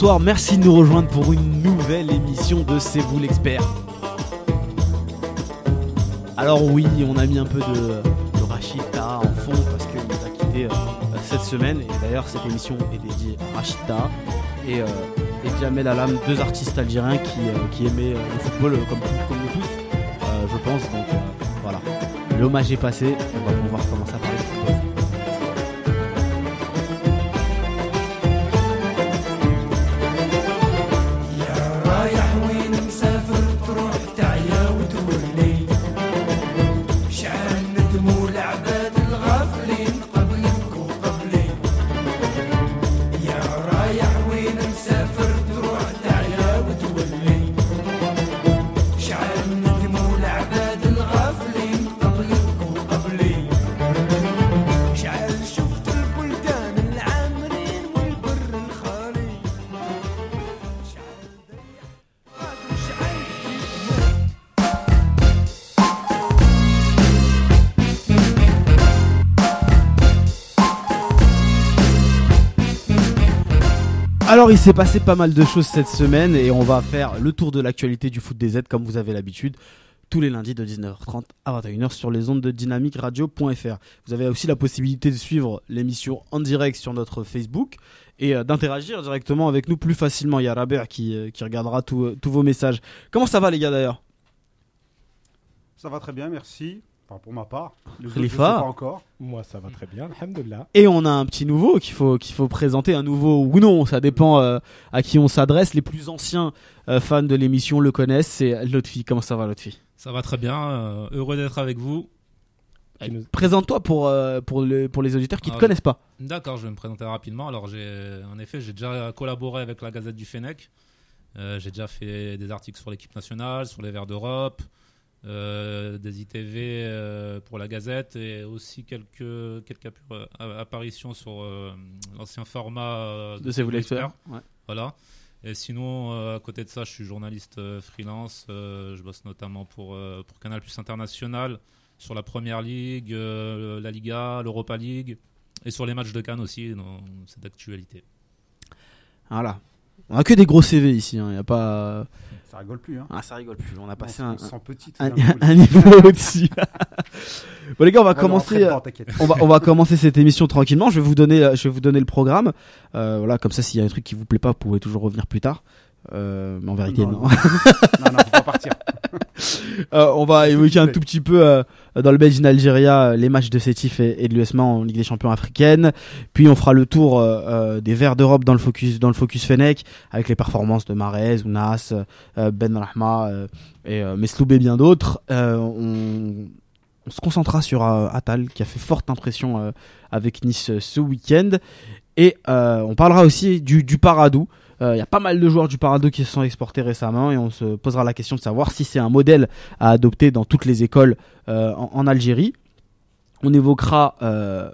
bonsoir, merci de nous rejoindre pour une nouvelle émission de C'est vous l'expert. Alors oui, on a mis un peu de, de Rachida en fond parce qu'il nous a quitté euh, cette semaine. Et d'ailleurs cette émission est dédiée à Rachida et, euh, et Jamel Alam, deux artistes algériens qui, euh, aimaient euh, le football comme, comme nous tous, je pense. Donc voilà, l'hommage est passé, on va pouvoir commencer à Alors il s'est passé pas mal de choses cette semaine et on va faire le tour de l'actualité du foot des aides comme vous avez l'habitude tous les lundis de 19h30 à 21h sur les ondes de dynamiqueradio.fr. Vous avez aussi la possibilité de suivre l'émission en direct sur notre Facebook et euh, d'interagir directement avec nous plus facilement. Il y a Rabert qui, euh, qui regardera euh, tous vos messages. Comment ça va les gars d'ailleurs? Ça va très bien, merci. Enfin, pour ma part. Les autres, Khalifa. je sais pas encore. Moi, ça va très bien, alhamdoulilah. Et on a un petit nouveau qu'il faut, qu'il faut présenter, un nouveau ou non, ça dépend euh, à qui on s'adresse. Les plus anciens euh, fans de l'émission le connaissent, c'est Lotfi. Comment ça va Lotfi? Ça va très bien, euh, heureux d'être avec vous. Nous- Présente-toi pour, euh, pour, le, pour les auditeurs qui ne Ah, te connaissent pas. D'accord, je vais me présenter rapidement. Alors, j'ai, en effet, j'ai déjà collaboré avec la Gazette du Fennec. Euh, j'ai déjà fait des articles sur l'équipe nationale, sur les Verts d'Europe, des ITV euh, pour la Gazette et aussi quelques, quelques euh, apparitions sur euh, l'ancien format euh, De C'est vous l'expert. Ouais. Voilà. Et sinon, euh, à côté de ça, je suis journaliste euh, freelance. euh, je bosse notamment pour, euh, pour Canal Plus International, sur la Première Ligue, euh, la Liga, l'Europa League, et sur les matchs de Cannes aussi, dans cette actualité. Voilà. On a que des gros CV ici. Il y a pas. Ça rigole plus. Hein. Ah, ça rigole plus. On a passé on, un, petit. un, un niveau au-dessus. bon les gars, on va commencer. on va on va commencer cette émission tranquillement. Je vais vous donner je vais vous donner le programme. Euh, voilà, comme ça, s'il y a un truc qui vous plaît pas, vous pouvez toujours revenir plus tard. Euh, mais en vérité, non. Non, non, non, faut pas partir. Euh, on va évoquer un tout petit peu euh, dans le Belge Algéria les matchs de Sétif et, et de l'USMA en Ligue des Champions africaine. Puis on fera le tour des Verts d'Europe dans le focus dans le focus Fennec avec les performances de Marez, Ounas, Ben Rahma et Mesloub et bien d'autres. On, on se concentrera sur euh, Atal qui a fait forte impression euh, avec Nice euh, ce week-end et on parlera aussi du, du Paradou. Euh, Il y a pas mal de joueurs du Paradou qui se sont exportés récemment et on se posera la question de savoir si c'est un modèle à adopter dans toutes les écoles euh, en, Algérie. On évoquera euh,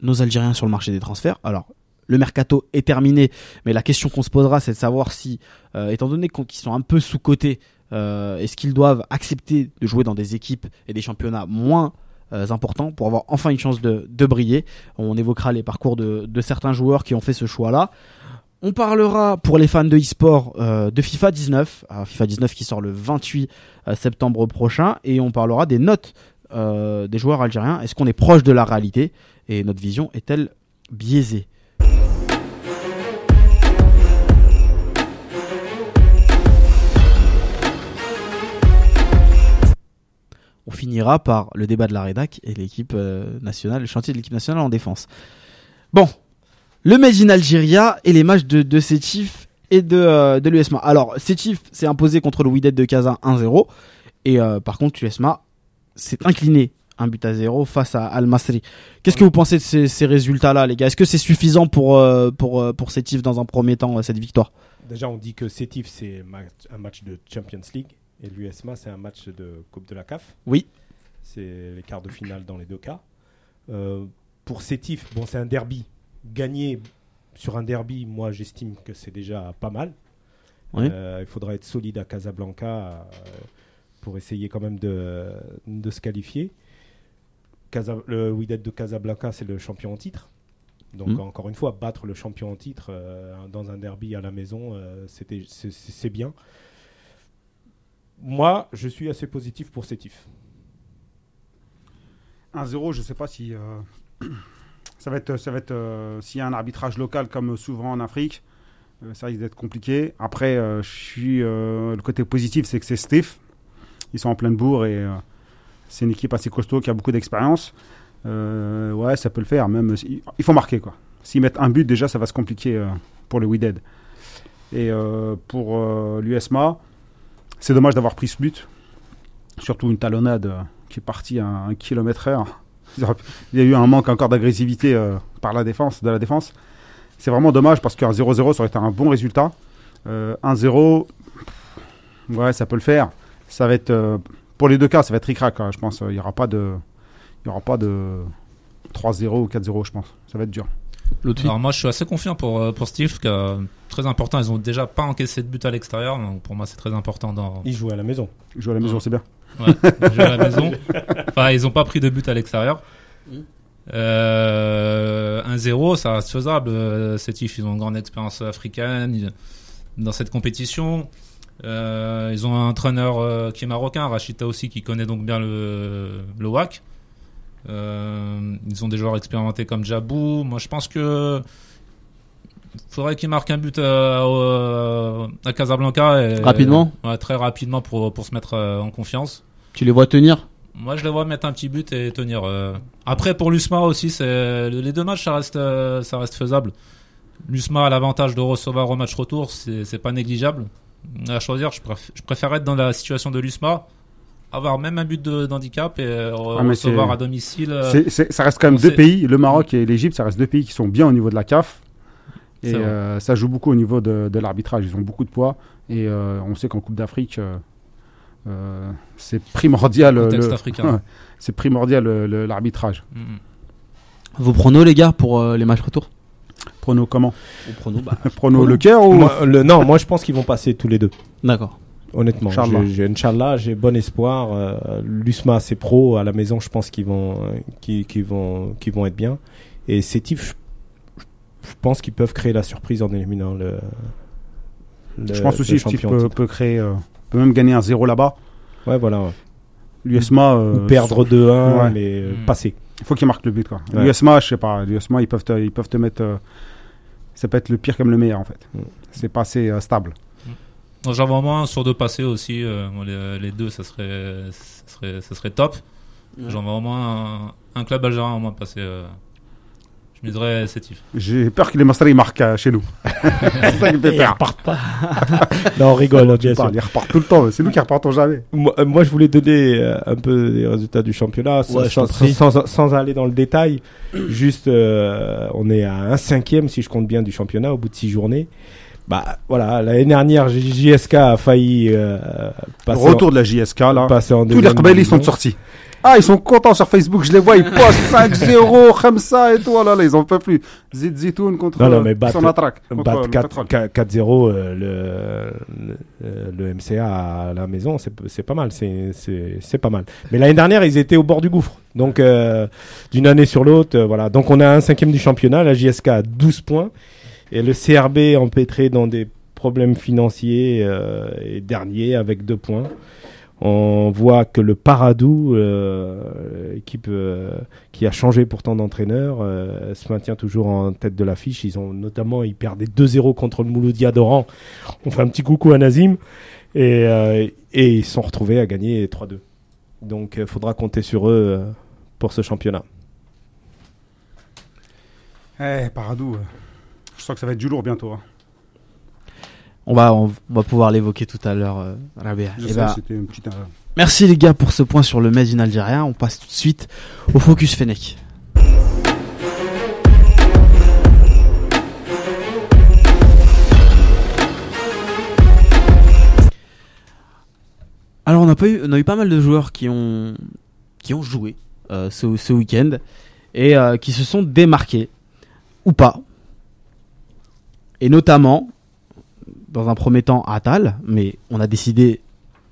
nos Algériens sur le marché des transferts. Alors, le mercato est terminé, mais la question qu'on se posera, c'est de savoir si, euh, étant donné qu'ils sont un peu sous-cotés, euh, est-ce qu'ils doivent accepter de jouer dans des équipes et des championnats moins euh, importants pour avoir enfin une chance de, briller. On évoquera les parcours de certains joueurs qui ont fait ce choix-là. On parlera pour les fans de e-sport euh, de FIFA 19, Alors, FIFA 19 qui sort le 28 euh, septembre prochain, et on parlera des notes euh, des joueurs algériens. Est-ce qu'on est proche de la réalité? Et notre vision est-elle biaisée? On finira par le débat de la rédac et l'équipe nationale, le chantier de l'équipe nationale en défense. Bon, le Made in Algeria et les matchs de, de Sétif et de, euh, de l'USMA. Alors, Sétif s'est imposé contre le Wydad de Casa 1-0. Et euh, par contre, l'USMA s'est incliné un but à 0 face à Al Masri. Qu'est-ce que vous pensez de ces, ces résultats-là, les gars? Est-ce que c'est suffisant pour, euh, pour, euh, pour Sétif dans un premier temps, cette victoire? Déjà, on dit que Sétif, c'est un match de Champions League et l'USMA, c'est un match de Coupe de la CAF. Oui. C'est les quarts de finale dans les deux cas. Euh, pour Sétif, bon, c'est un derby. Gagner sur un derby, moi, j'estime que c'est déjà pas mal. Oui. Euh, il faudra être solide à Casablanca euh, pour essayer quand même de, de se qualifier. Casa- le Wydad de Casablanca, c'est le champion en titre. Donc Mhm. encore une fois, battre le champion en titre euh, dans un derby à la maison, euh, c'était c'est- bien. Moi, je suis assez positif pour Sétif. 1-0, je sais pas si. euh, ça va être. Va être euh, S'il y a un arbitrage local comme souvent en Afrique, euh, ça risque d'être compliqué. Après, euh, je suis. euh, le côté positif, c'est que c'est Steve. Ils sont en pleine bourre et euh, c'est une équipe assez costaud qui a beaucoup d'expérience. Euh, ouais, ça peut le faire. Même, il faut marquer quoi. S'ils mettent un but, déjà, ça va se compliquer euh, pour le Wydad. Et euh, pour euh, l'USMA, c'est dommage d'avoir pris ce but. Surtout une talonnade euh, qui est partie à un kilomètre heure. Il y a eu un manque encore d'agressivité euh, par la défense, de la défense. C'est vraiment dommage parce qu'un 0-0, ça aurait été un bon résultat. Euh, 1-0, pff, ouais, ça peut le faire. Ça va être, euh, pour les deux cas, ça va être ric-rac, hein, je pense. Il n'y aura pas de, il y aura pas de 3-0 ou 4-0, je pense. Ça va être dur. Alors moi je suis assez confiant pour, euh, pour Steve, que, très important, ils ont déjà pas encaissé de but à l'extérieur, donc pour moi c'est très important dans Il joue à la maison. Jouer à la maison, Ouais. c'est bien. Ils ont pas pris de but à l'extérieur. Euh, 1-0, ça reste faisable. Euh, Sétif, ils ont une grande expérience africaine dans cette compétition. Euh, ils ont un entraîneur euh, qui est marocain, Rachita aussi, qui connaît donc bien le, WAC. Ils ont des joueurs expérimentés comme Jabou. Moi, je pense que faudrait qu'ils marquent un but euh, au- à Casablanca. et- Rapidement Ouais, très rapidement pour, pour se mettre euh, en confiance. Tu les vois tenir? Moi, je les vois mettre un petit but et tenir. euh. Après, pour l'USMA aussi, c'est les deux matchs, ça reste, euh, ça reste faisable. L'USMA a l'avantage de recevoir au match retour, c'est c'est pas négligeable. À choisir, je, préf- je préfère être dans la situation de l'USMA, avoir même un but d'handicap et euh, Ah, recevoir à domicile. euh, ça reste quand même deux pays, le Maroc et l'Égypte, ça reste deux pays qui sont bien au niveau de la CAF. Et euh, ça joue beaucoup au niveau de, de l'arbitrage. Ils ont beaucoup de poids. Et euh, on sait qu'en Coupe d'Afrique, euh, c'est primordial. c'est primordial l'arbitrage. Mm, mm. Vos pronos, les gars, pour euh, les matchs retour? Prono comment? Pronos, bah. Prono le cœur ou Moi, le, non, moi je pense qu'ils vont passer tous les deux. D'accord. Honnêtement, Inch'Allah. j'ai- j'ai- Inch'Allah, j'ai bon espoir. Euh, L'USMA, c'est pro. À la maison, je pense qu'ils vont, qu'ils qu'ils vont, qu'ils vont être bien. Et Sétif, je, pense qu'ils peuvent créer la surprise en éliminant le. le- Je pense aussi que peut, peut créer, euh, peut même gagner un 0 là-bas. Ouais, voilà. ouais. L'USMA, euh, perdre 2-1, ouais. mais euh, Mm. passer. il faut qu'il marque le but. quoi. Ouais. L'USMA, je sais pas. L'USMA, ils peuvent te, ils peuvent te mettre. euh, ça peut être le pire comme le meilleur en fait. Mm. C'est pas assez euh, stable. Donc, J'en vois au moins un sur deux passés aussi. euh, les, les deux, ça serait, ça serait, ça serait top. J'en vois au moins un, un club algérien au moins passer. Je miserais Sétif. J'ai peur que les Masri marquent euh, chez nous. c'est ça qui me fait peur. Non, on rigole, Tu bien sûr. ils repartent tout le temps. C'est nous qui repartons jamais. Moi, euh, moi, je voulais donner euh, un peu les résultats du championnat sans, Ouais, je t'en sans, prie. sans- sans aller dans le détail. Juste, euh, on est à un cinquième, si je compte bien, du championnat au bout de six journées. Bah voilà, l'année dernière, J- JSK a failli euh, passer, Retour de la JSK là. en, passer en Tous les deuxième Kbaili sont division. sortis. Ah, ils sont contents sur Facebook, je les vois, ils postent 5-0, Khamsa et tout. Oh là là, ils en peuvent plus. Zid Zitoun contre Non, non, mais contre Battre le 4 pétrole. 4-0 euh, le, le, euh, le MCA à la maison, c'est c'est pas mal, c'est- c'est c'est pas mal. Mais l'année dernière, ils étaient au bord du gouffre. Donc, euh, d'une année sur l'autre, euh, voilà. Donc, on a un cinquième du championnat, la JSK a 12 points. Et le CRB empêtré dans des problèmes financiers euh, est dernier avec 2 points. On voit que le Paradou, euh, équipe euh, qui a changé pourtant d'entraîneur, euh, se maintient toujours en tête de l'affiche. Ils ont notamment, ils perdaient 2-0 contre le Mouloudia d'Oran. On fait un petit coucou à Nazim et, ils sont retrouvés à gagner 3-2. Donc, il faudra compter sur eux pour ce championnat. Eh, Paradou. Je sens que ça va être du lourd bientôt. hein. On va, on va pouvoir l'évoquer tout à l'heure, euh. Je Eh sais, ben, c'était une petite. merci les gars pour ce point sur le Made in algérien. On passe tout de suite au Focus Fennec. Alors on a, pas eu, on a eu pas mal de joueurs qui ont, qui ont joué euh, ce, ce week-end et euh, qui se sont démarqués ou pas. Et notamment, dans un premier temps, Atal, mais on a décidé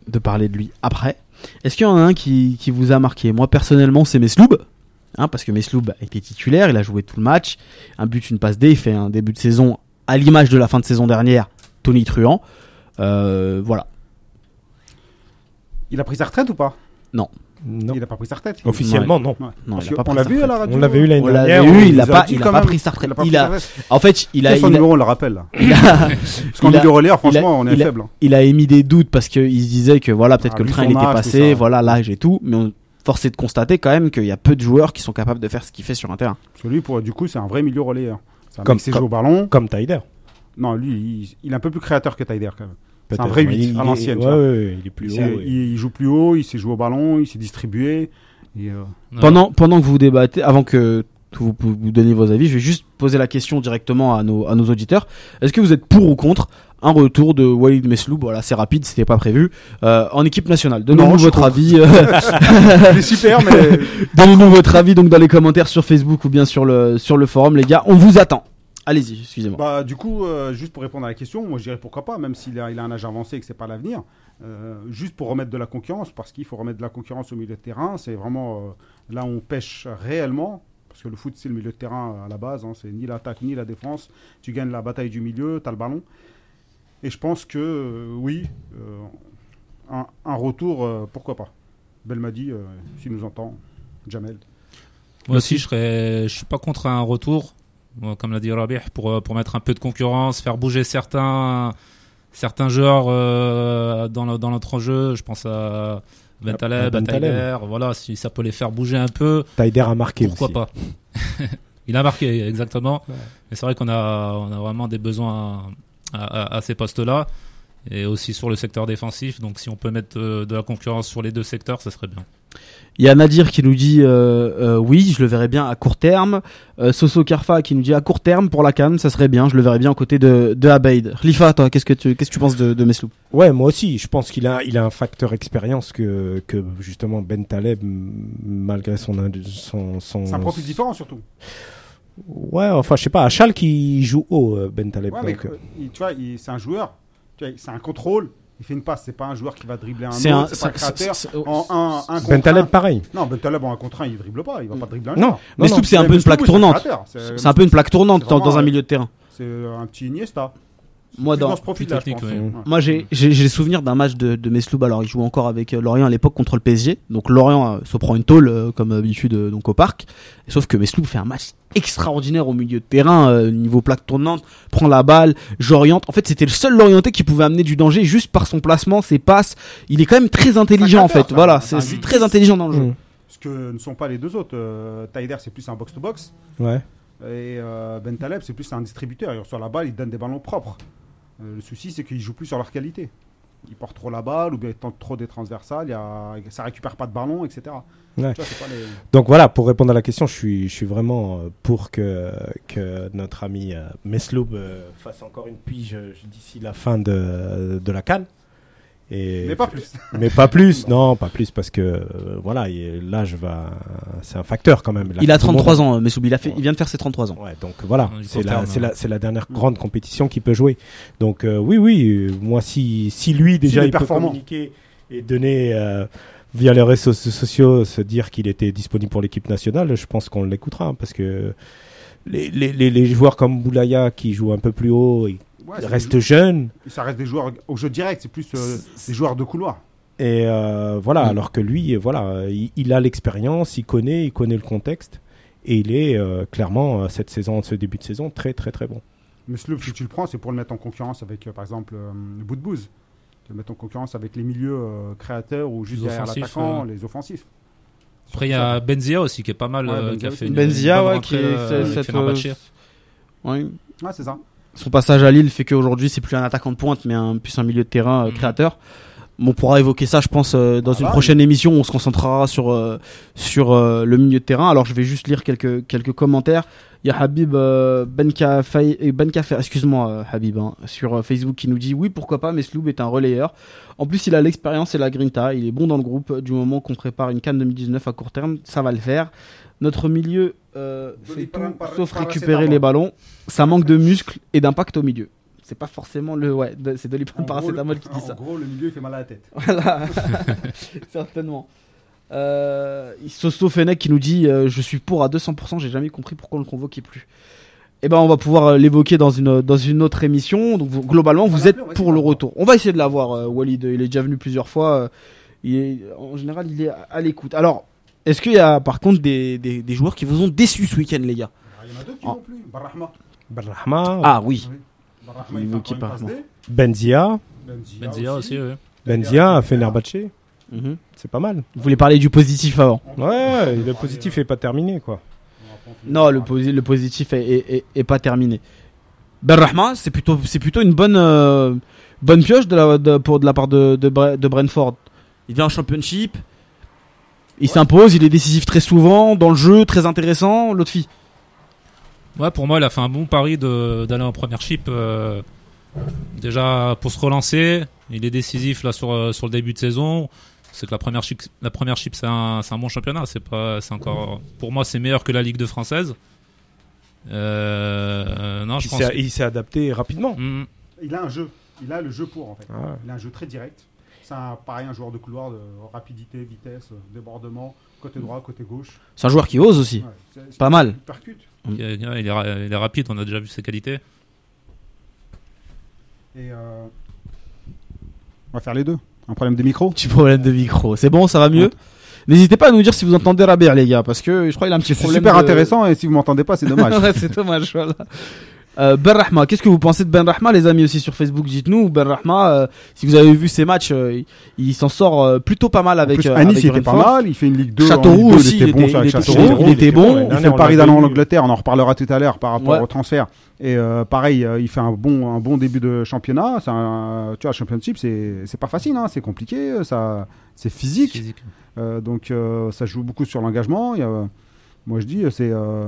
de parler de lui après. Est-ce qu'il y en a un qui, qui vous a marqué? Moi personnellement, c'est Mesloub. Hein, parce que Mesloub a été titulaire, il a joué tout le match. Un but, une passe D, il fait un début de saison à l'image de la fin de saison dernière, Tony Truant. Euh, voilà. Il a pris sa retraite ou pas? Non. Il a pas pris sa retraite. Officiellement, non. Non, Parce on l'a vu à la radio. On l'avait eu l'année On l'a dernière. on il nous a a pas, il a pris sa retraite. Il a en fait, il a, Quel son il a, numéro on le rappelle Parce qu'en milieu relais, franchement, on est il a- faible. hein. il a émis des doutes parce qu'il se disait que voilà, peut-être Ah, que le train il était âge, passé, voilà, l'âge et tout. Mais on, force est de constater quand même qu'il y a peu de joueurs qui sont capables de faire ce qu'il fait sur un terrain. Parce que lui, pour, du coup, c'est un vrai milieu relayeur. C'est un Comme- mec qui sait comme- jouer au ballon. Comme Taider. Non, lui, il, il est un peu plus créateur que Taider quand même. C'est un vrai Mais 8 il- à il- l'ancienne. Ouais, ouais, il est plus Il, haut. ouais. il- joue plus haut, il sait jouer au ballon, il sait distribuer. Et, euh, Ouais. Pendant, pendant que vous débattez, avant que vous, vous, donniez vos avis, je vais juste poser la question directement à nos, à nos auditeurs. Est-ce que vous êtes pour ou contre un retour de Walid Mesloub? Voilà, c'est rapide, c'était pas prévu. Euh, en équipe nationale. Donnez-nous votre avis. euh, il est super, mais Donnez-nous votre avis donc dans les commentaires sur Facebook ou bien sur le, sur le forum, les gars. On vous attend. Allez-y, excusez-moi. bah, du coup, euh, juste pour répondre à la question, moi je dirais pourquoi pas, même s'il a, il a un âge avancé et que c'est pas l'avenir. euh, juste pour remettre de la concurrence, parce qu'il faut remettre de la concurrence au milieu de terrain. C'est vraiment euh, là où on pêche réellement. Parce que le foot, c'est le milieu de terrain à la base. hein, c'est ni l'attaque ni la défense. Tu gagnes la bataille du milieu, tu as le ballon. Et je pense que euh, oui, euh, un, un retour, euh, pourquoi pas. Belmadi, euh, s'il nous entend, Jamel. Moi aussi, je serais, je suis pas contre un retour, comme l'a dit Rabih, pour euh, pour mettre un peu de concurrence, faire bouger certains certains joueurs euh, dans le, dans notre jeu. Je pense à Bentaleb, à Bentaleb. Taider. Voilà, si ça peut les faire bouger un peu, Taider a marqué pourquoi aussi. pas. Il a marqué exactement. Ouais. Mais c'est vrai qu'on a on a vraiment des besoins à, à- à ces postes-là. Et aussi sur le secteur défensif, donc si on peut mettre euh, de la concurrence sur les deux secteurs, ça serait bien. Il y a Nadir qui nous dit euh, euh, oui, je le verrais bien à court terme. Euh, Soso Karfa qui nous dit à court terme pour la Cannes, ça serait bien, je le verrais bien aux côtés de, de Abeid. Khalifa, toi, qu'est-ce que tu, qu'est-ce que tu penses de, de Mesloub Ouais, moi aussi. Je pense qu'il a, il a un facteur expérience que, que justement Ben Taleb, malgré son, son, son. C'est un profil différent surtout. Ouais, enfin, je sais pas. À Schalke, il joue haut, Ben Taleb. Ouais, mais donc, tu vois, il- c'est un joueur. C'est un contrôle. Il fait une passe. C'est pas un joueur qui va dribbler un C'est autre. C'est pas un créateur. c'est- En un, un contre Ben Taleb, un. pareil. Non, Ben Taleb en un contre un, il dribble pas. Il va pas dribbler un Non, joueur. non, Mesloub, non. c'est un Mais peu une plaque tournante. C'est un peu une plaque tournante dans, un milieu de terrain. c'est un petit Iniesta. Moi, dans, je pense. Ouais. Moi, j'ai j'ai j'ai le souvenir d'un match de, de Mesloub. Alors, il jouait encore avec euh, Lorient à l'époque contre le PSG. Donc, Lorient euh, se prend une tôle euh, comme d'habitude euh, donc au parc. Sauf que Mesloub fait un match extraordinaire au milieu de terrain, euh, niveau plaque tournante, prend la balle, j'oriente. En fait, c'était le seul Lorientais qui pouvait amener du danger juste par son placement, ses passes. Il est quand même très intelligent en fait. ça. Voilà, C'est très intelligent dans le jeu. Mm. Ce que ne sont pas les deux autres. Euh, Taider, c'est plus un box-to-box. Ouais. Et euh, Ben Taleb, c'est plus un distributeur. Il reçoit la balle, il donne des ballons propres. Euh, le souci, c'est qu'il joue plus sur leur qualité. Il porte trop la balle ou bien il tente trop des transversales. Y a... Ça récupère pas de ballon, etc. Ouais. Vois, les- Donc voilà, pour répondre à la question, je suis, je suis vraiment euh, pour que, que notre ami euh, Mesloub fasse encore une pige d'ici la fin de, de la canne. Et, Mais pas plus. mais pas plus, non, pas plus, parce que euh, voilà, il- l'âge va, c'est un facteur quand même. Il a 33 ans, euh, Mesloub. Il a fait, il vient de faire ses 33 ans. Ouais, donc voilà, c'est la, c'est la, c'est la dernière grande compétition qu'il peut jouer. Donc euh, oui, oui, euh, moi si, si lui déjà est il peut performant. communiquer et donner euh, via les réseaux sociaux se dire qu'il était disponible pour l'équipe nationale, je pense qu'on l'écoutera hein, parce que les, les, les, les joueurs comme Boulaya qui jouent un peu plus haut, Ouais, c'est restent des- jeunes Ça reste des joueurs au jeu direct. C'est plus euh, des joueurs de couloir. et euh, voilà, Mm. alors que lui, voilà, il, il a l'expérience, il connaît, il connaît le contexte et il est euh, clairement euh, cette saison, ce début de saison très très très bon. Mais Sloop, si tu le prends, c'est pour le mettre en concurrence avec, euh, par exemple, euh, Boudbouz. Le mettre en concurrence avec les milieux euh, créateurs ou juste Les derrière offensifs, l'attaquant, euh. les offensifs. Après, il y a Benzia aussi qui est pas mal, Ouais, euh, Benzia qui a fait une, Benzia, une ouais, qui est- euh, cette. Ouais. Ouais, c'est ça. Son passage à Lille fait qu'aujourd'hui c'est plus un attaquant de pointe mais un, plus un milieu de terrain euh, Mhm. créateur. On pourra évoquer ça, je pense, euh, dans Ah une bah, prochaine émission. On se concentrera sur euh, sur euh, le milieu de terrain. Alors, je vais juste lire quelques quelques commentaires. Il y a Habib Benkafer, Benkafer, excuse-moi Habib, hein, sur Facebook qui nous dit oui, pourquoi pas, mais Sloub est un relayeur. En plus, il a l'expérience et la grinta. Il est bon dans le groupe. Du moment qu'on prépare une canne 2019 à court terme, ça va le faire. Notre milieu fait tout sauf récupérer les ballons. Ça manque de muscles et d'impact au milieu. C'est pas forcément le ouais, de- c'est Dolipan En gros, Paracétamol qui dit en ça. gros, le milieu, il fait mal à la tête. Voilà, certainement. Euh, Sosto Fennec qui nous dit euh, Je suis pour à 200%, j'ai jamais compris pourquoi on le convoquait plus. Eh ben, on va pouvoir euh, l'évoquer dans une, dans une autre émission. Donc, vous- globalement, vous êtes pour le retour. On va essayer de l'avoir, euh, Walid. Il est déjà venu plusieurs fois. euh, il est, en général, il est à, à l'écoute. Alors, est-ce qu'il y a par contre des, des, des joueurs qui vous ont déçu ce week-end, les gars? Il y en a deux qui Ah. vont plus. Barrahma. Barrahma, Ah oui. Benzia. Benzia, Benzia aussi, oui. Benzia à Fenerbahce. Mhm. C'est pas mal. Vous voulez parler du positif avant? Ouais, le positif est pas terminé, quoi. Non, le, posi- le positif est, est, est- est pas terminé. Ben Rahma, c'est plutôt, c'est plutôt une bonne, euh, bonne pioche de la, de, pour, de la part de, de, Bre- de Brentford. Il vient en championship, il s'impose, il est décisif très souvent, dans le jeu, très intéressant. L'autre fille. Ouais, pour moi, il a fait un bon pari de- d'aller en première chip. euh, déjà pour se relancer, il est décisif là sur, euh, sur le début de saison. C'est que la première chip, la première chip, c'est un, c'est un bon championnat. C'est pas, c'est encore, pour moi, c'est meilleur que la Ligue 2 française. Euh, non, je Il pense. s'est- il s'est adapté rapidement. Hmm. Il a un jeu. Il a le jeu pour, en fait. Ah. Il a un jeu très direct. C'est un, pareil un joueur de couloir de rapidité, vitesse, débordement, côté droit, côté gauche. C'est un joueur qui ose aussi. Ouais, c'est- Pas mal. Il percute. Il, est, il est ra- il est rapide. On a déjà vu ses qualités. Et euh, on va faire les deux. Un problème de micro. Petit problème de micro. C'est bon, ça va mieux. N'hésitez pas à nous dire si vous entendez Rabert, les gars, parce que je crois qu'il a un petit C'est problème. super de- intéressant et si vous m'entendez pas, c'est dommage. Ouais, c'est dommage, voilà. Euh, ben Rahma, qu'est-ce que vous pensez de Ben Rahma, les amis aussi sur Facebook? Dites-nous, Ben Rahma, euh, si vous avez vu ses matchs, euh, il, s'en sort euh, plutôt pas mal En avec. plus, Nice, avec il était pas mal. Il fait une Ligue 2. Châteauroux en Ligue 2, aussi, il était bon il était- Châteauroux. il était- bon. Il fait le on pari d'aller en. Angleterre, on en reparlera tout à l'heure par rapport Ouais. au transfert. Et euh, pareil, euh, il fait un bon, un bon début de championnat. C'est un, tu vois, championship, c'est c'est pas facile, hein, c'est compliqué, ça, c'est physique. Physique. Euh, donc euh, ça joue beaucoup sur l'engagement. Il y a- moi je dis, c'est euh,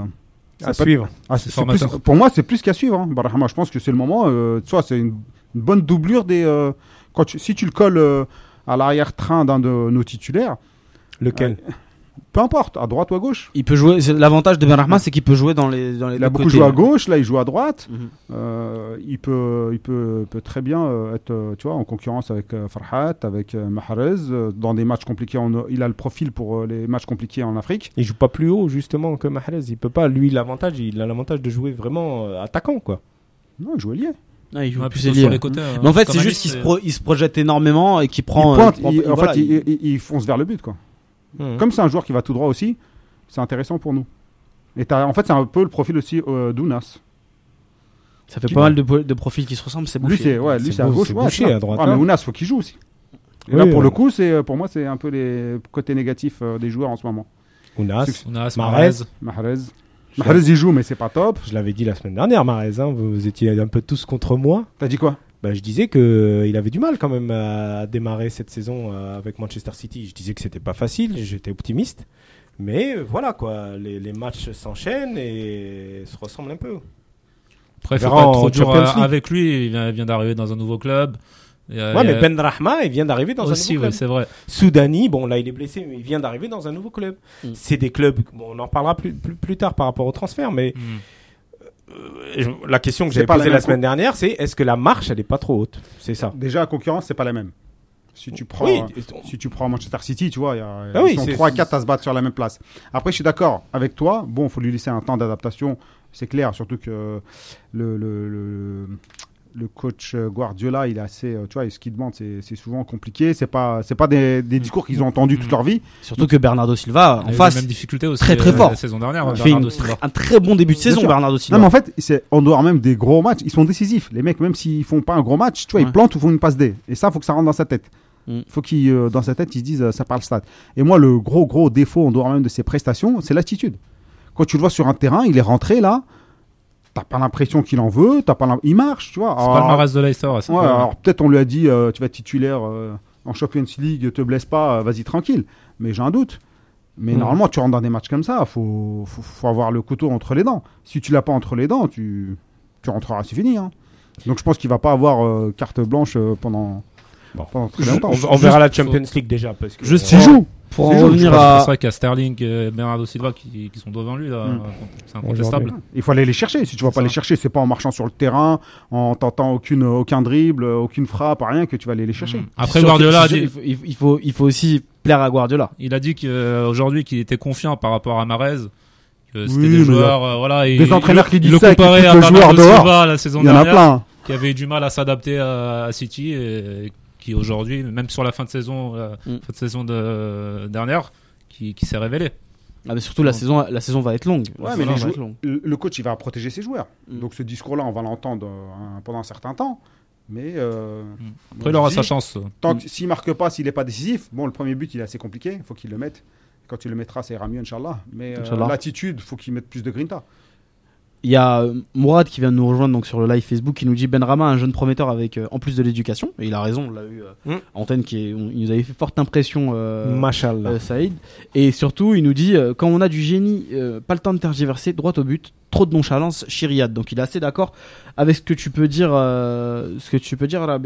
À suivre. ah, c'est- plus- pour moi, c'est plus qu'à suivre. Hein. Barahama, je pense que c'est le moment. Euh, tu vois, c'est une, une bonne doublure des. euh, quand tu- si tu le colles euh, à l'arrière-train d'un de nos titulaires, Lequel? Peu importe, à droite ou à gauche. Il peut jouer. L'avantage de Ben Rahma, c'est qu'il peut jouer dans les dans les Il a beaucoup côtés. joué à gauche, là il joue à droite. Mhm. Euh, il peut, il peut, peut très bien euh, être, euh, tu vois, en concurrence avec Farhat, avec Mahrez, dans des matchs compliqués. en- il a le profil pour les matchs compliqués en Afrique. Il joue pas plus haut justement que Mahrez. Il peut pas. Lui, l'avantage, il a l'avantage de jouer vraiment attaquant, quoi. Non, il joue ailier. Ah, il joue Ouais, plus sur les côtés. hein. Mais en fait, Comme c'est juste qu'il se, c'est- pro- il se projette énormément et qu'il prend. il pointe, euh, prend- il- en voilà, fait, il- il fonce vers le but, quoi. Mhm. Comme c'est un joueur qui va tout droit aussi, c'est intéressant pour nous. Et en fait, c'est un peu le profil aussi euh, d'Ounas. ça fait qui- pas mal de, profils qui se ressemblent. C'est Lui, bouché. c'est ouais, lui, C'est à gauche. ouais, bouché à droite, Ouais, mais. Ounas, faut qu'il joue aussi. Et Oui, là, pour ouais. le coup, c'est pour moi, c'est un peu les côtés négatifs euh, des joueurs en ce moment. Ounas. On a Mahrez. Mahrez. Il joue, mais c'est pas top. Je l'avais dit la semaine dernière, Mahrez. hein, vous étiez un peu tous contre moi. T'as dit quoi? Bah, je disais que euh, avait du mal quand même à démarrer cette saison euh, avec Manchester City. Je disais que c'était pas facile, j'étais optimiste. Mais euh, voilà quoi, les, les matchs s'enchaînent et se ressemblent un peu. Après, faut pas trop dur avec lui. Il vient, d'arriver dans un nouveau club. Ouais, mais Ben Rahma, il vient d'arriver dans aussi, un nouveau ouais, club. c'est vrai. Soudani, bon là il est blessé, mais il vient d'arriver dans un nouveau club. Mm. C'est des clubs, bon, on en parlera plus, plus, plus tard par rapport au transfert, mais Hmm. Euh, la question que j'avais la posée la semaine dernière, c'est est-ce que la marche elle est pas trop haute? C'est ça. Déjà, la concurrence, c'est pas la même. Si tu prends, Oui, si tu prends Manchester City, tu vois, il y a, Ah oui, ils sont c'est- 3-4 à se battre sur la même place. Après, je suis d'accord avec toi. Bon, il faut lui laisser un temps d'adaptation, c'est clair. Surtout que le, le, le, le coach euh, Guardiola, il est assez, euh, tu vois, ce qu'il demande, c'est c'est souvent compliqué. C'est pas, c'est pas des, des discours qu'ils ont entendus toute leur vie. Surtout que Bernardo Silva Il a en face les mêmes difficultés aussi. très, très euh, fort. La saison dernière. il fait Bernardo une- Silva. un très bon début de saison. sûr. Bernardo Non, Silva. mais en fait, c'est en dehors même des gros matchs, ils sont décisifs. Les mecs, même s'ils font pas un gros match, tu vois, Ouais. ils plantent ou font une passe D. Et ça, faut que ça rentre dans sa tête. Mm. faut qu'il, euh, dans sa tête, ils se disent, euh, ça parle stade. Et moi, le gros, gros défaut en dehors même de ses prestations, c'est l'attitude. Quand tu le vois sur un terrain, il est rentré là, t'as pas l'impression qu'il en veut, t'as pas il marche, tu vois. C'est pas le Mahrez de Leicester. ouais, pas- alors peut-être on lui a dit, euh, tu vas être titulaire euh, en Champions League, te blesse pas, euh, vas-y tranquille. Mais j'ai un doute. Mais Mm. normalement, tu rentres dans des matchs comme ça, faut, faut, faut avoir le couteau entre les dents. Si tu l'as pas entre les dents, tu, tu rentreras, c'est fini. hein. Donc je pense qu'il va pas avoir euh, carte blanche euh, pendant, Bon. pendant très On, longtemps. on verra la Champions League déjà parce que Juste S'il joue, Pour en revenir C'est à. vrai qu'il y a Sterling et Bernardo Silva qui, qui sont devant lui. là. Mm. C'est incontestable. il faut aller les chercher. Si tu vas C'est pas ça. les chercher, c'est pas en marchant sur le terrain, en tentant aucune, aucun dribble, aucune frappe, rien que tu vas aller les chercher. Mm. Après, Guardiola dit. il faut, il faut, il faut aussi plaire à Guardiola. Il a dit qu'aujourd'hui qu'il était confiant par rapport à Marez. Que c'était Oui, des joueurs, euh, voilà, et des il- entraîneurs qui disent le foutent à Bernardo dehors. Silva la saison Il y en a dernière, plein. qui avait eu du mal à s'adapter à, à City et qui aujourd'hui, même sur la fin de saison, la Mm. fin de saison de, dernière, qui, qui s'est révélé. Ah, mais surtout la saison, la saison va être longue. Ouais, mais va les être longue. Le coach, il va protéger ses joueurs. Mm. Donc ce discours-là, on va l'entendre euh, pendant un certain temps. Mais euh, Après, moi, il aura sa chance. Tant s'il marque pas, s'il n'est pas décisif, bon, le premier but, il est assez compliqué. Il faut qu'il le mette. Quand tu le mettras, ça ira mieux, Inch'Allah. Mais euh, l'attitude, il faut qu'il mette plus de grinta. Il y a euh, Mourad qui vient de nous rejoindre donc sur le live Facebook qui nous dit Benrama un jeune prometteur avec euh, en plus de l'éducation et il a raison on l'a eu euh, Mm. antenne qui est, on- il nous avait fait forte impression euh, euh, Saïd. Et surtout il nous dit quand on a du génie pas le temps de tergiverser droit au but trop de nonchalance chiriade donc il est assez d'accord avec ce que tu peux dire ce que tu peux dire là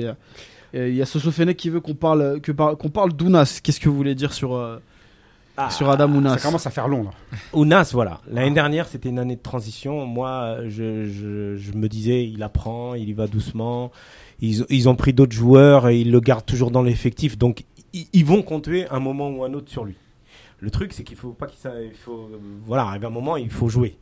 il y a Soso Fenech qui veut qu'on parle que par- qu'on parle d'Ounas. Qu'est-ce que vous voulez dire sur Ah, sur Adam Ounas Ça commence à faire long, là. Ounas, voilà. L'année dernière, c'était une année de transition. Moi, je, je, je me disais, il apprend, il y va doucement. Ils, ils ont pris d'autres joueurs et ils le gardent toujours dans l'effectif. Donc, ils, ils vont compter un moment ou un autre sur lui. Le truc, c'est qu'il faut pas qu'il faut, voilà, arrive un moment, il faut jouer.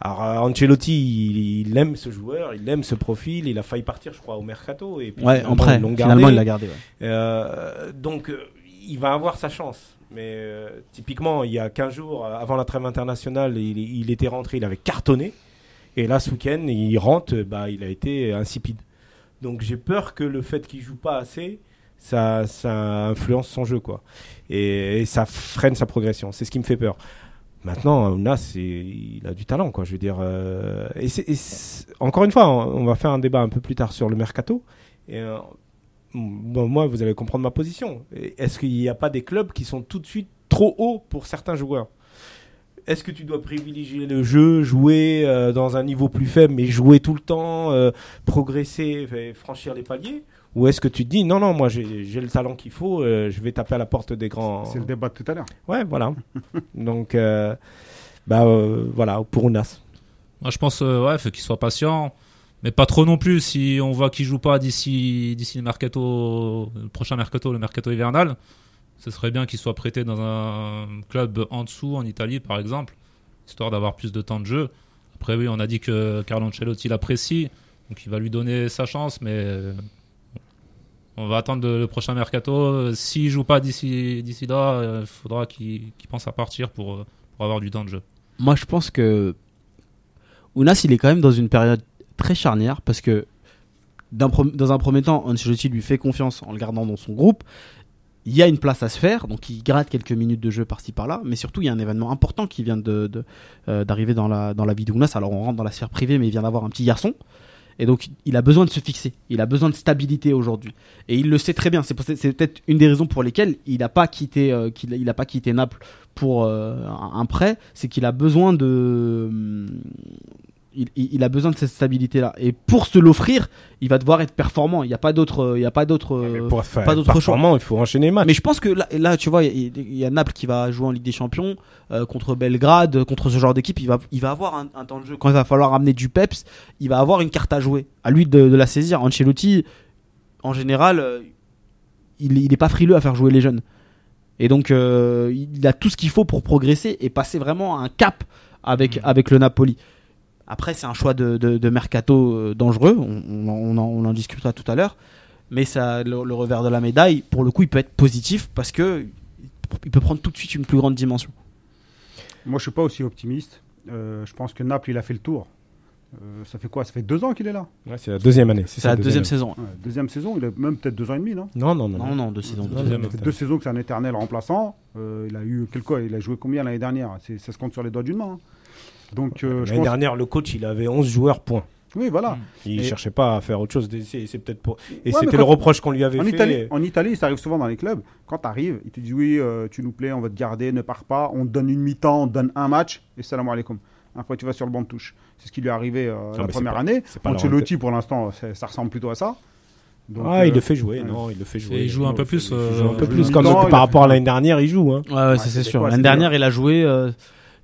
Alors, euh, Ancelotti, il, il aime ce joueur, il aime ce profil. Il a failli partir, je crois, au mercato. Et puis, ouais en prêt ils l'ont finalement il l'a gardé ouais. Euh, donc, euh, il va avoir sa chance. Mais euh, typiquement, il y a 15 jours, euh, avant la trêve internationale, il, était rentré, il avait cartonné. Et là, ce week-end, il rentre, euh, bah, il a été insipide. Donc, j'ai peur que le fait qu'il joue pas assez, ça, ça influence son jeu, quoi. Et, et ça freine sa progression. C'est ce qui me fait peur. Maintenant, c'est- il a du talent, quoi. Je veux dire. euh, et et encore une fois, on on va faire un débat un peu plus tard sur le mercato. Et, euh, bon, moi, vous allez comprendre ma position. Est-ce qu'il n'y a pas des clubs qui sont tout de suite trop hauts pour certains joueurs? Est-ce que tu dois privilégier le jeu, jouer euh, dans un niveau plus faible, mais jouer tout le temps, euh, progresser, fait- franchir les paliers? Ou est-ce que tu te dis non, non, moi j'ai le talent qu'il faut, euh, je vais taper à la porte des grands. C'est le débat de tout à l'heure. Ouais, voilà. Donc, euh, bah euh, voilà, pour Ounas. Moi, je pense, euh, ouais, faut qu'il soit patient, mais pas trop non plus. Si on voit qu'il joue pas d'ici, d'ici le mercato, le prochain mercato, le mercato hivernal, ce serait bien qu'il soit prêté dans un club en dessous, en Italie, par exemple, histoire d'avoir plus de temps de jeu. Après, oui, on a dit que Carlo Ancelotti l'apprécie, donc il va lui donner sa chance, mais euh, on va attendre le, prochain mercato. S'il joue pas d'ici, d'ici là, il faudra qu'il, pense à partir pour, euh, pour avoir du temps de jeu. Moi, je pense que Ounas, il est quand même dans une période très charnière parce que dans un premier temps, Ancelotti lui fait confiance en le gardant dans son groupe. Il y a une place à se faire, donc il gratte quelques minutes de jeu par-ci par-là, mais surtout il y a un événement important qui vient euh, d'arriver dans la, dans la vie d'Ounas. Alors on rentre dans la sphère privée, mais il vient d'avoir un petit garçon. Et donc il a besoin de se fixer, il a besoin de stabilité aujourd'hui. Et il le sait très bien. C'est, peut-être une des raisons pour lesquelles il n'a pas quitté, euh, il pas quitté Naples pour euh, un prêt. C'est qu'il a besoin de, il, il- il a besoin de cette stabilité là. Et pour se l'offrir, il va devoir être performant. Il n'y a pas d'autre, il y a pas d'autre. Mais euh, pas choix. il faut enchaîner les matchs. mais je pense que là, là tu vois, il y, a Naples qui va jouer en Ligue des Champions euh, contre Belgrade, contre ce genre d'équipe. Il va, il va avoir un, un temps de jeu. Quand il va falloir amener du peps, il va avoir une carte à jouer. À lui de, de la saisir. Ancelotti, en général, euh, il, il est pas frileux à faire jouer les jeunes. Et donc, euh, il a tout ce qu'il faut pour progresser et passer vraiment à un cap avec, avec le Napoli. Après, c'est un choix de, de, de mercato euh, dangereux. On, on, en- on discutera tout à l'heure. Mais ça, le, le revers de la médaille, pour le coup, il peut être positif parce que il peut prendre tout de suite une plus grande dimension. Moi, je suis pas aussi optimiste. Euh, je pense que Naples, il a fait le tour. Euh, ça fait quoi? Ça fait deux ans qu'il est là. Ouais, c'est la deuxième année. C'est la deuxième saison. Ouais, deuxième saison, il a même peut-être deux ans et demi, non? Non, non, non. Non, non, deux saisons. deux fait deux saisons que c'est un éternel remplaçant. Euh, il a eu quel quoi Il a joué combien l'année dernière? C'est- Ça se compte sur les doigts d'une main. hein. Donc, euh, L'année pense. dernière, le coach, il avait 11 joueurs, point. Oui, voilà. Il Et- cherchait pas à faire autre chose. C'est c'est peut-être pour. Et Ouais, c'était le reproche qu'on lui avait En fait. Italie, en Italie, ça arrive souvent dans les clubs. Quand tu arrives, ils te disent oui, euh, tu nous plais, on va te garder, ne pars pas. On te donne une mi-temps, on te donne un match, et salam alaikum. Après, tu vas sur le banc de touche. C'est ce qui lui est arrivé euh, Ah, la première pas- année. c'est pas leur Ancelotti, pour l'instant, ça ressemble plutôt à ça. Donc, ah, il euh, le fait jouer. ouais. Non, il le fait jouer. il joue un Non, peu plus, un peu plus. par rapport à l'année dernière, il joue. Hein. Ouais, ouais, ça, c'est sûr. L'année dernière, il a joué.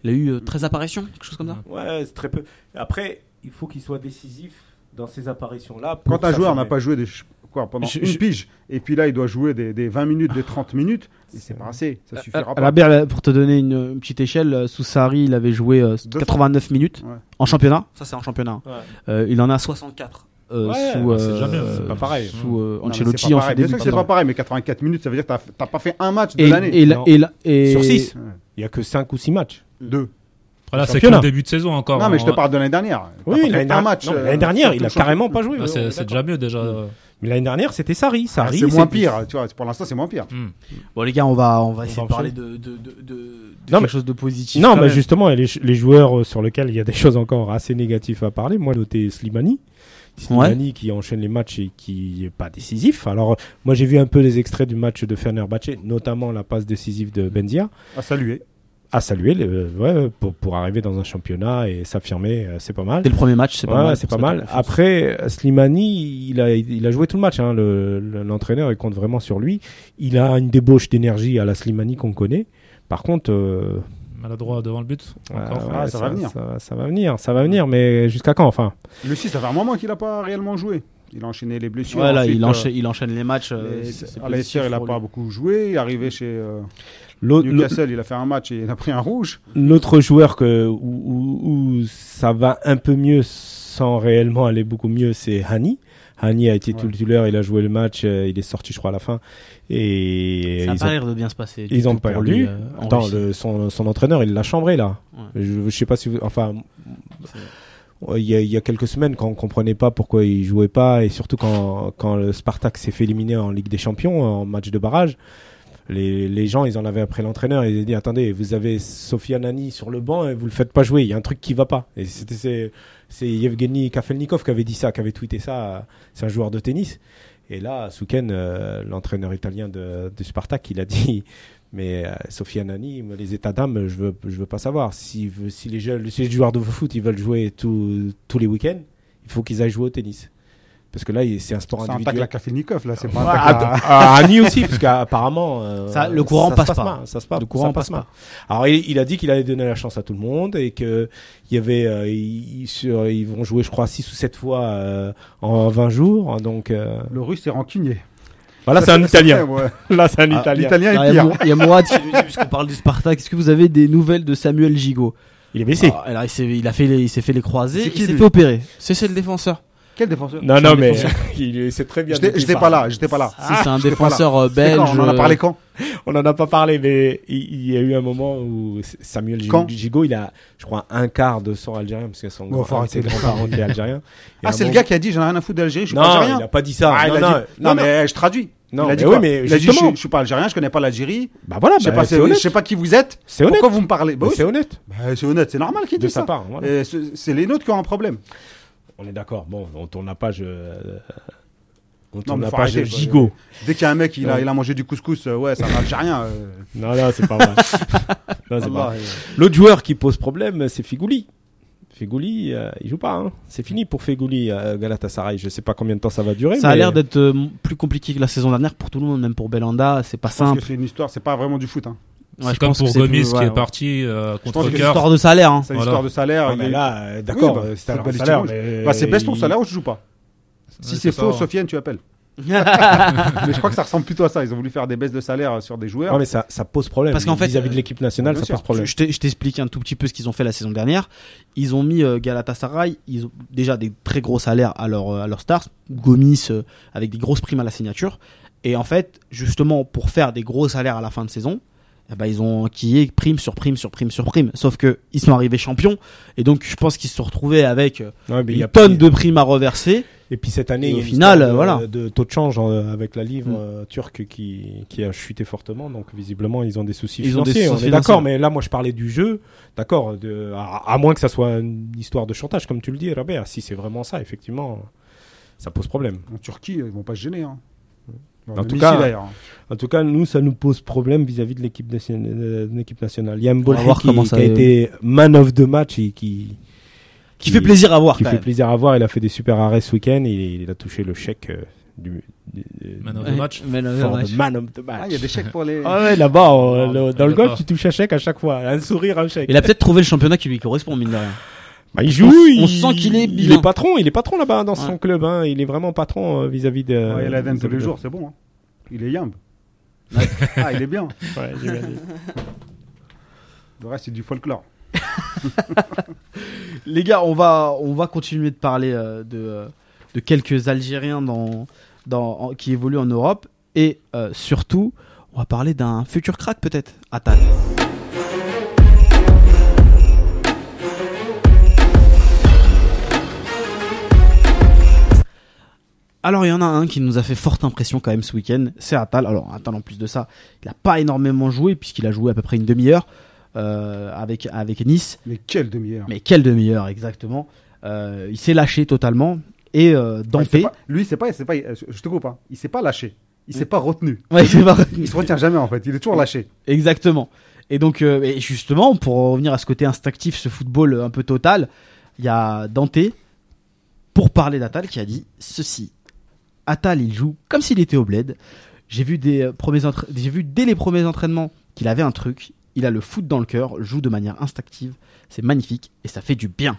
Euh, il a eu euh, 13 apparitions, quelque chose comme ça. Ouais, c'est très peu. Après, il faut qu'il soit décisif dans ces apparitions-là. Quand un joueur n'a pas joué des quoi, pendant Je- une je- pige. Et puis là, il doit jouer des, des 20 minutes, des 30 minutes. Et c'est pas assez. Ça suffira Euh, pas. Rabert, euh, pour te donner une, une petite échelle, euh, sous Sarri, il avait joué euh, 200. 89 minutes Ouais. en championnat. Ça, c'est en championnat. Ouais. Euh, il en a 64 euh, Ouais, sous, bah, euh, euh, c'est pas pareil. Sous euh, Ancelotti c'est pas en que c'est pas pareil, mais 84 minutes, ça veut dire que t'as t'as pas fait un match de l'année. et, et, et- Sur 6. Ouais. Il y a que 5 ou 6 matchs. Deux. Après, là, c'est le début de saison encore. Non, mais je te On- parle de l'année dernière. Oui, l'année un dernière, mais euh, l'année dernière, il a carrément pas joué. Ah, c'est déjà mieux déjà. Mais l'année dernière, c'était Sarri. Ah, Sarri, C'est moins pire, tu vois. Pour l'instant, c'est moins pire. Hmm. Bon, les gars, on va, on va essayer va de parler de, de, de, de, de Non, quelque mais- chose de positif. Non, mais même. justement, les, les joueurs euh, sur lesquels il y a des choses encore assez négatives à parler. Moi, noté Slimani. Slimani qui enchaîne les matchs et qui est pas décisif. Alors, moi, j'ai vu un peu les extraits du match de Fenerbahçe, notamment la passe décisive de Benzia. À saluer. À saluer, le- ouais, pour, pour arriver dans un championnat et s'affirmer, euh, c'est pas mal. Dès le premier match, c'est pas Ouais, mal. c'est pas mal. Après, euh, Slimani, il a, il a joué tout le match. Hein. Le- le- L'entraîneur, il compte vraiment sur lui. Il a une débauche d'énergie à la Slimani qu'on connaît. Par contre, euh, Maladroit devant le but. ouais, Ah, ça va venir. Ça, va- ça va venir, ça va venir. Mais jusqu'à quand, enfin? Le 6, ça fait un moment qu'il a pas réellement joué. Il a enchaîné les blessures. Ouais, là, ensuite, il, euh, enchaîne, il enchaîne les matchs. euh, les- c'est- à il a positif pas beaucoup joué. Il est arrivé chez euh, Newcastle, il a fait un match et il a pris un rouge. L'autre joueur que, où, où- où ça va un peu mieux sans réellement aller beaucoup mieux, c'est Hani. Hani a été Ouais. tout le titulaire, il a joué le match, euh, il est sorti, je crois, à la fin. Et. Ça a ils pas l'air de bien se passer. Ils ont perdu. lui, euh, en Attends, le- son, son entraîneur, il l'a chambré là. Ouais. Je, je sais pas si vous. Enfin. Il y, a, il y a quelques semaines, quand on comprenait pas pourquoi il jouait pas, et surtout quand, quand le Spartak s'est fait éliminer en Ligue des Champions, en match de barrage, les, les gens, ils en avaient après l'entraîneur, ils ont dit attendez, vous avez Sofia Nani sur le banc et vous le faites pas jouer, il y a un truc qui va pas. Et c'était c'est, Yevgeny Kafelnikov qui avait dit ça, qui avait tweeté ça. C'est un joueur de tennis. Et là, Souken, euh, l'entraîneur italien de, du Spartak, il a dit mais euh, Sofia Nani, me- les états d'âme, je veux, je veux pas savoir. Si, si, les jeunes, si les joueurs de foot ils veulent jouer tous tous les week-ends, il faut qu'ils aillent jouer au tennis. Parce que là, c'est un sport C'est un tacle individuel. à Kafelnikov, là. C'est pas un tacle à- à, à Annie aussi, parce qu'apparemment, euh, Ça, le courant se passe pas. mal, ça se passe, Le courant ça passe mal. Alors, il, il a dit qu'il allait donner la chance à tout le monde et que il y avait, euh, ils, sur- ils vont jouer, je crois, 6 ou 7 fois euh, en 20 jours. Donc, euh, Le russe est rancunier. Voilà, Ça, c'est un ça, Italien. ouais. Là, c'est un Ah, Italien. L'italien est Il y a pire. Il y a Mourad puisqu'on parle du Spartak, est-ce que vous avez des nouvelles de Samuel Gigot? Il est blessé. Alors, alors, il s'est il a fait les, il s'est fait les croisés, C'est il s'est fait opérer. C'est c'est le défenseur. Quel défenseur non, non, mais défenseur. il est- c'est très bien. J'étais pas là, j'étais pas là. Si, c'est un défenseur euh, belge. quand On en a parlé quand On n'en a pas parlé, mais il, il y a eu un moment où Samuel Gigot, il a, je crois, un quart de sang algérien, parce que son Bon, grands-parents était algérien. Ah, c'est le gars qui a dit j'en ai rien à foutre d'Algérie, je suis Non, pas algérien. il a pas dit ça. Ah, non, a non, dit- non, Non, mais je traduis. Non, il a dit mais quoi oui, mais Il a dit je je suis pas algérien, je connais pas l'Algérie. Bah voilà, Je sais bah, pas je sais pas qui vous êtes. C'est honnête. Pourquoi vous me parlez Bah Bah, oui, c'est honnête. bah, C'est honnête, c'est normal qu'il dise ça. voilà. C'est les nôtres qui ont un problème. On est d'accord. Bon, on tourne la page. euh, On tourne la page arrêter, gigot. Dès qu'il y a un mec, il a, Ouais. il a mangé du couscous, euh, ouais, c'est un Algérien. euh, Non, non, c'est pas vrai. Non, c'est pas Allah, vrai. euh, L'autre joueur qui pose problème, c'est Figouli. Figouli, euh, il joue pas. Hein. C'est fini pour Figouli à Galatasaray. Je sais pas combien de temps ça va durer. Ça a l'air d'être euh, plus compliqué que la saison dernière pour tout le monde, même pour Belanda. C'est pas Je pense simple. c'est une histoire, c'est pas vraiment du foot. Hein. Ouais, c'est je comme pour Gomis plus- qui ouais, est parti euh, contre c'est cœur. Histoire de salaire. Hein. C'est une Voilà. histoire de salaire. Ah, mais là, euh, d'accord, Oui, bah, euh, c'est un football salaire. mais- Bah, c'est baisse ton salaire ou tu joues pas. Si c'est faux, ouais. Sofiane, tu appelles. Mais je crois que ça ressemble plutôt à ça. Ils ont voulu faire des baisses de salaire sur des joueurs. Ouais, mais ça, ça pose problème. Parce qu'en fait, vis-à-vis de euh, l'équipe nationale, ça sûr. pose problème. Je t'explique un tout petit peu ce qu'ils ont fait la saison dernière. Ils ont mis euh, Galatasaray, ils ont déjà des très gros salaires à leurs euh, à leurs stars, Gomis euh, avec des grosses primes à la signature. Et en fait, justement pour faire des gros salaires à la fin de saison, eh ben, ils ont enquillé prime sur prime sur prime sur prime. Sauf que ils sont arrivés champions et donc je pense qu'ils se sont retrouvés avec Ouais, mais il y une a tonne pas- de primes à reverser. Et puis cette année, Et il y a au une final, de, voilà. de taux de change euh, avec la livre Mm. euh, turque qui, qui a chuté fortement. Donc visiblement, ils ont des soucis Ils ont des financiers. soucis on est financiers. d'accord, mais là, moi, je parlais du jeu. D'accord, à, à moins que ça soit une histoire de chantage, comme tu le dis, Robert. Si c'est vraiment ça, effectivement, ça pose problème. En Turquie, ils vont pas se gêner. Hein. Bon, En tout cas- d'ailleurs. En tout cas, nous, ça nous pose problème vis-à-vis de l'équipe nationale. euh, l'équipe nationale. Il y a Mbolhi qui, qui a été man of the match et qui, Qui fait plaisir à voir. qui quand fait même. plaisir à voir. Il a fait des super arrêts ce week-end. et Il, il a touché le chèque euh, du, du- Man of the match. man of the for match. the man of the match. Ah, il y a des chèques pour les. Ah ouais, là-bas, le- dans le golf, tu touches un chèque à chaque fois. Un sourire, un chèque. Il a peut-être trouvé le championnat qui lui correspond, mine de rien. Bah, il joue, On- il, on sent qu'il est il bien. est patron, il est patron là-bas dans Ouais. son club. Hein. Il est vraiment patron euh, vis-à-vis de. Ouais, il a tous les jours, c'est bon. hein. Il est yamb. ah, il est bien. Ouais. Le reste, c'est du folklore. Les gars, on va, on va continuer de parler euh, de, euh, de quelques Algériens dans, dans, en- qui évoluent en Europe. Et euh, surtout, on va parler d'un futur crack peut-être, Atal. Alors il y en a un qui nous a fait forte impression quand même ce week-end, c'est Atal. Alors Atal en plus de ça, il n'a pas énormément joué puisqu'il a joué à peu près une demi-heure euh, avec, avec Nice. Mais quelle demi-heure. Mais quelle demi-heure exactement. Euh, il s'est lâché totalement. Et euh, Ouais, Dante. pas- lui, c'est pas, c'est pas, je te coupe, hein. il s'est pas lâché. Il s'est pas retenu. Ouais, c'est pas- Il se retient jamais en fait. Il est toujours lâché. Exactement. Et donc, euh, et justement, pour revenir à ce côté instinctif, ce football un peu total, il y a Dante, pour parler d'Atal, qui a dit ceci. Atal, il joue comme s'il était au bled. J'ai vu, des, euh, premiers entra- j'ai vu dès les premiers entraînements qu'il avait un truc. Il a le foot dans le cœur, joue de manière instinctive. C'est magnifique et ça fait du bien.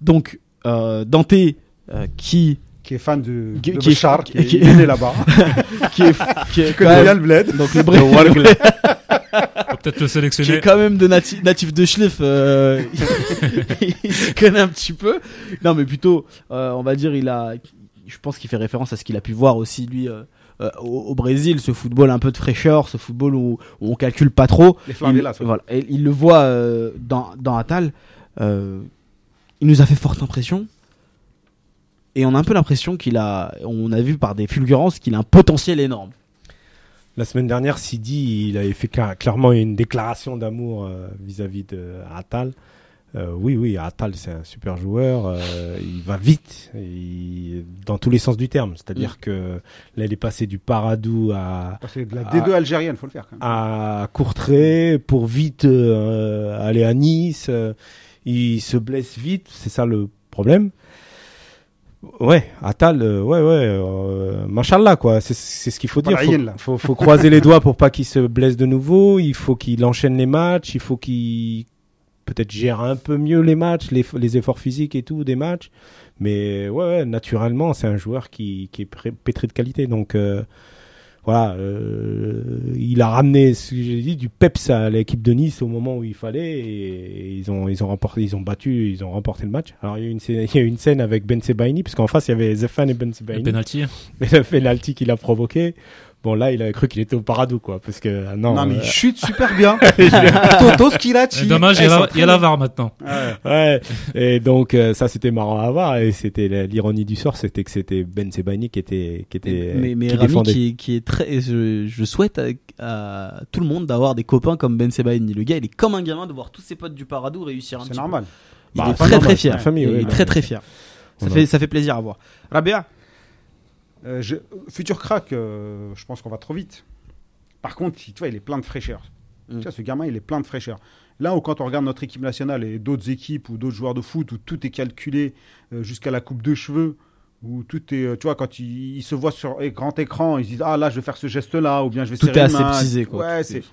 Donc, euh, Dante, euh, qui, Qui est fan de, Qui- de qui est- Bachar, qui, qui- est né là-bas. qui est, qui est quand bien même, le bled. donc le peut-être le qui est sélectionner. quand même de nati- natif de Schliff, euh, il se connaît un petit peu. Non, mais plutôt, euh, on va dire, il a, je pense qu'il fait référence à ce qu'il a pu voir aussi lui euh, euh, au, au Brésil, ce football un peu de fraîcheur, ce football où, où on calcule pas trop. Les Il, favelas. ouais. voilà, et il le voit euh, dans dans Atal. Euh, il nous a fait forte impression. Et on a un peu l'impression qu'il a, on a vu par des fulgurances qu'il a un potentiel énorme. La semaine dernière, Sidi, il avait fait cla- clairement une déclaration d'amour euh, vis-à-vis de Atal. Euh, oui, oui, Atal, c'est un super joueur. euh, il va vite, il- dans tous les sens du terme. C'est-à-dire Mm. que là, il est passé du Paradou à, que de la Ah. D2 algérienne, faut le faire quand même. à Courtrai pour vite euh, aller à Nice. euh, il se blesse vite, c'est ça le problème. Ouais, Atal, euh, ouais, ouais, euh, machallah, quoi. C'est, ce qu'il faut dire. Faut, faut, faut croiser les doigts pour pas qu'il se blesse de nouveau. Il faut qu'il enchaîne les matchs. Il faut qu'il peut-être gère un peu mieux les matchs, les, les efforts physiques et tout des matchs. Mais ouais, naturellement, c'est un joueur qui, qui est pétri de qualité. Donc, euh, voilà, euh, il a ramené, ce que j'ai dit, du peps à l'équipe de Nice au moment où il fallait et, ils ont, ils ont remporté, ils ont battu, ils ont remporté le match. Alors il y a eu une scène, il y a une scène avec Ben Sebaini, parce qu'en face il y avait Zefan et Ben Le Sebaini. penalty. Mais le penalty qu'il a provoqué, bon là il avait cru qu'il était au paradou quoi, parce que ah, non. Non, mais euh, il chute super bien. Toto Skilacci. Dommage, il y, a il y a la très VAR maintenant. Ouais. Ouais, et donc euh, ça c'était marrant à voir et c'était l'ironie du sort, c'était que c'était Ben Sebaini qui était qui était mais mais qui Rami défendait. qui est, qui est très je, je souhaite à, à tout le monde d'avoir des copains comme Ben Sebaini le gars il est comme un gamin de voir tous ses potes du Paradou réussir un C'est petit normal. peu. il Bah, est très normal, très fier famille, il est très très fier ça fait ça fait plaisir à voir Rabia Euh, je- Futur crack, euh, je pense qu'on va trop vite. Par contre, tu vois, il est plein de fraîcheur. Mm. Tu vois, ce gamin, il est plein de fraîcheur. Là où quand on regarde notre équipe nationale et d'autres équipes ou d'autres joueurs de foot où tout est calculé euh, jusqu'à la coupe de cheveux, où tout est, tu vois, quand ils, ils se voient sur grand écran, ils se disent ah là je vais faire ce geste-là ou bien je vais Tout serrer est aseptisé, quoi. Ouais, est-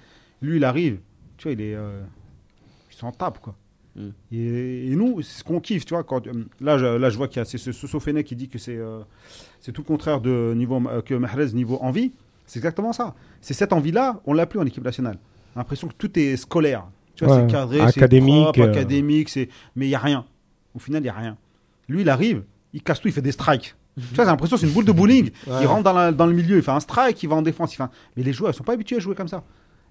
lui il arrive, tu vois, il est, il s'en tape quoi. Mm. Et, et nous, c'est ce qu'on kiffe, tu vois. Quand, euh, là, je, là, je vois qu'il y a c'est ce Soso Fene qui dit que c'est euh, c'est tout le contraire de niveau euh, que Mahrez niveau envie. C'est exactement ça. C'est cette envie-là, on l'a plus en équipe nationale. L'impression que tout est scolaire. Tu vois, Ouais. c'est cadré, Académique, c'est propre, euh. académique, c'est mais il y a rien. Au final, il y a rien. Lui, il arrive, il casse tout, il fait des strikes. tu vois, j'ai l'impression que c'est une boule de bowling. Il rentre dans, la- dans le milieu, il fait un strike, il va en défense. Il fait un- Mais les joueurs, ils sont pas habitués à jouer comme ça.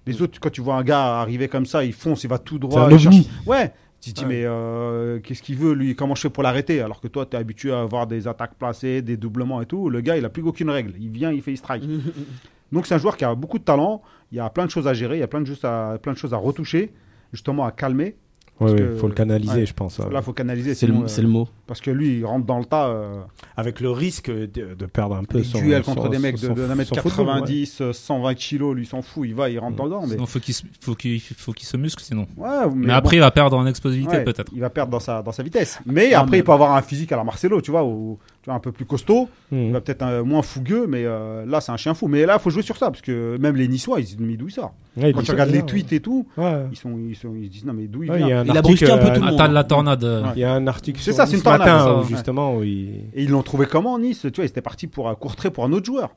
Les autres, quand tu vois un gars arriver comme ça, il fonce, il va tout droit. C'est un il cherche- ovni. Ouais. Tu te dis, Ouais. mais euh, qu'est-ce qu'il veut, lui? Comment je fais pour l'arrêter? Alors que toi, tu es habitué à avoir des attaques placées, des doublements et tout. Le gars, il a plus aucune règle. Il vient, il fait, il strike. Donc, c'est un joueur qui a beaucoup de talent. Il y a plein de choses à gérer, il y a plein de, choses à, plein de choses à retoucher, justement à calmer. Ouais, ouais, que- faut le canaliser, ouais. je pense. ouais. Là, il faut canaliser. c'est le, c'est euh, le mot Parce que lui, il rentre dans le tas. euh, Avec le risque de, de perdre un peu son duels contre son- des mecs de, son- de son 1m90, football, ouais. euh, 120 kilos, lui, il s'en fout, il va, il rentre dedans. Mais, Sinon, faut qu'il se- faut qu'il faut qu'il se muscle sinon. ouais, Mais, bon, après, il va perdre en explosivité ouais, peut-être. Il va perdre dans sa, dans sa vitesse. Mais Non, après, mais- il peut avoir un physique à la Marcelo, tu vois. Où, tu vois, un peu plus costaud, va peut-être un- moins fougueux, mais euh, là, c'est un chien fou. Mais là, il faut jouer sur ça, parce que même les Niçois, ils se disent, mais d'où il sort Ouais, Quand tu regardes les ouais. tweets et tout, Ouais. ils, sont, ils, sont, ils se disent, non, mais d'où il Ouais, vient il a brusqué un peu euh, tout le monde. Atal la tornade. euh, Ouais. Il y a un article C'est sur ça, c'est une ce matin tornade, ça. justement où il... Et ils l'ont trouvé comment, Nice? Tu vois, ils étaient partis pour un court-trait pour un autre joueur.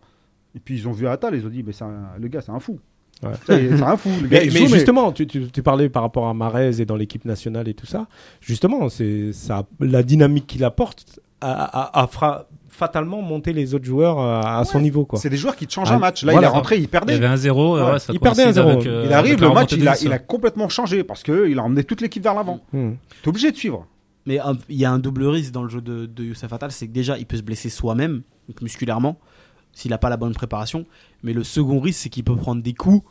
Et puis ils ont vu Atal, ils ont dit, mais un- le gars, c'est un fou. Ouais. C'est un fou. Le gars, Mais, il mais joue, mais- justement, tu, tu, tu parlais par rapport à Marez et dans l'équipe nationale et tout ça. Justement, c'est ça, la dynamique qu'il apporte a, a- a fera fatalement monter les autres joueurs à, à son niveau, quoi. c'est des joueurs qui te changent Ah, un match. Là, voilà. il est rentré, il Il y perdait. avait un 0 Ouais. ouais, ça Il perdait un 0. avec, euh, Il arrive, le match, il a, il complètement changé parce qu'il a emmené toute l'équipe vers l'avant. Hmm. T'es obligé de suivre. Mais il y a un double risque dans le jeu de, de Youssef Attal, c'est que déjà il peut se blesser soi-même, musculairement, s'il n'a pas la bonne préparation. Mais le second risque, c'est qu'il peut prendre des coups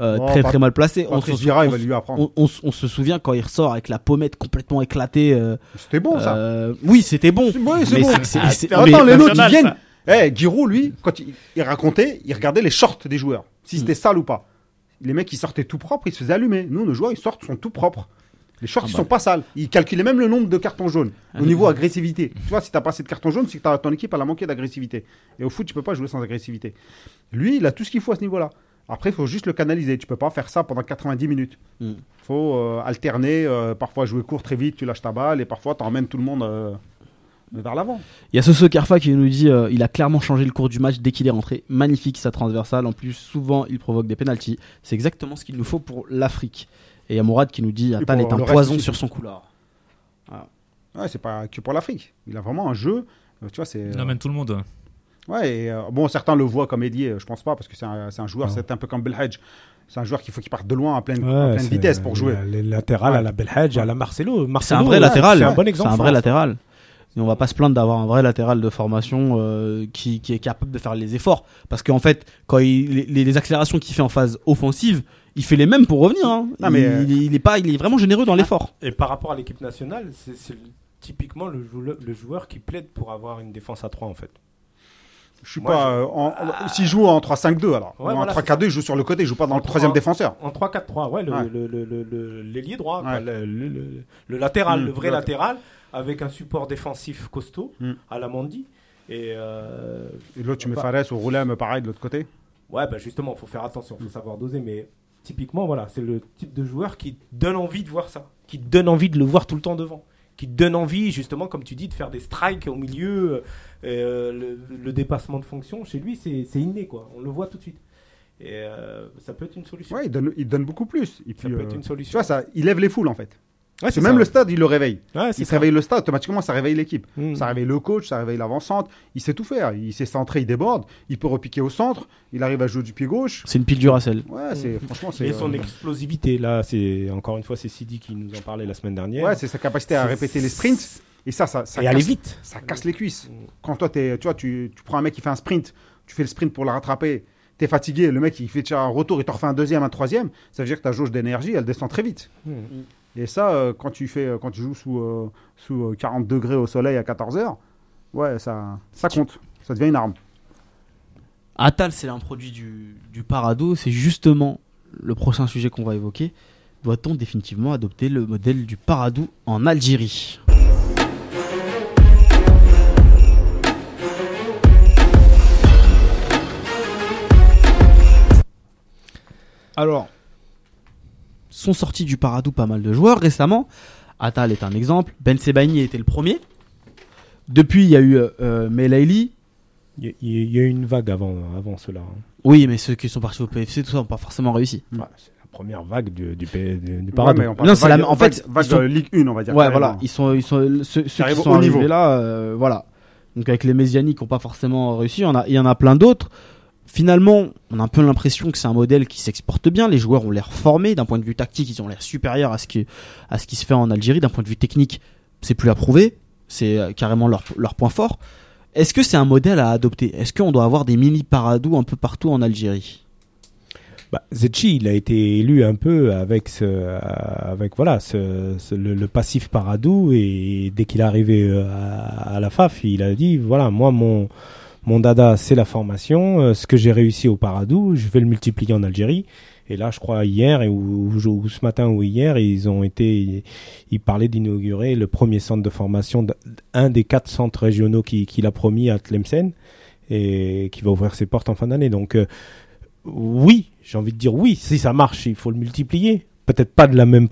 euh, Oh, très très mal placés. On se, on lui apprendre. on- on se- on se souvient quand il ressort avec la pommette complètement éclatée. euh, C'était bon, ça. euh, oui, c'était bon. C'est mais bon. Attends, mais- les nôtres, ils viennent. Eh, Giroud, lui, quand il, il racontait, il regardait les shorts des joueurs, si c'était sale ou pas. Les mecs, ils sortaient tout propres, ils se faisaient allumer. Nous, nos joueurs, ils sortent, sont tout propres. Les shorts, Ah ils bah. sont pas sales. Ils calculaient même le nombre de cartons jaunes. Au Ah, niveau oui. agressivité. Tu vois, si t'as pas assez de cartons jaunes, c'est que ton équipe, elle a manqué d'agressivité. Et au foot, tu peux pas jouer sans agressivité. Lui, il a tout ce qu'il faut à ce niveau-là. Après, il faut juste le canaliser. Tu peux pas faire ça pendant 90 minutes. Mm. faut euh, alterner, euh, parfois jouer court très vite, tu lâches ta balle, et parfois tu emmènes tout le monde euh, vers l'avant. Il y a Soso Carfa qui nous dit euh, il a clairement changé le cours du match dès qu'il est rentré. Magnifique sa transversale. En plus, souvent il provoque des pénalties. C'est exactement ce qu'il nous faut pour l'Afrique. Et il y a Mourad qui nous dit pour est un poison sur son couloir. Ouais, c'est pas que pour l'Afrique. Il a vraiment un jeu. tu vois, c'est. Il emmène tout le monde. Ouais, et, euh, bon, certains le voient comme ailier, je pense pas, parce que c'est un, c'est un joueur, c'est un peu comme Belhadj. C'est un joueur qu'il faut qu'il parte de loin à pleine, à pleine c'est- vitesse pour jouer. la- Les latérales Ouais. à la Belhadj, à la Marcelo. C'est Marcelo, un vrai ouais, latéral. C'est un bon C'est exemple. un je vrai latéral. Et on va pas se plaindre d'avoir un vrai latéral de formation euh, qui, qui est capable de faire les efforts. Parce qu'en fait, quand il, les, les accélérations qu'il fait en phase offensive, il fait les mêmes pour revenir. hein. Non, mais, il, euh, il est pas, il est vraiment généreux dans l'effort. Et par rapport à l'équipe nationale, c'est c'est typiquement le joueur, le joueur qui plaide pour avoir une défense à 3 en fait. Je suis Moi, pas. je- euh, en- en- S'il joue en 3-5-2, alors. Ouais, en voilà, 3-4-2, il joue sur le côté, il joue pas dans En le troisième trois- défenseur. En 3-4-3, ouais, le- Ouais. le- le- l'ailier droit, Ouais. quoi, le, latéral, Mm, le vrai latéral, avec un support défensif costaud Mm. à la Mandi. Et euh, Et l'autre, tu mets Bah. Fares ou Roulem, pareil, de l'autre côté? ouais, bah justement, faut faire attention, faut savoir doser, mais typiquement, voilà, c'est le type de joueur qui donne envie de voir ça, qui donne envie de le voir tout le temps devant, qui donne envie, justement, comme tu dis, de faire des strikes au milieu. euh, le, le dépassement de fonction, chez lui, c'est inné, quoi. On le voit tout de suite. Et euh, ça peut être une solution. Ouais, il donne, il donne beaucoup plus. Et ça puis, peut euh, être une tu solution. vois, ça, il lève les foules, en fait. Ouais, c'est même ça. le stade, il le réveille. Ouais, Il se réveille le stade, automatiquement, ça réveille l'équipe. Mm. Ça réveille le coach, ça réveille l'avancante. Il sait tout faire. Il sait centrer, il déborde. Il peut repiquer au centre. Il arrive à jouer du pied gauche. C'est une pile du Racel. Ouais, c'est franchement, c'est. Et son euh, explosivité, là, c'est encore une fois, c'est Sidi qui nous en parlait la semaine dernière. Ouais, c'est sa capacité à répéter les sprints. Et ça, ça, ça et aller casse, vite. ça casse les cuisses. Mm. Quand toi, es, tu vois, tu, tu prends un mec qui fait un sprint, tu fais le sprint pour le rattraper. T'es fatigué, le mec il fait déjà un retour, il t'en refait un deuxième, un troisième. Ça veut dire que ta jauge d'énergie, elle descend très vite. Mm. Et ça, euh, quand tu fais, euh, quand tu joues sous, euh, sous euh, 40 degrés au soleil à 14 heures, ouais, ça, ça compte. Ça devient une arme. Attal, c'est un produit du, du Parado. C'est justement le prochain sujet qu'on va évoquer. Doit-on définitivement adopter le modèle du Paradou en Algérie? Alors, sont sortis du Paradou pas mal de joueurs récemment. Attal est un exemple. Ben Sebaini était le premier. Depuis, il y a eu euh, euh, Melaili, Il y, a- il y a eu une vague avant, avant cela. hein. Oui, mais ceux qui sont partis au PFC, tout ça, n'ont pas forcément réussi. Ouais, c'est la première vague du, du, P- du, du Ouais, Paradou. mais parle Non, c'est la- vague- en fait, vague, sont- de Ligue 1, on va dire. Ouais, carrément. voilà, ils sont, ils sont ceux, ceux qui arrivent sont au arrivés niveau. là, euh, voilà. Donc avec les Mésiani qui n'ont pas forcément réussi, il y en a, il y en a plein d'autres. Finalement, on a un peu l'impression que c'est un modèle qui s'exporte bien. Les joueurs ont l'air formés d'un point de vue tactique, ils ont l'air supérieurs à ce qui, se fait en Algérie. D'un point de vue technique, c'est plus à prouver, c'est euh, carrément leur, point fort. Est-ce que c'est un modèle à adopter? Est-ce qu'on doit avoir des mini paradous un peu partout en Algérie? Bah, Zetchi, il a été élu un peu avec euh, le, passif Paradou et dès qu'il est arrivé euh, à la FAF, il a dit voilà, moi mon mon dada c'est la formation, euh, ce que j'ai réussi au Paradou, je vais le multiplier en Algérie Et là, je crois hier et ou, ce matin ou hier, ils ont été, ils parlaient d'inaugurer le premier centre de formation d'un des quatre centres régionaux qui- qu'il a promis à Tlemcen et qui va ouvrir ses portes en fin d'année. Donc euh, oui, j'ai envie de dire oui. Si ça marche, il faut le multiplier. Peut-être pas de la même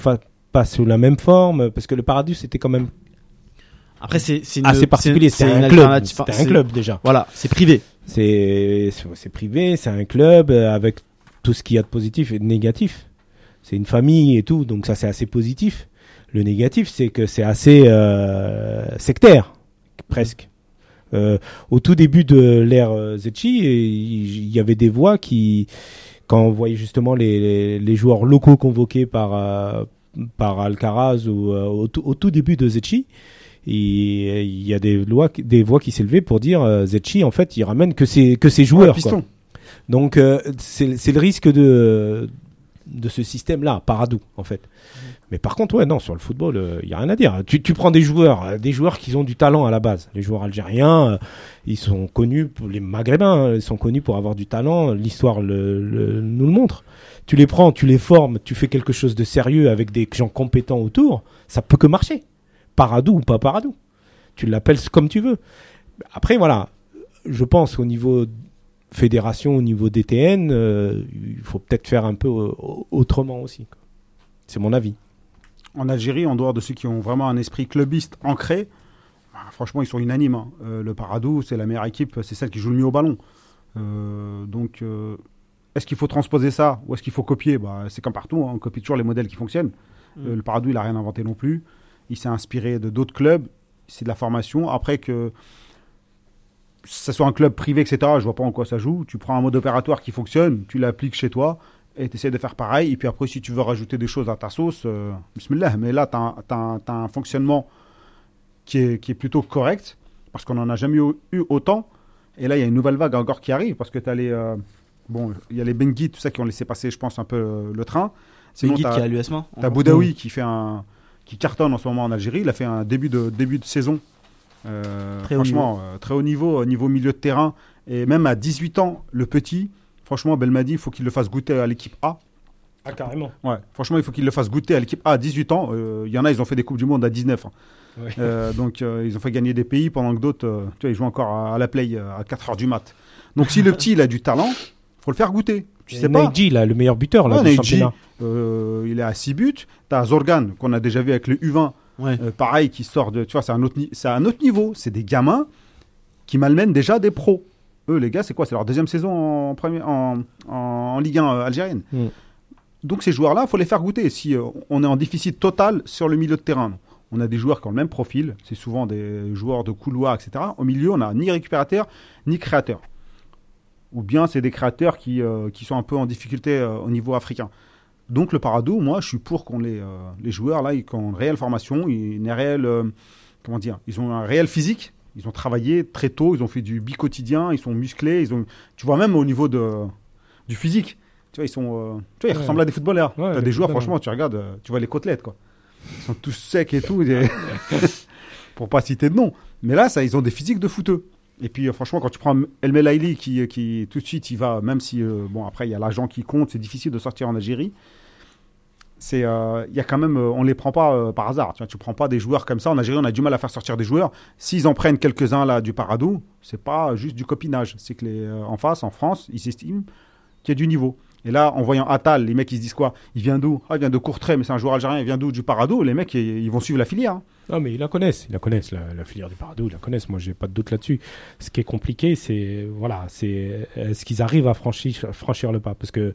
pas sous la même forme, parce que le Paradis c'était quand même Après, c'est c'est une- assez particulier. c'est- C'est c'est un club. Enfin, un c'est- club déjà. Voilà, c'est privé. C'est c'est c'est privé, c'est un club euh, avec tout ce qu'il y a de positif et de négatif. C'est une famille et tout, donc ça c'est assez positif. Le négatif, c'est que c'est assez euh, sectaire, presque. Euh, au tout début de l'ère euh, Zetchi, et il y avait des voix qui, quand on voyait justement les, les, les joueurs locaux convoqués par euh, par Alcaraz ou euh, au, tout, au tout début de Zetchi, et il y a des, lois, des voix qui s'élevaient pour dire euh, Zetchi en fait il ramène que ses que ses joueurs. quoi. Donc euh, c'est le risque de de ce système-là, Paradou en fait. Mais par contre, ouais, non, sur le football, il y a rien à dire. Tu, tu prends des joueurs, euh, des joueurs qui ont du talent à la base. Les joueurs algériens, euh, ils sont connus, pour les Maghrébins, hein, ils sont connus pour avoir du talent. L'histoire le, le- nous le montre. Tu les prends, tu les formes, tu fais quelque chose de sérieux avec des gens compétents autour, ça peut que marcher. Paradou ou pas Paradou. Tu l'appelles comme tu veux. Après, voilà, je pense au niveau fédération, au niveau DTN, euh, il faut peut-être faire un peu autrement aussi. C'est mon avis. En Algérie, en dehors de ceux qui ont vraiment un esprit clubiste ancré, bah, franchement, ils sont unanimes. hein. Euh, le Paradou, c'est la meilleure équipe, c'est celle qui joue le mieux au ballon. Euh, donc, est-ce qu'il faut transposer ça ou est-ce qu'il faut copier? Bah, C'est comme partout, hein, on copie toujours les modèles qui fonctionnent. Euh, le Paradou, il n'a rien inventé non plus. Il s'est inspiré de d'autres clubs. C'est de la formation. Après que ça soit un club privé, etc., je vois pas en quoi ça joue. Tu prends un mode opératoire qui fonctionne, tu l'appliques chez toi et tu essaies de faire pareil. Et puis après, si tu veux rajouter des choses à ta sauce, euh, bismillah. Mais là, tu as, un fonctionnement qui est, qui est plutôt correct parce qu'on n'en a jamais eu, eu autant. Et là, il y a une nouvelle vague encore qui arrive parce que tu as les. euh, bon, il y a les Benguis, tout ça, qui ont laissé passer, je pense, un peu le train. Sinon, t'as- qui est à l'USMA. T'as Boudaoui qui fait un qui cartonne en ce moment en Algérie. Il a fait un début de début de saison. euh, Très haut franchement, euh, très haut niveau, au niveau milieu de terrain. Et même à 18 ans, le petit, franchement, Belmadi, il faut qu'il le fasse goûter à l'équipe A. Ah, carrément. Ouais, franchement, il faut qu'il le fasse goûter à l'équipe A à 18 ans. Euh, Il y en a, ils ont fait des Coupes du Monde à 19. hein. Ouais. Euh, donc, euh, ils ont fait gagner des pays pendant que d'autres, euh, tu vois, ils jouent encore à, à la play euh, à 4 heures du mat. Donc, si le petit, il a du talent, faut le faire goûter. Tu sais pas. Neji, là, le meilleur buteur là, Ouais, du Neji, championnat. euh, il est à 6 buts. T'as Zorgan, qu'on a déjà vu avec le U20, Ouais. euh, pareil, qui sort de. Tu vois, c'est un, autre un autre niveau. C'est des gamins qui malmènent déjà des pros. Eux, les gars, c'est quoi? C'est leur deuxième saison en, premier, en, en, en Ligue 1 euh, algérienne. Mm. Donc, ces joueurs-là, il faut les faire goûter. Si euh, on est en déficit total sur le milieu de terrain, on a des joueurs qui ont le même profil. C'est souvent des joueurs de couloir, etc. Au milieu, on n'a ni récupérateur, ni créateur. Ou bien c'est des créateurs qui, euh, qui sont un peu en difficulté euh, au niveau africain. Donc le Paradou, moi, je suis pour qu'on les, euh, les joueurs là, ils ont une réelle formation, une réelle, comment dire, ils ont un réel physique. Ils ont travaillé très tôt, ils ont fait du bi-quotidien, ils sont musclés, ils ont, tu vois même au niveau de, du physique, tu vois, ils sont, tu vois, ils Ouais. ressemblent à des footballeurs. Ouais, T'as des joueurs, franchement, tu regardes, tu vois les côtelettes quoi. Ils sont tous secs et tout, des- pour pas citer de nom. Mais là, ça, ils ont des physiques de footeux. Et puis, euh, franchement, quand tu prends El Melaili qui, qui tout de suite, il va, même si, euh, bon, après, il y a l'agent qui compte, c'est difficile de sortir en Algérie. C'est, euh, il y a quand même, euh, on les prend pas euh, par hasard. Tu vois, tu prends pas des joueurs comme ça. En Algérie, on a du mal à faire sortir des joueurs. S'ils en prennent quelques-uns là du Paradou, c'est pas juste du copinage. C'est que les, euh, en face, en France, ils s'estiment qu'il y a du niveau. Et là, en voyant Attal, les mecs, ils se disent quoi? Il vient d'où? Ah, il vient de Courtrai, mais c'est un joueur algérien. Il vient d'où? Du Paradou. Les mecs, ils, vont suivre la filière. hein. Non, mais ils la connaissent. Ils la connaissent, la, filière du Paradou. Ils la connaissent. Moi, j'ai pas de doute là-dessus. Ce qui est compliqué, c'est, voilà, c'est, est-ce qu'ils arrivent à franchir, franchir le pas? Parce que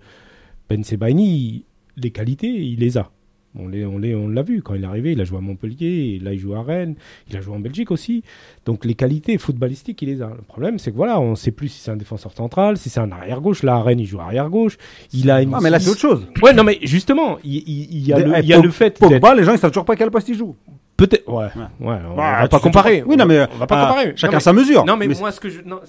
Ben Sebaini, les qualités, il les a. On l'a vu quand il est arrivé. Il a joué à Montpellier, là il joue à Rennes, il a joué en Belgique aussi. Donc les qualités footballistiques, il les a. Le problème, c'est que voilà, on sait plus si c'est un défenseur central, si c'est un arrière gauche. Là, à Rennes, il joue arrière gauche. Il a une. Ah, mais là, c'est autre chose. Ouais, non, mais justement, il, il- il y a, Des- le, eh, il y a Pog- le fait. Pogba, les gens, ils savent toujours pas quel poste il joue. Peut-être. Ouais. Ouais. Ouais. On Bah, va pas comparer. Oui, non, mais on va pas ah, comparer. Chacun Non, mais- sa mesure. Non, mais, Mais moi, ce que je. Non,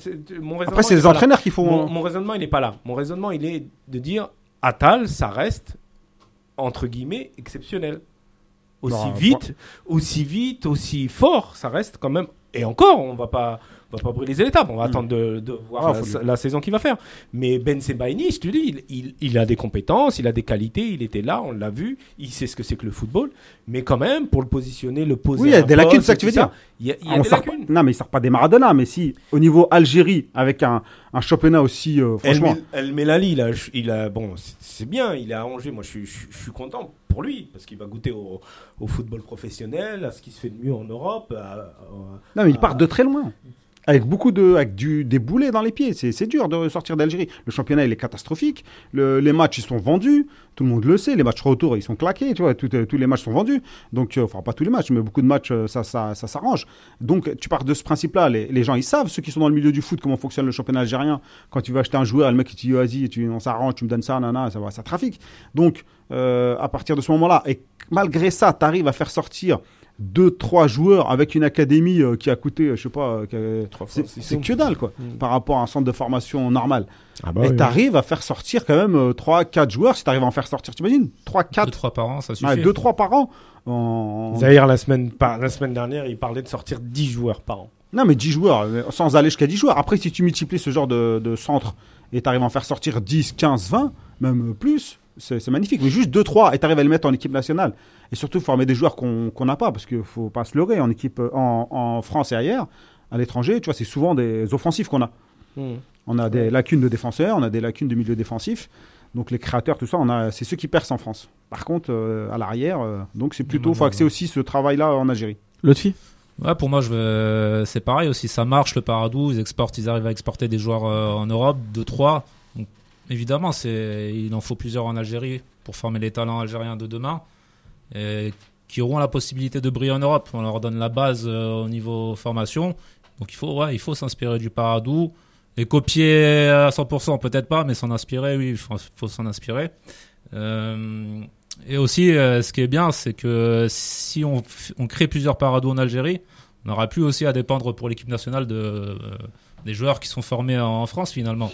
mon. Après, c'est les entraîneurs qui font. Mon, mon raisonnement, il n'est pas là. Mon raisonnement, il est de dire Atal, ça reste, entre guillemets, exceptionnel. Aussi Non, vite, aussi vite, aussi fort, ça reste quand même. Et encore, on va pas, on va pas brûler les étapes. On va Mm. attendre de, de voir Ah, la, saison qu'il va faire. Mais Ben Sebaini, je te dis, il, il, il a des compétences, il a des qualités, il était là, on l'a vu, il sait ce que c'est que le football. Mais quand même, pour le positionner, le poser. Oui, il y a des lacunes, c'est ça et que tu veux dire. Il y a, il y a Ah, on des sort pas- lacunes. Non, mais il sort pas des Maradona. Mais si, au niveau Algérie, avec un, un championnat aussi, euh, El, franchement. El Melali, il a, il a, bon, c'est- bien, il est à Angers. Moi, je suis, je, suis- je suis content pour lui parce qu'il va goûter au, au football professionnel, à ce qui se fait de mieux en Europe. à- à- Non, mais il part de très loin. Avec beaucoup de, avec du, des boulets dans les pieds. C'est, dur de sortir d'Algérie. Le championnat, il est catastrophique. Le- les matchs, ils sont vendus. Tout le monde le sait. Les matchs retour, ils sont claqués. Tu vois, tous les matchs sont vendus. Donc, euh, enfin, pas tous les matchs, mais beaucoup de matchs, euh, ça, ça, ça s'arrange. Donc, tu pars de ce principe-là. Les, gens, ils savent, ceux qui sont dans le milieu du foot, comment fonctionne le championnat algérien. Quand tu vas acheter un joueur, le mec, il te dit, vas-y, on s'arrange, tu me donnes ça, nana, ça va, ça trafique. Donc, euh, à partir de ce moment-là, et malgré ça, tu arrives à faire sortir deux, trois joueurs avec une académie euh, qui a coûté, euh, je sais pas, euh, c'est que dalle, quoi, Mm. par rapport à un centre de formation normal. Ah bah et oui, tu arrives à faire sortir quand même 3, 4 joueurs, si tu arrives à en faire sortir, tu imagines 3, 2 4, 3 par an, ça suffit. 2, 3 par an. En- Zahir, la semaine, par, la semaine dernière, il parlait de sortir 10 joueurs par an. Non, mais 10 joueurs, euh, sans aller jusqu'à 10 joueurs. Après, si tu multiplies ce genre de, de centre et tu arrives à en faire sortir 10, 15, 20, même plus, c'est magnifique. Mais juste 2, 3 et tu arrives à les mettre en équipe nationale. Et surtout, former des joueurs qu'on n'a pas, parce qu'il faut pas se leurrer en équipe en, en France et ailleurs, à l'étranger, tu vois, c'est souvent des offensifs qu'on a. On a des lacunes de défenseurs, on a des lacunes de milieu défensif. Donc les créateurs, tout ça, on a, c'est ceux qui percent en France. Par contre, euh, à l'arrière, euh, donc c'est plutôt, faut axer aussi ce travail-là en Algérie. L'autre fille Ouais, pour moi, je c'est pareil aussi. Ça marche le Paradou. Ils exportent, ils arrivent à exporter des joueurs euh, en Europe, 2-3. Donc, évidemment, c'est... il en faut plusieurs en Algérie pour former les talents algériens de demain qui auront la possibilité de briller en Europe. On leur donne la base euh, au niveau formation. Donc, il faut, ouais, il faut s'inspirer du Paradou. Les copier à 100%, peut-être pas, mais s'en inspirer, oui, il faut, faut s'en inspirer. Euh, et aussi, euh, ce qui est bien, c'est que si on, crée plusieurs parados en Algérie, on n'aura plus aussi à dépendre pour l'équipe nationale de, euh, des joueurs qui sont formés en, en France finalement.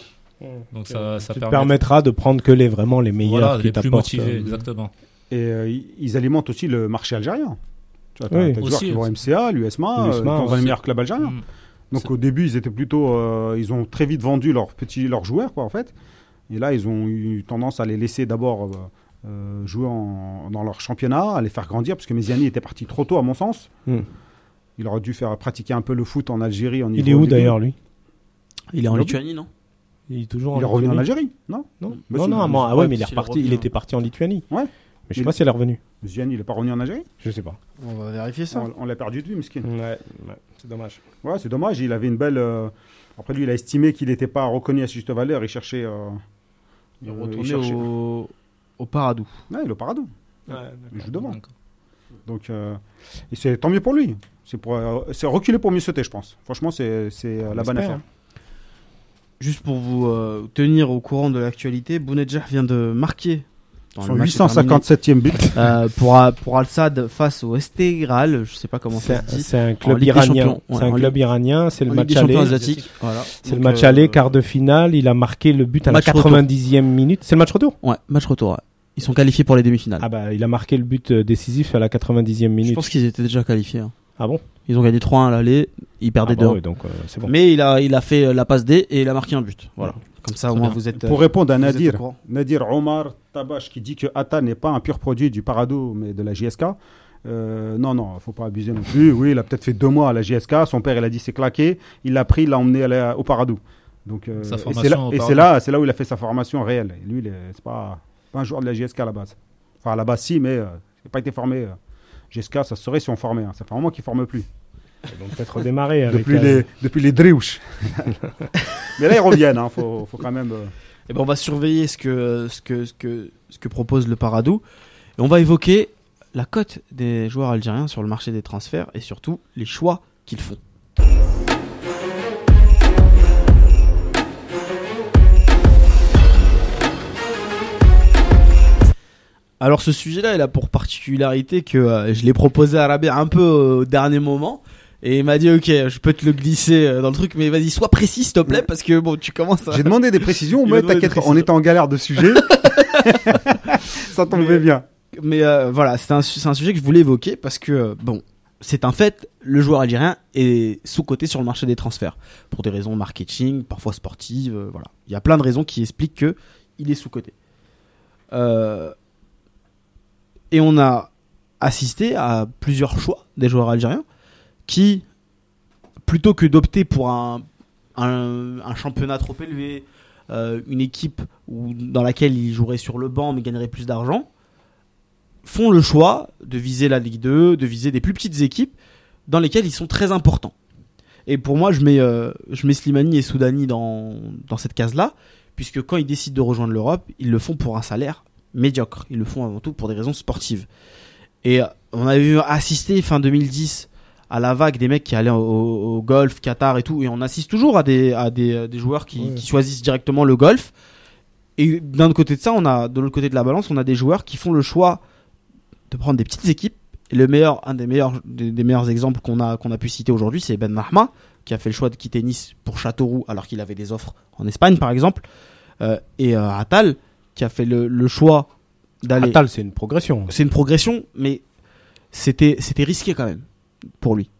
Donc ça, ça Ça te permet permettra de prendre que les vraiment les meilleurs voilà, qui les plus motivés, euh, exactement. Et euh, ils- alimentent aussi le marché algérien. Tu vois, t'as, Oui. t'as des joueurs Aussi, qui vont aussi. MCA, l'USMA, L'USMA, euh, qui aussi. les meilleurs clubs algériens. Mm. Donc C'est- au début, ils étaient plutôt, euh, ils ont très vite vendu leurs petits, leurs joueurs, quoi, en fait. Et là, ils ont eu tendance à les laisser d'abord euh, euh, jouer en- dans leur championnat, à les faire grandir, parce que Méziani était parti trop tôt, à mon sens. Hmm. Il aurait dû faire pratiquer un peu le foot en Algérie. En Il est où Ligue d'ailleurs lui? Il est en Lituanie, non? Il est toujours un. Il est revenu en Algérie, non? Non, Bah non, non, il- moi- ah ouais, mais il est reparti. Il hein. était parti en Lituanie. Ouais. Mais je sais Il- pas s'il est revenu. Méziani, il n'est pas revenu en Algérie? Je sais pas. On va vérifier ça. On, on l'a perdu de vue, Miskin. Ouais, ouais, c'est dommage. Ouais, c'est dommage. Il avait une belle. euh, Après, lui, il a estimé qu'il n'était pas reconnu à sa juste valeur. Il cherchait. euh, Il est euh, retourné cherchait- au, au Paradou. Ouais, il est au Paradou. Ouais, Il joue devant. Donc, euh, et c'est tant mieux pour lui. C'est pour, euh, c'est reculer pour mieux sauter, je pense. Franchement, c'est c'est, euh, la bonne affaire. Juste pour vous euh, tenir au courant de l'actualité, Bounedjah vient de marquer dans Son le match terminé, 857e but. euh, pour, Al- pour Al-Sad face au Esteghlal, je sais pas comment C'est ça se dit. c'est un club iranien. Ouais, C'est un club iranien. C'est le match aller. Voilà. C'est le match euh, aller, quart de finale. Il a marqué le but à la Match retour. 90e minute. C'est le match retour? Ouais, match retour. ouais. Ils sont qualifiés pour les demi-finales. Ah bah, il a marqué le but euh, décisif à la 90e je minute. pense qu'ils étaient déjà qualifiés. hein. Ah bon? Ils ont gagné 3-1 à l'aller, ils perdaient Ah bah 2 ouais, donc euh, c'est bon. Mais il a, il a fait la passe D et il a marqué un but. Voilà. Comme ça, au Très moins, bien. vous êtes. euh, Pour répondre à Nadir. Nadir Omar Tabash qui dit que Atta n'est pas un pur produit du Parado mais de la JSK. Euh, non, non, faut pas abuser non plus. Oui, il a peut-être fait deux mois à la JSK. Son père, il a dit c'est claqué. Il l'a pris, il l'a emmené à la- au Parado. Donc, euh, Sa et formation c'est là, et là, c'est là où il a fait sa formation réelle. Et lui, c'est pas, pas un joueur de la JSK à la base. Enfin, à la base, si, mais euh, il n'a pas été formé. euh. JSK, ça se serait si on formait. hein. Ça fait un moment qu'il forme plus. Donc peut-être redémarrer avec Depuis les, depuis les Driouches. mais là, ils reviennent. Hein. Faut, faut quand même. euh, Eh ben, on va surveiller ce que, ce que, ce que, ce que propose le Paradou. Et on va évoquer la cote des joueurs algériens sur le marché des transferts et surtout les choix qu'ils font. Alors ce sujet-là, il a pour particularité que euh, je l'ai proposé à Rabé un peu au dernier moment. Et il m'a dit ok, je peux te le glisser euh, dans le truc, mais vas-y, sois précis s'il te plaît, parce que bon, tu commences à... J'ai demandé des précisions, mais t'inquiète on était en galère de sujet. ça tombait Mais- bien. Mais euh, voilà, c'est un, sujet que je voulais évoquer parce que, euh, bon, c'est un fait, le joueur algérien est sous-coté sur le marché des transferts pour des raisons marketing, parfois sportives, euh, voilà. Il y a plein de raisons qui expliquent que il est sous-coté. Euh, et on a assisté à plusieurs choix des joueurs algériens qui, plutôt que d'opter pour un, un, championnat trop élevé, euh, une équipe dans laquelle ils joueraient sur le banc mais gagneraient plus d'argent, font le choix de viser la Ligue 2, de viser des plus petites équipes dans lesquelles ils sont très importants. Et pour moi, je mets, euh, je mets Slimani et Soudani dans, dans cette case-là, puisque quand ils décident de rejoindre l'Europe, ils le font pour un salaire médiocre. Ils le font avant tout pour des raisons sportives. Et on avait vu assister fin 2010 à la vague des mecs qui allaient au, golf, Qatar et tout, et on assiste toujours à des, à des, des joueurs qui, Ouais. qui choisissent directement le golf. Et d'un autre côté de ça, on a, de l'autre côté de la balance, on a des joueurs qui font le choix de prendre des petites équipes. Et le meilleur, un des meilleurs, des, des meilleurs exemples qu'on a, qu'on a pu citer aujourd'hui, c'est Ben Mahma, qui a fait le choix de quitter Nice pour Châteauroux, alors qu'il avait des offres en Espagne, par exemple. Euh, et euh, Attal, qui a fait le, le choix d'aller. Attal, c'est une progression. C'est une progression, mais c'était, c'était risqué quand même pour lui.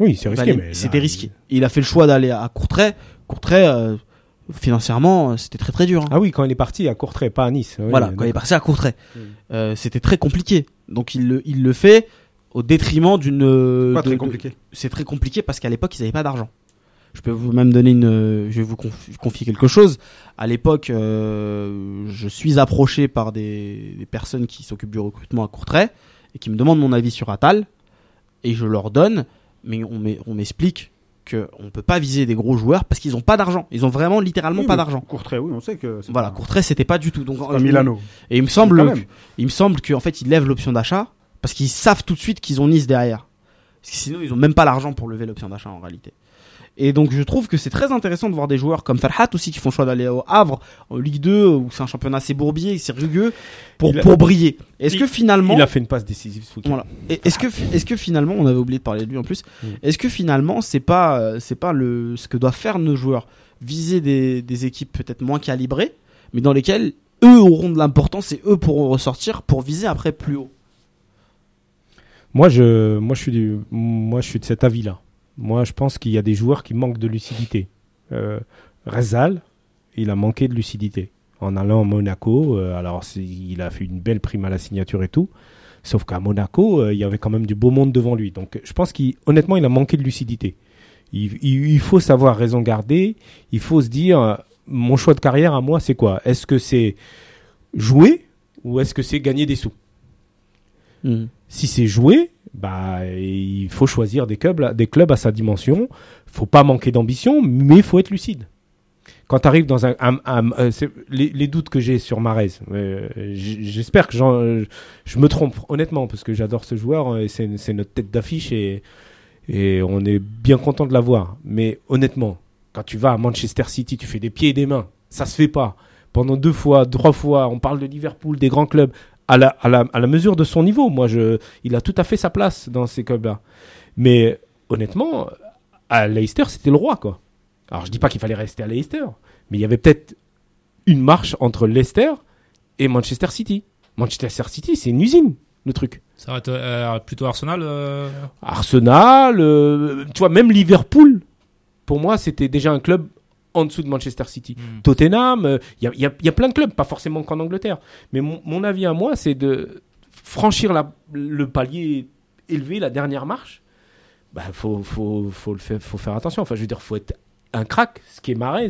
Oui, c'est risqué, D'aller- mais là, C'était risqué. Il a fait le choix d'aller à Courtrai. Courtrai, euh, financièrement, euh, c'était très très dur. hein. Ah oui, quand il est parti à Courtrai, pas à Nice. Oui, voilà, quand d'accord. il est parti à Courtrai, Mm. Euh, c'était très compliqué. Donc il le, il le fait au détriment d'une. Pas de- très de- compliqué. C'est très compliqué parce qu'à l'époque ils n'avaient pas d'argent. Je peux vous même donner une. Je vais vous conf- confier quelque chose. À l'époque, euh, je suis approché par des, des personnes qui s'occupent du recrutement à Courtrai et qui me demandent mon avis sur Attal et je leur donne, mais on m'e- on m'explique que on peut pas viser des gros joueurs parce qu'ils ont pas d'argent. Ils ont vraiment littéralement Oui, pas d'argent. Courtrai, oui, on sait que. c'est Voilà, pas- Courtrai c'était pas du tout. Donc je- Milano. et il me semble, il me semble qu'en fait ils lèvent l'option d'achat parce qu'ils savent tout de suite qu'ils ont Nice derrière. Parce que sinon ils ont même pas l'argent pour lever l'option d'achat en réalité. Et donc je trouve que c'est très intéressant de voir des joueurs comme Farhat aussi qui font le choix d'aller au Havre en Ligue 2 où c'est un championnat assez bourbier, c'est rugueux pour a- pour briller. Est-ce que finalement Il a fait une passe décisive ce voilà. Est-ce que est-ce que finalement on avait oublié de parler de lui en plus Mm. Est-ce que finalement c'est pas euh, c'est pas le ce que doivent faire nos joueurs? Viser des, des équipes peut-être moins calibrées mais dans lesquelles eux auront de l'importance et eux pourront ressortir pour viser après plus haut. Moi, je, moi, je suis du, moi, je suis de cet avis-là. Moi, je pense qu'il y a des joueurs qui manquent de lucidité. Euh, Rezal, il a manqué de lucidité en allant à Monaco. euh, alors, il a fait une belle prime à la signature et tout. Sauf qu'à Monaco, euh, il y avait quand même du beau monde devant lui. Donc, je pense qu'honnêtement, il a manqué de lucidité. Il, faut savoir raison garder. Il faut se dire, mon choix de carrière à moi, c'est quoi? Est-ce que c'est jouer ou est-ce que c'est gagner des sous? Si c'est jouer, bah, il faut choisir des clubs, à sa dimension. faut pas manquer d'ambition, mais il faut être lucide. Quand tu arrives dans un. un- un- euh, les, doutes que j'ai sur Marez, euh, j'espère que je me trompe, honnêtement, parce que j'adore ce joueur, euh, et c'est notre tête d'affiche et, et on est bien content de l'avoir. Mais honnêtement, quand tu vas à Manchester City, tu fais des pieds et des mains. Ça se fait pas. Pendant deux fois, trois fois, on parle de Liverpool, des grands clubs à la, à la, à la mesure de son niveau. Moi, je, il a tout à fait sa place dans ces clubs-là. Mais honnêtement, à Leicester, c'était le roi, quoi. Alors, je dis pas qu'il fallait rester à Leicester, mais il y avait peut-être une marche entre Leicester et Manchester City. Manchester City, c'est une usine, le truc. Ça va être euh, plutôt Arsenal. euh, Arsenal, euh, tu vois, même Liverpool, pour moi, c'était déjà un club en dessous de Manchester City. hmm. Tottenham, il y, a, y y a plein de clubs, pas forcément qu'en Angleterre. Mais mon, mon avis à moi, c'est de franchir la- le palier élevé, la dernière marche. Bah, faut, faut, faut, le faire, faut faire attention. Enfin, je veux dire, faut être un crack, ce qui est Marez.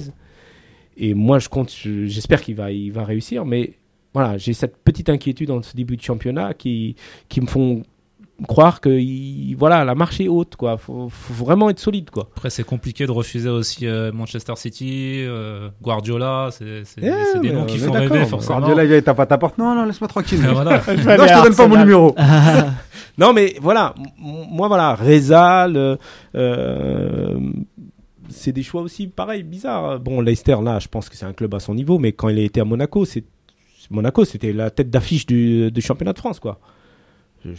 Et moi, je compte, je- j'espère qu'il va, il va réussir. Mais voilà, j'ai cette petite inquiétude dans ce début de championnat qui, qui me font croire que il- voilà, la marche est haute. Quoi. Faut, faut vraiment être solide. Quoi. Après, c'est compliqué de refuser aussi euh, Manchester City, euh, Guardiola. C'est c'est- Eh, des mais noms qui font rêver, forcément. Guardiola, il tape à ta porte. Non, non, laisse-moi tranquille. Et voilà. non, je te donne pas mon numéro. Non, mais voilà, moi, voilà, Rezal, euh, c'est des choix aussi pareil, bizarres. Bon, Leicester, là, je pense que c'est un club à son niveau, mais quand il a été à Monaco, c'est Monaco, c'était la tête d'affiche du, du championnat de France, quoi. Je- je-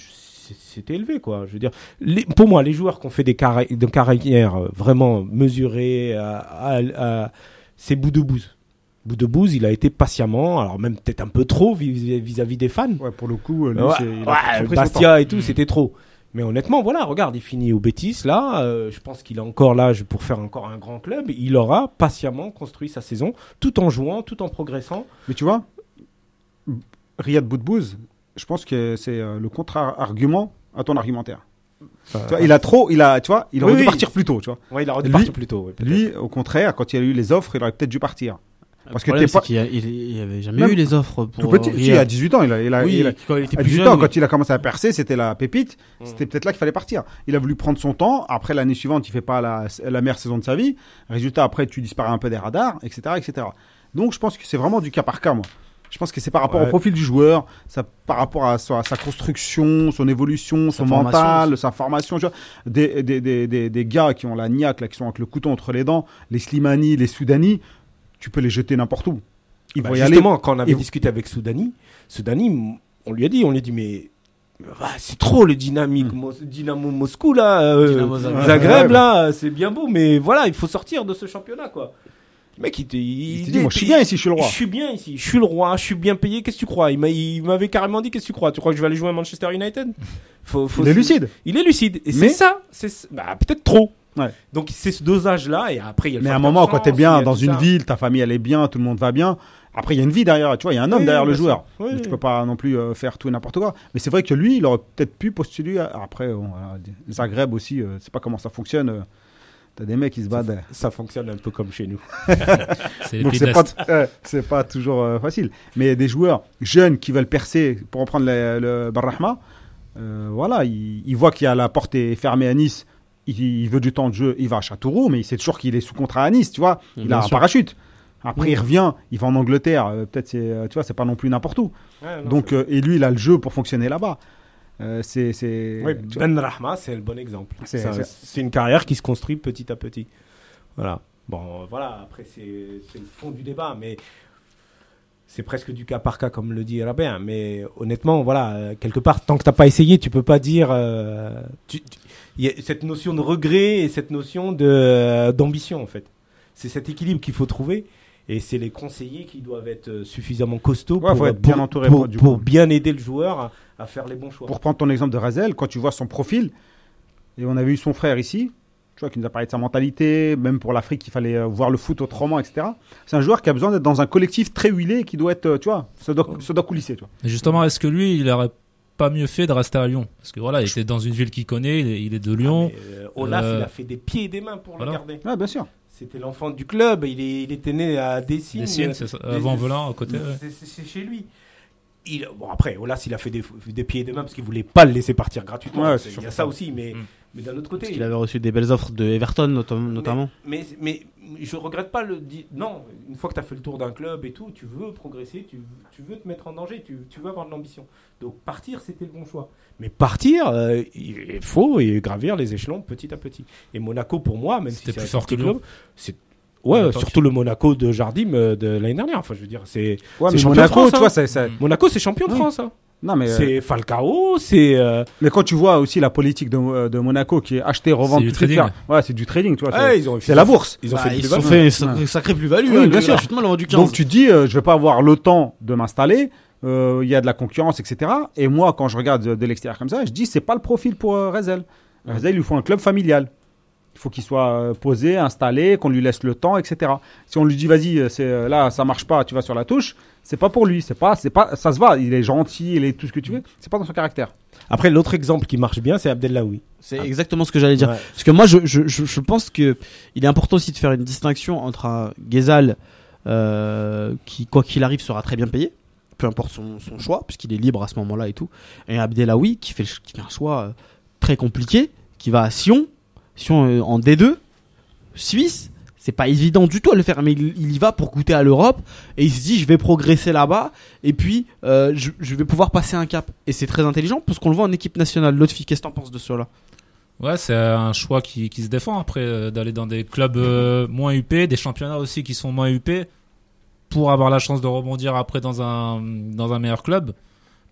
c'est- C'était élevé, quoi. Je veux dire, les- pour moi, les joueurs qui ont fait des, carri- des carrières euh, vraiment mesurées, à, à- à- c'est Boudebouze. Boudebouze, il a été patiemment, alors même peut-être un peu trop vis- vis-à-vis des fans. Ouais, pour le coup, euh, lui, Ouais, il a ouais, Bastia et tout, Mm. c'était trop. Mais honnêtement, voilà, regarde, il finit au Betis là. euh, je pense qu'il a encore l'âge pour faire encore un grand club. Il aura patiemment construit sa saison, tout en jouant, tout en progressant. Mais tu vois, Riyad Boudbouz, je pense que c'est euh, le contre-argument à ton argumentaire. Tu vois, il a trop, il a, tu vois, il aurait Oui, dû oui. partir plus tôt, tu vois. Ouais, il aurait dû Lui- partir plus tôt. ouais. Lui, au contraire, quand il a eu les offres, il aurait peut-être dû partir. Parce Parce que pas- qu'il y a- il il y avait jamais Même eu les offres pour Tout petit, si, à 18 ans, il a, il a, oui, il a- quand il était à plus 18 jeune. ans, oui. quand il a commencé à percer, c'était la pépite. Mm. C'était peut-être là qu'il fallait partir. Il a voulu prendre son temps. Après, l'année suivante, il fait pas la, la meilleure saison de sa vie. Résultat, après, tu disparais un peu des radars, etc., etc. Donc, je pense que c'est vraiment du cas par cas, moi. Je pense que c'est par rapport Ouais. au profil du joueur, ça, par rapport à sa, à sa construction, son évolution, Sa son formation mental, sa formation. Tu vois. Des, des, des, des, des gars qui ont la niaque, là, qui sont avec le couteau entre les dents, les Slimani, les Soudani, tu peux les jeter n'importe où. Ils Bah, vont y aller. justement, quand on avait discuté avec Soudani, Soudani, on lui a dit, on lui a dit, mais ah, c'est trop le dynamique, Mm. Mos- Dynamo Moscou là, euh, Dynamo Zagreb. Zagreb là, c'est bien beau, mais voilà, il faut sortir de ce championnat quoi. Le mec, il, te- il, Il dit, moi, je suis bien ici, je suis le roi. Je suis bien ici, je suis le roi, je suis bien payé. Qu'est-ce que tu crois? Il m'a- il m'avait carrément dit, qu'est-ce que tu crois? Tu crois que je vais aller jouer à Manchester United? Faut, faut Il est lucide. Il est lucide. Et c'est ça, c'est bah, peut-être trop. Ouais. Donc c'est ce dosage là, et après il y a le Mais à un moment, quand il y bien dans une ça. ville, ta famille elle est bien, tout le monde va bien. Après, il y a une vie derrière, tu vois, il y a un homme Oui, derrière le joueur. Oui, Donc, tu peux pas non plus euh, faire tout et n'importe quoi. Mais c'est vrai que lui, il aurait peut-être pu postuler. à- Après, voilà, Zagreb aussi, euh, c'est pas comment ça fonctionne. T'as des mecs qui se battent. Ça fonctionne un peu comme chez nous. Donc c'est pas, euh, c'est pas toujours euh, facile. Mais des joueurs jeunes qui veulent percer pour reprendre le, le Barrahma, euh, voilà, il, il voit qu'il y a la porte est fermée à Nice. Il, il veut du temps de jeu, il va à Châteauroux, mais il sait toujours qu'il est sous contrat à Nice, tu vois. Il Bien a un parachute. Après, Mm. il revient, il va en Angleterre. euh, Peut-être, c'est, euh, tu vois, c'est pas non plus n'importe où. Donc, euh, et lui, il a le jeu pour fonctionner là-bas. Euh, c'est, c'est, Oui, tu vois, Ben Rahma, c'est le bon exemple. C'est- C'est c'est- c'est une carrière qui se construit petit à petit. Voilà. Bon, euh, voilà, après, c'est le fond du débat, mais c'est presque du cas par cas, comme le dit Rabin. Mais honnêtement, voilà, euh, quelque part, tant que t'as pas essayé, tu peux pas dire. euh, tu- tu- Il y a cette notion de regret et cette notion de, euh, d'ambition, en fait. C'est cet équilibre qu'il faut trouver. Et c'est les conseillers qui doivent être euh, suffisamment costauds Ouais, pour, bien entouré, pour, du pour coup. bien aider le joueur à, à faire les bons choix. pour prendre ton exemple de Razel, quand tu vois son profil, et on avait eu son frère ici, tu vois, qui nous a parlé de sa mentalité, même pour l'Afrique, il fallait euh, voir le foot autrement, etc. C'est un joueur qui a besoin d'être dans un collectif très huilé, et qui doit être, euh, tu vois, ça doit, ça doit coulisser, tu vois. Et justement, est-ce que lui, il aurait pas mieux fait de rester à Lyon? Parce que voilà, il était dans une ville qu'il connaît, il est, il est de Lyon. Ah, mais, euh, Olaf, Euh, il a fait des pieds et des mains pour voilà. le garder. Ouais, bien sûr. C'était l'enfant du club. Il, est, il était né à Dessines. Dessines, c'est ça, avant Velin, à côté. c'est chez lui. Il, bon, après, Olas, il a fait des, des pieds et des mains parce qu'il voulait pas le laisser partir gratuitement. Ouais, C'est- c'est il y a ça ça. aussi, mais, Mm. mais d'un autre côté. Parce qu'il avait reçu des belles offres de Everton, notam- notamment. Mais, mais, mais je regrette pas le Non, une fois que tu as fait le tour d'un club et tout, tu veux progresser, tu, tu veux te mettre en danger, tu, tu veux avoir de l'ambition. Donc partir, c'était le bon choix. Mais partir, euh, il faut et gravir les échelons petit à petit. Et Monaco, pour moi, même si C'était c'est plus un fort petit club, c'est ouais, surtout le Monaco de Jardim euh, de l'année dernière. Enfin, je veux dire, c'est Ouais, mais Monaco, tu hein. vois, Mm. Monaco, c'est champion de. France. hein. non, mais, euh, C'est Falcao, c'est euh, mais quand tu vois aussi la politique de, de Monaco qui est acheter, revendre, du tout trading. Ouais, c'est du trading, tu vois. ouais, c'est, ils ont c'est la bourse. Ils ont Bah, fait ils plus-values. fait une sacrée, plus-value. Oui, hein, bien le- sûr. vendu 15. Donc tu dis, euh, je vais pas avoir le temps de m'installer. euh, Il y a de la concurrence, etc. Et moi, quand je regarde de, de l'extérieur comme ça, je dis, c'est pas le profil pour euh, Rezel. Rezel, il lui faut un club familial. Il faut qu'il soit euh, posé, installé, qu'on lui laisse le temps, etc. Si on lui dit, vas-y, euh, c'est euh, là, ça marche pas, tu vas sur la touche, c'est pas pour lui. C'est pas, c'est pas, ça se va. Il est gentil, il est tout ce que tu veux. C'est pas dans son caractère. Après, l'autre exemple qui marche bien, c'est Abdellaoui. C'est exactement ce que j'allais dire. Ouais. Parce que moi, je, je, je, je pense que il est important aussi de faire une distinction entre un Ghezal euh, qui, quoi qu'il arrive, sera très bien payé, peu importe son, son choix, puisqu'il est libre à ce moment-là et tout, et un Abdelawi qui fait, qui fait un choix très compliqué, qui va à Sion, Sion euh, en D2, Suisse. C'est pas évident du tout à le faire, mais il, y va pour goûter à l'Europe et il se dit je vais progresser là-bas et puis euh, je, vais pouvoir passer un cap. Et c'est très intelligent parce qu'on le voit en équipe nationale. L'autre fille, qu'est-ce que t'en penses de cela? Ouais, c'est un choix qui, qui se défend après euh, d'aller dans des clubs moins UP, des championnats aussi qui sont moins UP pour avoir la chance de rebondir après dans un dans un meilleur club.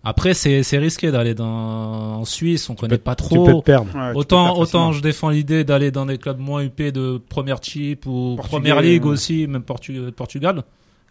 Après, c'est c'est risqué d'aller dans en Suisse, on connaît pas Tu peux te trop. perdre. Ouais, Autant autant je défends l'idée d'aller dans des clubs moins UP de première chip ou Portugais, première ligue ouais. aussi, même Portu- Portugal.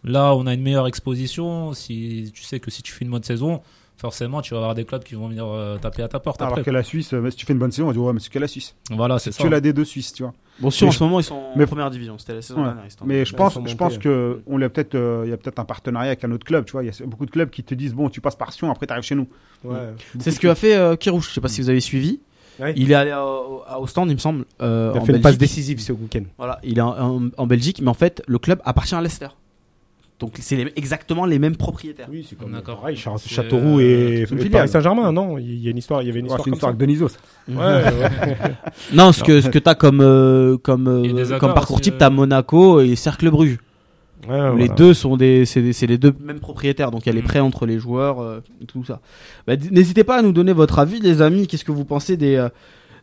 Là, on a une meilleure exposition. Si tu sais que si tu fais une bonne saison, forcément, tu vas avoir des clubs qui vont venir euh, taper à ta porte Alors après. que la Suisse, euh, si tu fais une bonne saison, on dit ouais, mais c'est que la Suisse. Voilà, c'est C'est ça. que la D2 Suisse, tu vois. Bon, sûr, Mais en je- ce moment, ils sont en mais- première division. C'était la saison Ouais. dernière. en- Mais je pense, je pense que on l'a peut-être, euh, il y a peut-être un partenariat avec un autre club, tu vois. Il y a beaucoup de clubs qui te disent bon, tu passes par Sion, après tu arrives chez nous. Ouais. C'est ce que a fait euh, Kirouche. Je sais pas si vous avez suivi. Ouais. Il est allé à- au, stand, il me semble. euh, Il a en fait une passe Belgique. décisive ce week-end. Voilà, il est en, en- en Belgique, mais en fait, le club appartient à Leicester. Donc c'est les- exactement les mêmes propriétaires. Oui, c'est comme- D'accord. pareil, Char- C'est, Châteauroux euh, et, et. Paris Saint-Germain, non? Il y a une histoire, il y avait une Ouais, histoire c'est une comme histoire ça. avec Deniso. ça. Ouais, ouais. Non, ce que ce que t'as comme euh, comme euh, Il y a des comme accords parcours aussi, type, euh. t'as Monaco et Cercle Bruges. Ouais, où voilà. Les deux sont des c'est des- c'est les deux mêmes propriétaires. Donc il y a les Mm. prêts entre les joueurs, euh, et tout ça. Bah, d- N'hésitez pas à nous donner votre avis, les amis. Qu'est-ce que vous pensez des euh,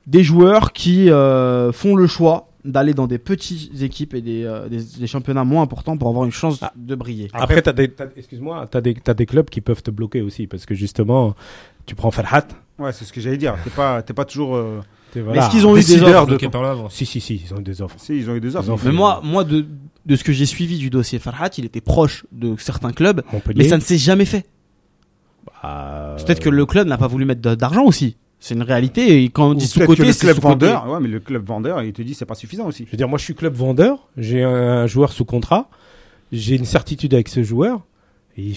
des joueurs qui euh, font le choix d'aller dans des petites équipes et des, euh, des, des championnats moins importants pour avoir une chance Ah. de briller. Après, des, excuse-moi, t'as des, t'as des clubs qui peuvent te bloquer aussi parce que justement, tu prends Farhat. Ouais, c'est ce que j'allais dire. T'es pas, t'es pas toujours. euh, voilà. est-ce qu'ils ont eu des offres de par. Si, si, si, ils ont eu des offres. Si, ils ont eu des offres. Mais moi, moi de, de ce que j'ai suivi du dossier Farhat, il était proche de certains clubs, mais ça ne s'est jamais fait. Bah, Peut-être que le club n'a pas voulu mettre de- d'argent aussi. C'est une réalité. Et quand on dit sous-côté, le c'est club vendeur. Ouais, mais le club vendeur, il te dit c'est pas suffisant aussi. Je veux dire, moi, je suis club vendeur. J'ai un joueur sous contrat. J'ai une certitude avec ce joueur. Et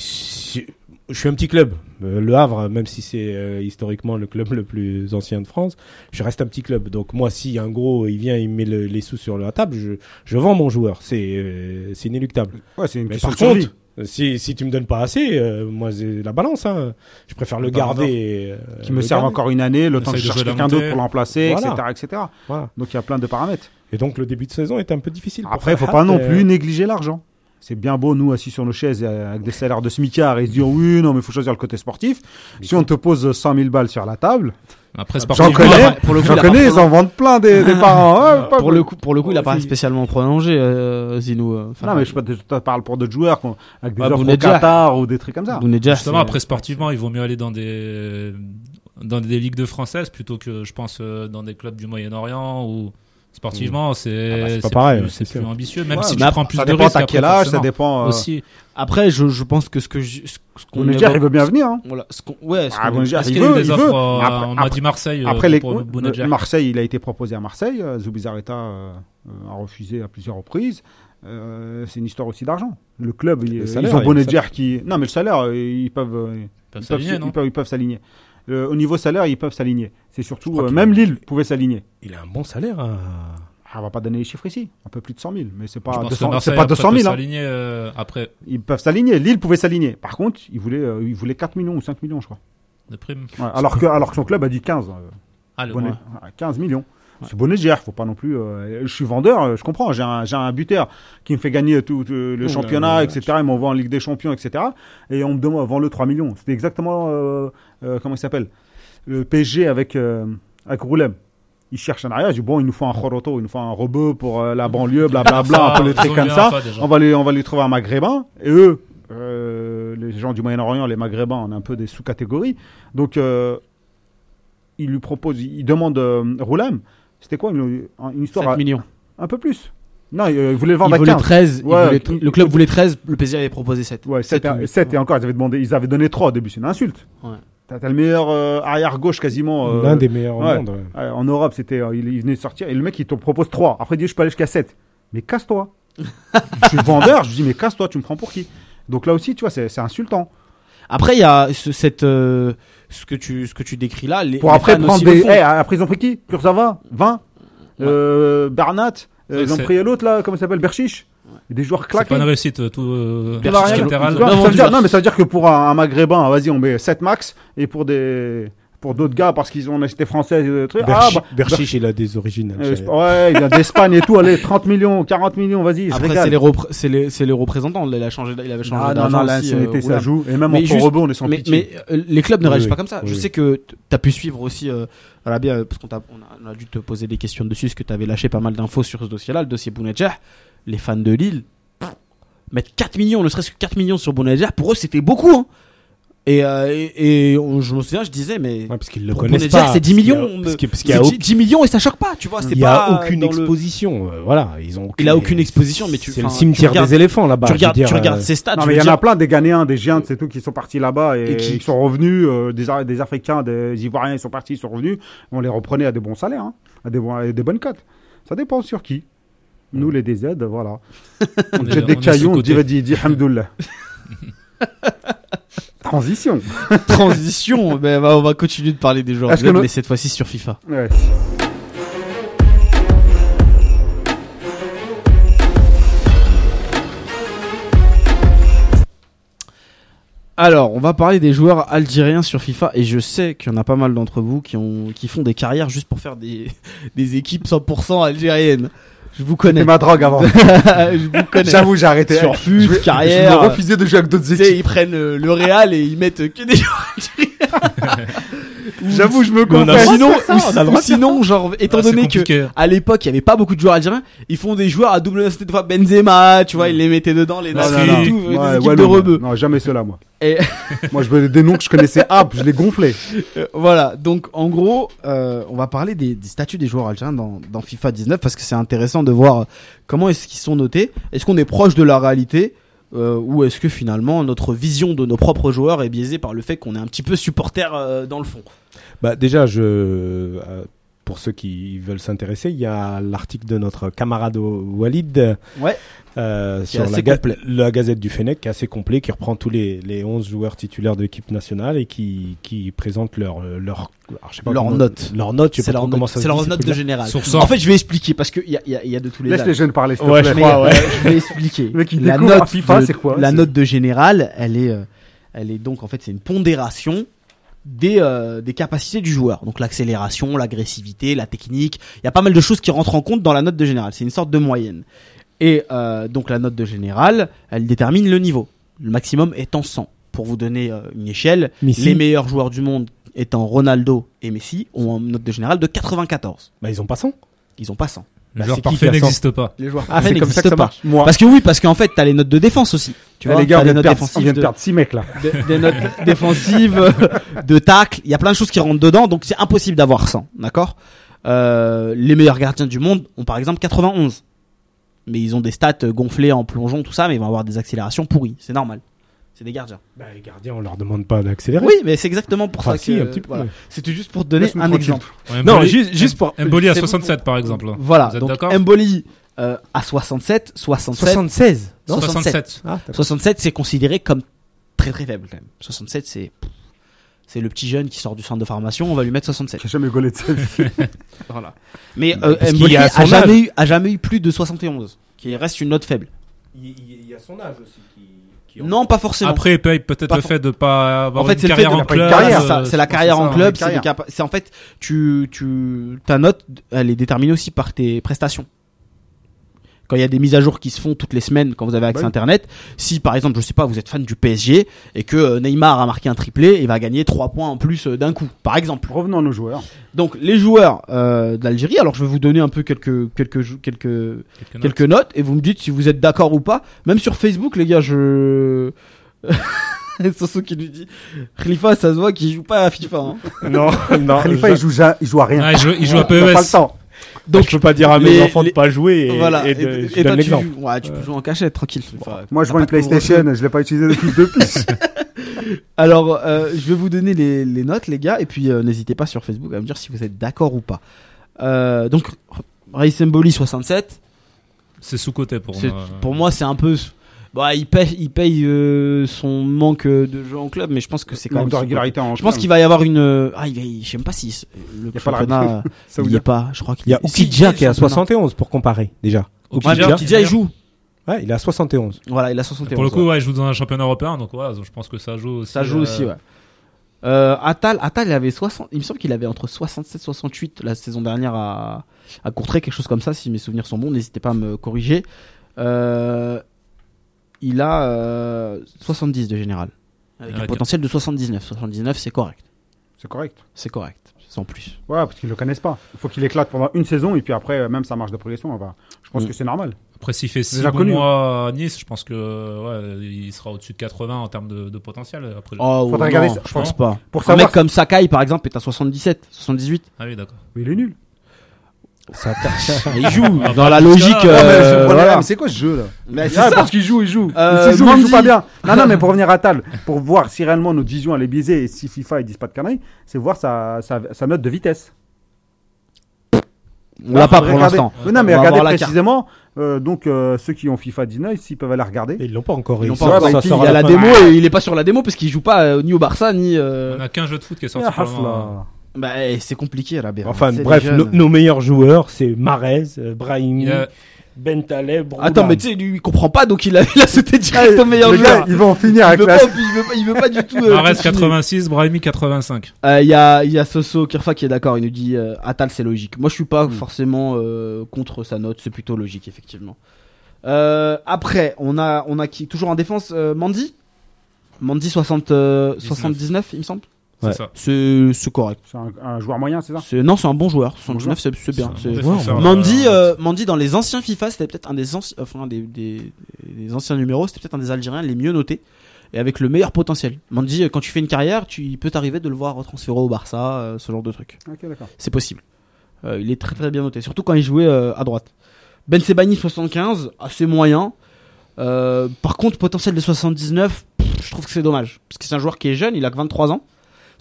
je suis un petit club. Euh, Le Havre, même si c'est euh, historiquement le club le plus ancien de France, je reste un petit club. Donc moi, si un gros, il vient, il met le- les sous sur la table, je, je vends mon joueur. C'est euh, c'est inéluctable. Ouais, c'est une Mais question par de survie. contre, si, si tu me donnes pas assez, euh, moi, c'est la balance. Hein. Je préfère le Le garder. euh, qui me serve encore une année, le temps que je de cherche quelqu'un d'autre pour l'emplacer, Voilà. etc., etc. Voilà. Donc il y a plein de paramètres. Et donc le début de saison est un peu difficile. Après, il faut pas non euh, plus négliger l'argent. C'est bien beau, nous, assis sur nos chaises euh, avec des salaires de smicard et se dire oui, non, mais il faut choisir le côté sportif. Si on te pose 100 000 balles sur la table, Après, j'en sportivement, connais, pour le coup, j'en connais, pas ils en vendent plein des, des parents. Ouais, pas Pour le coup, pour le coup, il a pas Aussi. spécialement prolongé, euh, Zinou. euh. Non, mais je, sais pas, je parle pour d'autres joueurs avec des Ouais, offres au. Qatar ou des trucs comme ça. Justement, c'est- après, sportivement, il vaut mieux aller dans des, dans des ligues de françaises plutôt que, je pense, euh, dans des clubs du Moyen-Orient ou sportivement, c'est Ah bah, pas pareil, plus, c'est plus ambitieux. Même Ouais, si tu prends plus ça de dépend risques, à après, quel âge, ça dépend. euh, aussi. Après, je, je pense que ce que je, ce qu'on il veut bien venir. Hein. Voilà, ce qu'on- ouais, ce Ah, qu'on- il veut, des il offres veut. euh, Après- On m'a dit Marseille euh, Après, les, pour Bounedjah. Marseille, il a été proposé à Marseille. euh, Zubizarreta euh, euh, a refusé à plusieurs reprises. Euh, c'est une histoire aussi d'argent. Le club, il- Le ils salaire, ont Bounedjah qui. Non, mais le salaire, euh, ils peuvent. euh, Ils peuvent, s'aligner, Euh, au niveau salaire, ils peuvent s'aligner. C'est surtout, euh, même a- Lille pouvait s'aligner. Il a un bon salaire. hein. Ah, on va pas donner les chiffres ici. Un peu plus de 100 000, mais c'est pas pense que 200 Marseille, c'est pas après, 200 peut 000. hein. s'aligner, euh, après, Ils peuvent s'aligner. Lille pouvait s'aligner. Par contre, ils voulaient, euh, ils voulaient 4 millions ou 5 millions, je crois. de prime. Ouais, alors, que, alors que son club a dit 15. euh, Ah, le- ouais, 15 millions. C'est Bonnet faut pas non plus. euh, je suis vendeur, euh, je comprends. J'ai un, un buteur qui me fait gagner tout, tout le Ouh, championnat, là, etc. Il m'envoie en Ligue des Champions, etc. Et on me demande, vend le 3 millions. C'était exactement, euh, euh, comment il s'appelle? Le PSG avec, avec Roulem. Il cherche un arrière. Je dis, bon, il nous faut un Joroto, il nous faut un rebeu pour la banlieue, blablabla, un peu les trucs comme ça. On va, les, on va les trouver un maghrébin. Et eux, les gens du Moyen-Orient, les maghrébins, on a un peu des sous-catégories. Donc, il lui propose, il il demande Roulem. C'était quoi une, une histoire 7 à- millions. un peu plus Non, il, euh, il voulait le Il vendre à voulait 15. 13, il Ouais, voulait- il- le club voulait 13, le PSG avait proposé 7. Ouais, 7, Sept ou huit. 7 et encore, ils avaient, demandé, ils avaient donné 3 au début. C'est une insulte. Ouais. T'as t'as le meilleur euh, arrière-gauche quasiment. euh, L'un des meilleurs ouais. au monde. ouais. en Europe, c'était, euh, il, il venait de sortir et le mec il te propose 3. Après il dit je peux aller jusqu'à 7. Mais casse-toi. je suis vendeur, je lui dis mais casse-toi, tu me prends pour qui? Donc là aussi, tu vois, c'est c'est insultant. Après, il y a ce, cette, euh, ce que tu, ce que tu décris là. Les, Pour les après prendre des. Eh, après ils ont pris qui? Kurzawa 20 euh, Bernat euh, Ouais, Ils ont pris l'autre là, comment il s'appelle? Berchiche Des joueurs C'est claqués. pas une réussite, euh, tout. euh, latéral. vois, Bien ça veut dire- non, mais ça veut dire que pour un, un maghrébin, vas-y, on met 7 max, et pour des pour d'autres gars, parce qu'ils ont acheté français, et des trucs, ah, Berchi- bah, Berchiche, il a des origines. euh, ouais, il vient d'Espagne et tout, allez, 30 millions, 40 millions, vas-y, Après, c'est les, représentants. Il a changé, il avait changé Ah, non, non, aussi, l'ancienneté, euh, ça joue, et même Mais en juste- rebond, on est sans mais, pitié. mais euh, les clubs ne Oui, réagissent oui, pas comme ça. oui, Je sais que tu as pu suivre aussi, euh, voilà, bien, euh, parce qu'on a, on a dû te poser des questions dessus, parce que tu avais lâché pas mal d'infos sur ce dossier-là, le dossier Bounedjah. Les fans de Lille, mettre 4 millions, ne serait-ce que 4 millions sur Bounedjah, pour eux c'était beaucoup. Hein. Et, euh, et, et on- je me souviens, je disais, mais Ouais, parce qu'ils le connaissent pas. c'est 10 Parce qu'il y a- millions, Parce qu'il parce c'est qu'il y a 10, 10 millions et ça choque pas, tu vois. C'est Il y a pas aucune dans le- exposition. euh, voilà, ils ont. Il a aucune exposition, mais tu- C'est le enfin, cimetière regardes- des éléphants là-bas. tu je veux regardes, dire, tu regardes euh, ses stats. Non, je mais il veux y en a dire- plein des Ghanéens, des Giants, c'est tout, qui sont partis là-bas et, Et qui- qui sont revenus, euh, des, Ar- des Africains, des Ivoiriens, ils sont partis, ils sont revenus. On les reprenait à des bons salaires, hein, à des, bons- à des bonnes cotes. Ça dépend sur qui. Nous, les DZ, voilà. On J'ai des cailloux, on dirait dit, dit Hamdoullah. Transition. transition. ben, bah, on va continuer de parler des joueurs, mais le- cette fois-ci sur FIFA. Ouais. Alors, on va parler des joueurs algériens sur FIFA et je sais qu'il y en a pas mal d'entre vous qui ont qui font des carrières juste pour faire des des équipes 100% algériennes. Je vous connais. C'est ma drogue avant. je vous connais. J'avoue, j'ai arrêté. Sur Je FUT, vais- carrière. Je me refusais de jouer avec d'autres Tu sais, équipes. ils prennent euh, le Real et ils mettent que des joueurs. J'avoue, je me confesse. Sinon, ça, ou- sinon, genre, étant Ah, c'est donné que compliqué. à l'époque il y avait pas beaucoup de joueurs algériens, ils font des joueurs à double nationalité de fois Benzema, tu vois, ils les mettaient dedans, les nazis tout, Ouais, des ouais, de non, rebeux. Non, jamais cela, moi. Et- moi, je veux des noms que je connaissais. Ah, je les gonflais. Euh, voilà, donc en gros, euh, on va parler des, des statuts des joueurs algériens dans, dans FIFA 19 parce que c'est intéressant de voir comment est-ce qu'ils sont notés. Est-ce qu'on est proche de la réalité? Euh, ou est-ce que finalement notre vision de nos propres joueurs est biaisée par le fait qu'on est un petit peu supporter euh, dans le fond? Bah déjà, je euh, pour ceux qui veulent s'intéresser, il y a l'article de notre camarade Walid Ouais. euh, sur la, ga- complet. la Gazette du Fennec, qui est assez complet, qui reprend tous les, les 11 joueurs titulaires de l'équipe nationale et qui, qui présente leur leur alors, je sais pas Leur comment- note. leur note, je sais C'est pas leur comment note, ça c'est leur note de général. En fait, je vais expliquer parce qu'il y a, il y, a, il y a de tous les Laisse âges. les jeunes parler, s'il te Ouais, plaît. je crois, ouais. je vais expliquer. Le la découvre note, FIFA, de, c'est quoi La note de général, elle est, euh, elle est donc en fait c'est une pondération des euh, des capacités du joueur. Donc l'accélération, l'agressivité, la technique. Il y a pas mal de choses qui rentrent en compte dans la note de général. C'est une sorte de moyenne. Et euh, donc la note de général, elle détermine le niveau. Le maximum étant 100. Pour vous donner euh, une échelle, Messi, les meilleurs joueurs du monde étant Ronaldo et Messi ont une note de général de 94. bah, ils ont pas 100. Ils ont pas 100. Le Bah, joueur parfait n'existe pas. Les joueurs Ah, parfaits c'est comme ça n'existent que ça pas. marche. Moi. Parce que oui, parce qu'en fait, t'as les notes de défense aussi. Tu Eh, vois, les gars, les de notes perdre, on défensives vient de perdre 6 mecs là. des, des notes défensives, de tacle. Il y a plein de choses qui rentrent dedans, donc c'est impossible d'avoir 100, d'accord? Euh, Les meilleurs gardiens du monde ont par exemple 91. Mais ils ont des stats gonflées en plongeon, tout ça, mais ils vont avoir des accélérations pourries. C'est normal. C'est des gardiens. Bah, les gardiens, on leur demande pas d'accélérer. Oui, mais c'est exactement pour Enfin, ça si, que... un petit peu. voilà. C'était juste pour te donner un exemple. Ouais, Non, juste, juste pour. Mboli à c'est- 67 par exemple. Voilà, Vous êtes donc d'accord Mboli euh, à 67, 67, 76. non 67. Ah, d'accord. 67, c'est considéré comme très très faible quand même. 67, c'est c'est le petit jeune qui sort du centre de formation, on va lui mettre 67. J'ai jamais gaulé de sa vie. Voilà. Mais euh, Mboli y a a, son jamais eu a jamais eu plus de 71, qui reste une note faible. Il il y a son âge aussi qui. Qui Non, pas forcément. Après, peut-être le for- fait de pas avoir en fait, une c'est le fait carrière de en club. carrière, c'est ça, euh, c'est la carrière en club, c'est en fait tu tu ta note elle est déterminée aussi par tes prestations. Quand il y a des mises à jour qui se font toutes les semaines quand vous avez accès à internet, si par exemple, je sais pas, vous êtes fan du PSG et que euh, Neymar a marqué un triplé, il va gagner 3 points en plus euh, d'un coup, par exemple. Revenons à nos joueurs. Donc les joueurs euh, d'Algérie, alors je vais vous donner un peu quelques quelques quelques Quelques notes. quelques notes et vous me dites si vous êtes d'accord ou pas. Même sur Facebook, les gars, je Soso qui lui dit Khalifa, ça se voit qu'il joue pas à FIFA. hein. Non, non. Khalifa, je- il joue, ja- il joue à rien. Ah, il joue, il joue à Il a pas PES. le temps. Donc, je peux pas dire à mes les- enfants les- de pas jouer et, voilà. et de, et, et donne toi, tu, joues- ouais, tu peux jouer en cachette, tranquille. Enfin, Moi, je vois une PlayStation, je l'ai pas utilisé depuis depuis. Alors, euh, je vais vous donner les, les notes, les gars, et puis euh, n'hésitez pas sur Facebook à me dire si vous êtes d'accord ou pas. Euh, donc, Ray Mboli 67. C'est sous-côté pour moi. Pour moi, c'est un peu. Bah, il paye, il paye euh, son manque de jeu en club, mais je pense que c'est quand Manque même. de régularité en Je pense qu'il va y avoir une. euh, Ah, il va, je sais pas si le a pas le championnat. Il vous y dit est pas. Je crois qu'il Il y a il qui est à le championnat. 71 pour comparer, déjà. Oukidja, il joue. Ouais, il est à 71. Voilà, il a 71. Pour le coup, ouais. ouais, il joue dans un championnat européen, donc ouais, je pense que ça joue aussi. Ça joue euh, aussi, ouais. Euh, Atal, Atal, il avait 60, il me semble qu'il avait entre 67 68 la saison dernière à, à Courtrai, quelque chose comme ça, si mes souvenirs sont bons, n'hésitez pas à me corriger. Euh, il a euh, 70 de général. Avec un potentiel de 79. 79, c'est correct. C'est correct. C'est correct. Sans plus. Ouais, parce qu'ils le connaissent pas. Il faut qu'il éclate pendant une saison et puis après, euh, même sa marge de progression, on va. Je pense Mm. que c'est normal. Après, s'il fait 6 Déjà bons connu. mois à Nice, je pense que ouais, il sera au-dessus de 80 en termes de, de potentiel. Après, Oh, Faudrait non, regarder ça, je pense pas. Pour Un savoir. mec comme Sakai, par exemple, est à 77, 78. Ah oui, d'accord. Mais il est nul. Ça il joue dans la logique. euh, voilà. mais c'est quoi ce jeu là Mais c'est Ah, ça. Parce qu'il joue, il joue. Euh, S'il joue, il joue pas bien. Non, non, mais pour revenir à Tal, pour voir si réellement notre vision elle est biaisée et si FIFA ils disent pas de conneries, c'est voir sa, sa, sa note de vitesse. On l'a pas pour Regardez- l'instant. Oui, non, mais On va regardez voir la carte. précisément. euh, donc euh, ceux qui ont FIFA 19, s'ils peuvent aller regarder. Ils l'ont pas encore Ils l'ont pas Ouais, encore. bah, Ça il y a la démo et il est pas sur la démo parce qu'il joue pas euh, ni au Barça ni. euh, On a qu'un jeu de foot qui est sorti Ah, pour le moment. Bah, eh, c'est compliqué là. Enfin, bref, nos, meilleurs joueurs, c'est Marez, euh, Brahimi, Il a- Bentaleb, Attends, mais tu sais, lui, il comprend pas donc il a, il a sauté direct au meilleur Le joueur. ils vont en finir Il avec veut, la. pas, il, veut pas, il veut pas du tout. euh, Mahrez continuer. 86, Brahimi 85. Euh, Il y a, il y a Soso Kirfa qui est d'accord. Il nous dit euh, Atal, c'est logique. Moi, je suis pas Mm. forcément euh, contre sa note. C'est plutôt logique, effectivement. Euh, après, on a, on a qui toujours en défense euh, Mandy. Mandy 60, euh, 19. 79, il me semble. C'est Ouais. ça. C'est, correct. C'est un, un joueur moyen, c'est ça? Non, c'est un bon joueur. 79, c'est, c'est bien. Ouais, là. Mandy, euh, Mandy dans les anciens FIFA, c'était peut-être un des anciens, enfin des, des, des anciens numéros, c'était peut-être un des Algériens les mieux notés et avec le meilleur potentiel. Mandy, euh, quand tu fais une carrière, tu il peut t'arriver de le voir transférer au Barça, euh, ce genre de truc. C'est possible. Euh, il est très très bien noté, surtout quand il jouait euh, à droite. Ben Sebani 75, assez moyen. Euh, par contre, potentiel de 79, pff, je trouve que c'est dommage parce que c'est un joueur qui est jeune, il a que 23 ans.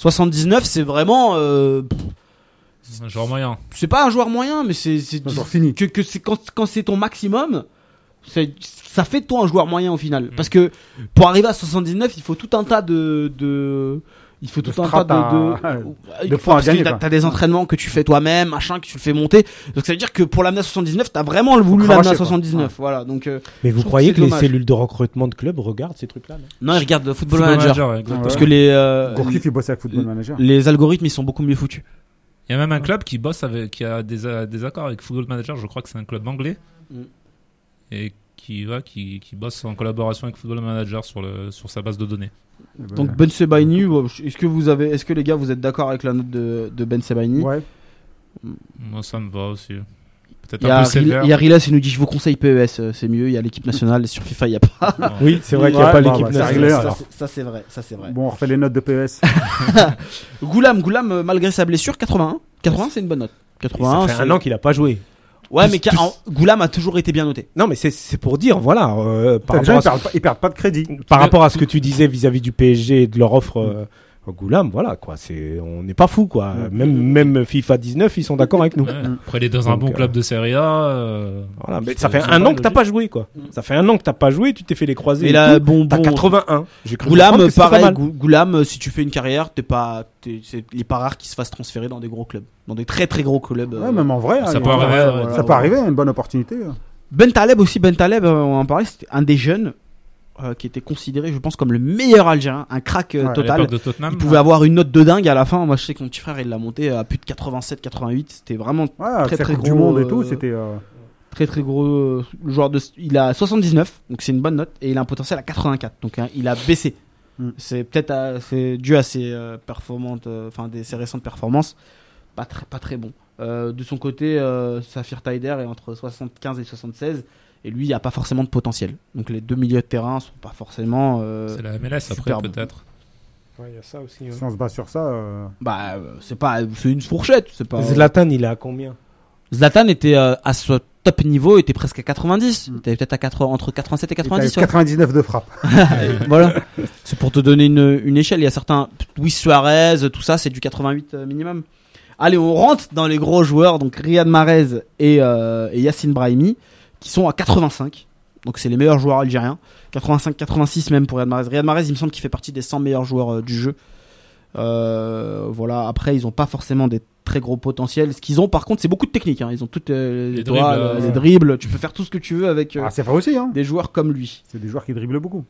79, c'est vraiment, euh, un joueur moyen. c'est pas un joueur moyen, mais c'est c'est- Un joueur fini. que, que c'est quand, quand c'est ton maximum, ça fait de toi un joueur moyen au final. Mm. Parce que pour arriver à 79, il faut tout un tas de, de il faut De tout un tas strat de, à- de, de points à t'as- des entraînements que tu fais toi-même, machin, que tu le fais monter. Donc ça veut dire que pour l'amener à 79, t'as vraiment voulu l'amener à quoi. 79. Voilà. Donc euh, Mais vous croyez que les cellules de recrutement de club regardent ces trucs-là non? Non, il regarde Football, Football Manager. ouais. Parce que les euh, Gourcuff, il bossait avec Football Manager. les algorithmes ils sont beaucoup mieux foutus. Il y a même un club qui bosse avec, qui a des, euh, des accords avec Football Manager. Je crois que c'est un club anglais. Mm. Et qui, ouais, qui, qui bosse en collaboration avec Football Manager sur, le, sur sa base de données. Ben, Donc Ben Sebaini, est-ce que vous avez, est-ce que les gars vous êtes d'accord avec la note de, de Ben Sebaini? Ouais. Moi, ça me va aussi. Peut-être Il y un a, sévère. il y a Riles, il nous dit je vous conseille PES, euh, c'est mieux. Il y a l'équipe nationale, sur FIFA il y a pas. Oui, c'est vrai qu'il n'y a Ouais, pas l'équipe bah, nationale. ça, c'est- vrai, ça c'est vrai. Bon, on refait les notes de PES. Goulam, Goulam, euh, malgré sa blessure, 81. 81, c'est une bonne note. 81, Ça fait c'est- un an qu'il a pas joué. Ouais, mais en- Goulam a toujours été bien noté. Non, mais c'est c'est pour dire, voilà, euh, par, rapport ils à, perdent, pas, ils perdent pas de crédit. ce- par rapport à ce que tu disais vis-à-vis du PSG et de leur offre euh, au Goulam, voilà, quoi, c'est, on n'est pas fou, quoi. Mm. Même, même FIFA 19, ils sont d'accord avec nous. Ouais. Après, il est dans un Donc, bon euh, club de Serie A. euh, Voilà, mais ça fait un an que t'as pas joué, quoi. Ça fait un an que t'as pas joué, tu t'es fait les croisés. Mais et là, tout. bon, T'as bon. 81. J'ai cru Goulam, pareil, Goulam, euh, si tu fais une carrière, t'es pas, t'es- c'est, il est pas rare qu'il se fasse transférer dans des gros clubs, dans des très très gros clubs. euh. Ouais, même en vrai. Ça hein, peut il y a- arriver, voilà. Ça peut arriver, une bonne opportunité. Ben Taleb aussi, Ben Taleb, euh, on en parlait, c'était un des jeunes euh, qui était considéré, je pense, comme le meilleur Algérien, un crack euh, Ouais, total. l'époque de Tottenham. Il pouvait avoir une note de dingue à la fin. Moi, je sais que mon petit frère, il l'a monté à plus de 87, 88. C'était vraiment Ouais, Très, très Coupe du gros, Monde et euh, tout, c'était. euh, très très gros joueur de. Il a 79, donc c'est une bonne note, et il a un potentiel à 84. Donc hein, il a baissé. Mm. C'est peut-être à- c'est dû à ses performantes, euh, enfin des ses récentes performances, pas très pas très bon. Euh, de son côté, euh, Safir Taider est entre 75 et 76, et lui, il n'y a pas forcément de potentiel. Donc les deux milieux de terrain sont pas forcément. euh, C'est la MLS après, peut-être. Ouais, il y a ça aussi. hein. Si on se base sur ça. euh, bah, c'est pas, c'est une fourchette. C'est pas. Zlatan, il est à combien? Zlatan était euh, à ce top niveau, était presque à 90. Mm. Il était peut-être à 80, entre 87 et il était 90. avec ouais. 99 de frappe. voilà. C'est pour te donner une, une échelle. Il y a certains, Luis Suarez, tout ça, c'est du 88 euh, minimum. Allez, on rentre dans les gros joueurs, donc Riyad Mahrez et, euh, et Yassine Brahimi, qui sont à 85. Donc c'est les meilleurs joueurs algériens. 85, 86 même pour Riyad Mahrez. Riyad Mahrez, il me semble qu'il fait partie des 100 meilleurs joueurs euh, du jeu. Euh, voilà. Après, ils ont pas forcément des très gros potentiels. Ce qu'ils ont, par contre, c'est beaucoup de technique. Hein. Ils ont toutes euh, les, Les doigts, dribbles, les dribbles. Tu peux faire tout ce que tu veux avec euh, Ah, c'est vrai aussi, hein. des joueurs comme lui. C'est des joueurs qui dribblent beaucoup.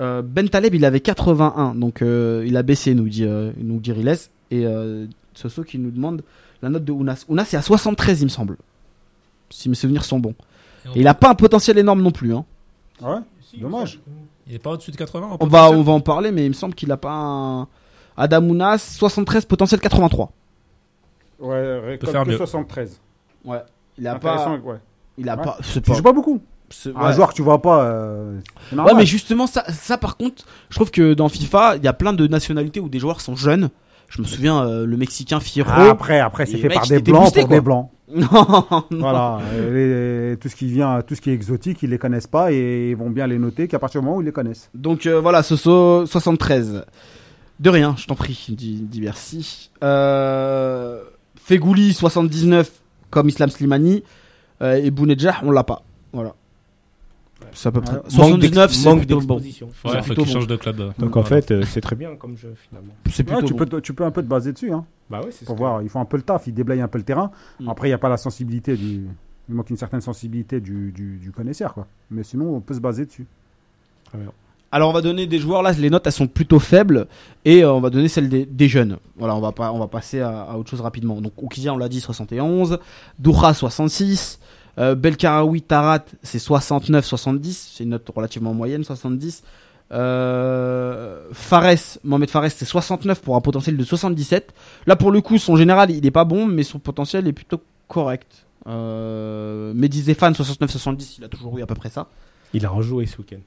Euh, ben Taleb, il avait 81, donc euh, il a baissé, nous dit, euh, nous dit Riles. Et euh, Soso qui nous demande la note de Ounas. Ounas est à 73, il me semble. Si mes souvenirs sont bons. Et il a pas un potentiel énorme non plus. Hein. Ah ouais Dommage. Il est pas au-dessus de 80 en On, va, on va en parler, mais il me semble qu'il a pas un. Adam Ounas, 73, potentiel 83. Ouais, récolte faire que mieux. 73. Ouais. Il a Intéressant, pas. ouais. Il a Ouais. pas. Tu pas. joues pas beaucoup. Un joueur que tu vois pas. euh, Ouais, mais justement, ça, ça par contre, je trouve que dans FIFA, il y a plein de nationalités où des joueurs sont jeunes. Je me souviens, euh, le Mexicain Fierro. Ah, après, après, c'est fait par des blancs pour des blancs. non, non. Voilà, euh, les- tout ce qui vient, tout ce qui est exotique, ils les connaissent pas et ils vont bien les noter qu'à partir du moment où ils les connaissent. Donc euh, voilà, Soso 73. De rien, je t'en prie, dit merci. Euh, Fegouli 79 comme Islam Slimani euh, et Bounedjah, on l'a pas. Voilà. C'est à peu près. Ouais. Manque 79, d'ex- c'est manque plutôt bon. Ouais, faut qu'il bon. change de club. Donc en Voilà. fait, euh, c'est très bien comme jeu finalement. C'est plutôt tu, bon. peux, tu peux un peu te baser dessus. Hein, Bah ouais, pour voir, il faut un peu le taf, il déblaye un peu le terrain. Mm. Après, il n'y a pas la sensibilité du. Il manque une certaine sensibilité du, du, du connaisseur, quoi. Mais sinon, on peut se baser dessus. Alors on va donner des joueurs là, les notes elles sont plutôt faibles et euh, on va donner celles des, des jeunes. Voilà, on va pas, on va passer à, à autre chose rapidement. Donc Oukidia on l'a dit 71, Doura 66, euh, Belkaraoui Tarat c'est 69 70, c'est une note relativement moyenne 70. Euh, Fares, Mohamed Fares c'est 69 pour un potentiel de 77. Là pour le coup son général il est pas bon mais son potentiel est plutôt correct. Euh, Mehdi Zéphane 69-70 il a toujours eu à peu près ça. Il a rejoué ce week-end.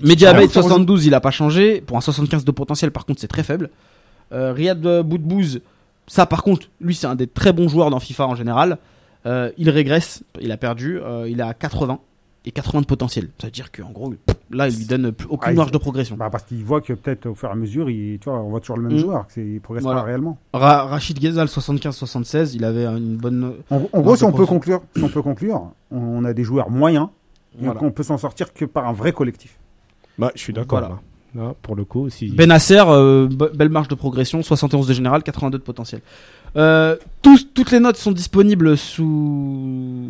Mediabet Alors, 72, il a pas changé. Pour un 75 de potentiel, par contre, c'est très faible. Euh, Riyad Boudbouz, ça par contre, lui, c'est un des très bons joueurs dans FIFA en général. Euh, il régresse, il a perdu, euh, il a 80 et 80 de potentiel. Ça veut dire qu'en gros, là, il lui donne plus- aucune Ah, marge de progression. Bah, parce qu'il voit que peut-être au fur et à mesure, il, tu vois, on voit toujours le même Mm. joueur, que c'est- il progresse Voilà. pas réellement. Ra- Rachid Ghezal 75-76, il avait une bonne. En, gros, si on, peut conclure, si on peut conclure, on a des joueurs moyens, Voilà. donc on peut s'en sortir que par un vrai collectif. Bah, je suis d'accord. Voilà. Là. Là, pour le coup, si. Benasser, euh, be- belle marge de progression, 71 de général, 82 de potentiel. Euh, tous, toutes les notes sont disponibles sous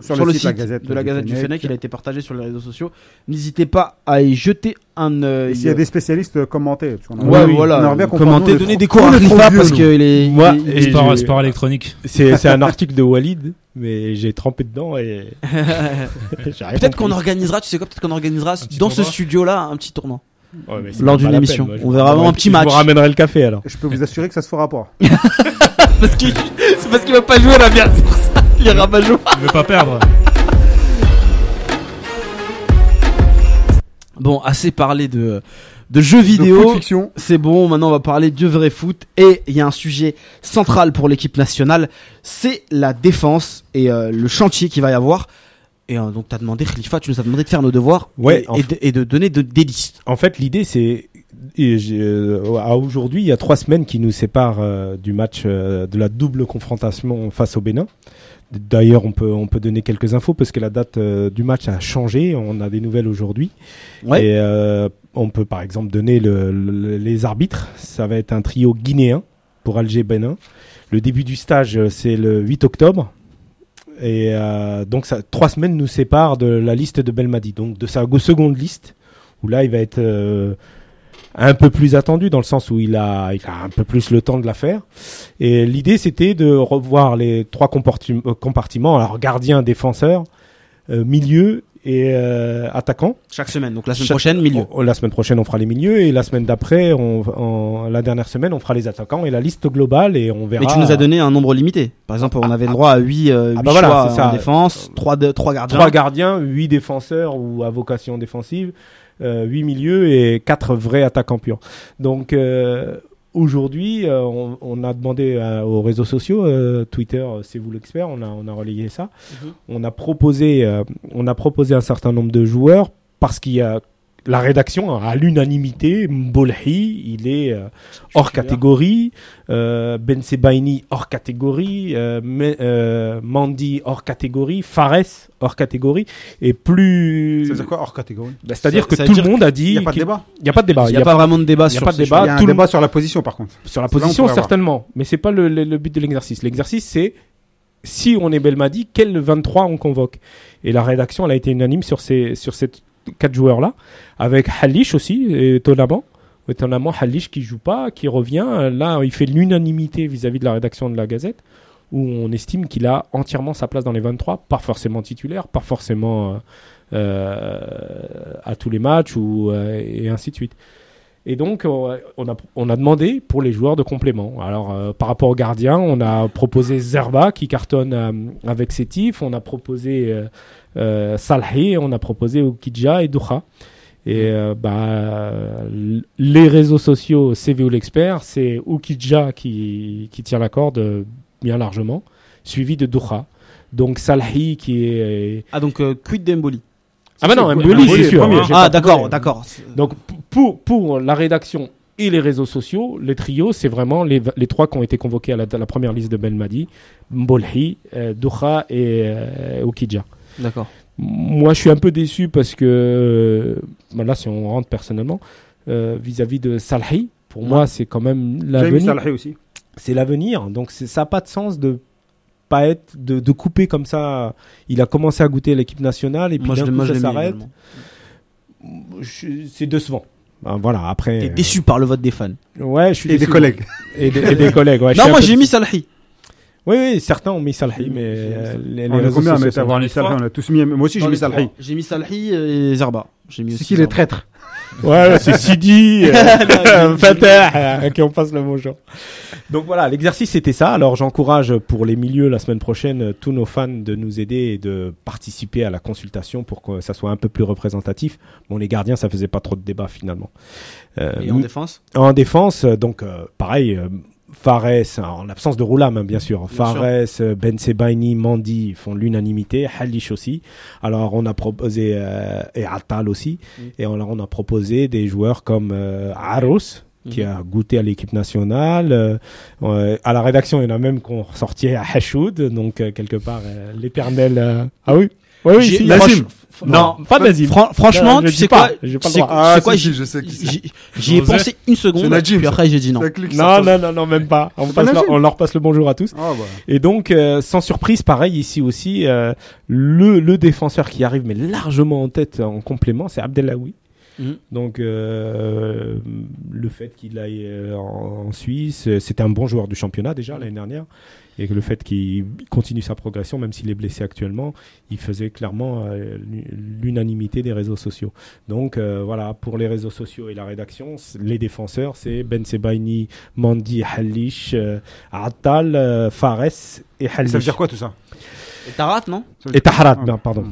Sur le site La Gazette de la du Gazette du Fennec. Fennec. Il a été partagé sur les réseaux sociaux. N'hésitez pas à y jeter un Et œil. s'il y a des spécialistes, euh, commentez. parce qu'on a- Ouais, Oui, voilà. on Commentez, donnez trop- des cours à parce qu'il est. Moi, il- et il- Sport, électronique. C'est un article de Walid, mais j'ai trempé dedans et. Peut-être qu'on organisera, tu sais quoi, peut-être qu'on organisera dans ce studio-là un petit tournoi. Ouais, mais c'est Lors d'une pas la émission. peine, moi, je On verra un petit Je match. vous ramènerai le café alors. Je peux vous assurer que ça se fera pas. parce qu'il, c'est parce qu'il va pas jouer là bien, c'est pour ça. Il est rabat-joie. Je veux pas perdre. Bon, assez parlé de, de jeux vidéo. fiction. C'est bon, maintenant on va parler du vrai foot. Et il y a un sujet central pour l'équipe nationale, c'est la défense et euh, le chantier qu'il va y avoir. Et euh, donc t'as demandé, Khalifa, tu nous as demandé de faire nos devoirs Ouais, et, de, et de donner de- des listes. En fait, l'idée, c'est euh, à aujourd'hui, il y a trois semaines qui nous séparent euh, du match de la double confrontation face au Bénin. D'ailleurs, on peut on peut donner quelques infos parce que la date du match a changé. On a des nouvelles aujourd'hui. Ouais. Et on peut par exemple donner le- le- les arbitres. Ça va être un trio guinéen pour Alger Bénin. Le début du stage, c'est le 8 octobre. Et euh, donc, ça, trois semaines nous séparent de la liste de Belmadi, donc de sa seconde liste, où là, il va être euh, un peu plus attendu dans le sens où il a, il a un peu plus le temps de la faire. Et l'idée, c'était de revoir les trois euh, compartiments, alors gardien, défenseur, euh, milieu et euh, attaquant. Chaque semaine, donc la semaine Chaque- prochaine, milieu. on- la semaine prochaine, on fera les milieux et la semaine d'après, on, on- la dernière semaine, on fera les attaquants et la liste globale et on verra. Mais tu nous as donné un nombre limité. Par exemple, on avait le droit à 8, euh, Ah huit bah voilà, choix c'est ça. en défense, 3, de, trois gardiens. trois gardiens, huit défenseurs ou à vocation défensive, euh, huit milieux et quatre vrais attaquants purs. Donc euh, aujourd'hui, euh, on, on a demandé euh, aux réseaux sociaux, euh, Twitter, euh, c'est vous l'expert, on a on a relayé ça. Mhm. On a proposé euh, on a proposé un certain nombre de joueurs parce qu'il y a la rédaction à l'unanimité, Mbolhi, il est euh, hors catégorie, euh, Ben Sebaini hors catégorie, euh, euh, Mandy hors catégorie, Fares hors catégorie, et plus. Ça veut dire quoi hors catégorie? Bah, C'est-à-dire que tout le monde a Il dit. n'y a pas de débat. Il n'y a pas de débat. Il n'y a, pas vraiment de débat il y a sur pas de ce débat. choix. Il y a un tout le débat sur la position par contre. Sur la position, pourrait avoir. certainement. Mais c'est pas le, le- le but de l'exercice. L'exercice, c'est si on est Belmadi, quel 23 on convoque? Et la rédaction, elle a été unanime sur ces, sur ces quatre joueurs-là, avec Halish aussi, étonnamment. Étonnamment, Halish qui joue pas, qui revient. Là, il fait l'unanimité vis-à-vis de la rédaction de la Gazette, où on estime qu'il a entièrement sa place dans les 23, pas forcément titulaire, pas forcément euh, euh, à tous les matchs, ou, euh, et ainsi de suite. Et donc, on a, on a demandé pour les joueurs de complément. Alors, par rapport aux gardiens, on a proposé Zerba qui cartonne avec Sétif, on a proposé Salhi, on a proposé Okidja et Doha. Et euh, bah, les réseaux sociaux CVO l'expert, c'est Okidja qui, qui tient la corde euh, bien largement, suivi de Doha. Donc Salhi qui est... Ah, donc, euh, quid d'Emboli? Ah bah non, Mboli, c'est sûr. premier. J'ai Ah, d'accord, d'accord. Donc pour, pour la rédaction et les réseaux sociaux, les trios, c'est vraiment les, les trois qui ont été convoqués à la, à la première liste de Belmadi, Mbolhi, euh, Doha et euh, Okidja. D'accord. Moi, je suis un peu déçu parce que, euh, bah là, si on rentre personnellement, euh, vis-à-vis de Salhi, pour moi, c'est quand même l'avenir. Salahé aussi. C'est l'avenir. Donc, ça n'a pas de sens de pas être, de, de couper comme ça. Il a commencé à goûter l'équipe nationale et puis Moi, je coup, moi, je ça s'arrête. C'est décevant. Ben, voilà, après. T'es euh, déçu par le vote des fans. Ouais, je suis Et des collègues. Et des, et des collègues, ouais. Non, moi, j'ai mis. Salhi. Oui, oui, certains ont mis Salhi, mais euh, les, les réseaux sociaux sont- avant les On a tous mis. Moi aussi, j'ai Dans mis trois. J'ai mis Salhi et Zerba. J'ai mis C'est qui les traîtres Ouais, c'est Sidi, euh, Fatah, à qui on passe le bonjour. Donc voilà, l'exercice c'était ça. Alors j'encourage pour les milieux la semaine prochaine euh, tous nos fans de nous aider et de participer à la consultation pour que ça soit un peu plus représentatif. Bon, les gardiens, ça faisait pas trop de débat finalement. Euh, Et en défense? En défense, euh, donc euh, pareil, euh, Fares, en absence de Roulam, hein, bien sûr. Bien Fares, euh, Ben Sebaini, Mandi font l'unanimité, Halish aussi. Alors on a proposé, euh, et Atal aussi, Mm. et on, on a proposé des joueurs comme euh, Aros, qui Mhm. a goûté à l'équipe nationale. euh, à la rédaction, il y en a même qui ont ressorti à Hashoud, donc euh, quelque part euh, l'éternel... euh, Ah oui? Oui, oui, si, franch- Non, pas. Fran- franchement, tu sais pas, quoi j'ai pas le droit. Ah, c'est quoi si, je sais qui c'est. j'y ai pensé une seconde, puis après j'ai dit non. Non, non, non, non, même pas. On, passe leur, on leur passe le bonjour à tous. Ah, bah. Et donc, euh, sans surprise, pareil ici aussi, euh, le, le défenseur qui arrive, mais largement en tête en complément, c'est Abdelawi. Mhm. Donc, euh, le fait qu'il aille en, en Suisse, c'était un bon joueur du championnat déjà l'année dernière. Et le fait qu'il continue sa progression, même s'il est blessé actuellement, il faisait clairement euh, l'unanimité des réseaux sociaux. Donc euh, voilà, pour les réseaux sociaux et la rédaction, les défenseurs, c'est Ben Sebaini, Mandi, Halish, euh, Attal, Fares et Halish. Ça veut dire quoi tout ça? Et Tarat, non Et Taharat, Ah. ben, pardon,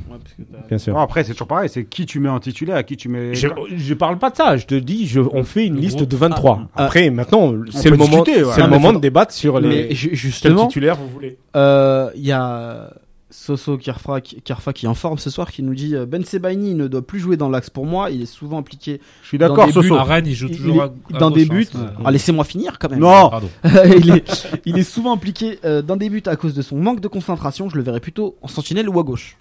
bien sûr. Après, c'est toujours pareil. C'est qui tu mets en titulaire, à qui tu mets. Je, je parle pas de ça, je te dis, je, on fait une Le liste groupe. de 23. Ah, Après, maintenant, c'est le moment, discuter, ouais. c'est Non, le moment faudra- de débattre sur les Mais justement, titulaire vous voulez. euh, il y a Soso Kirfa, Kirfa qui est en forme ce soir qui nous dit euh, Ben Sebaini ne doit plus jouer dans l'axe pour moi. Il est souvent impliqué Je suis d'accord, Soso. buts. À Rennes, il joue toujours il est à- à dans des buts. hein, Ah, Laissez-moi finir quand même. Non. Il, est, il est souvent impliqué euh, dans des buts à cause de son manque de concentration. Je le verrais plutôt en sentinelle ou à gauche.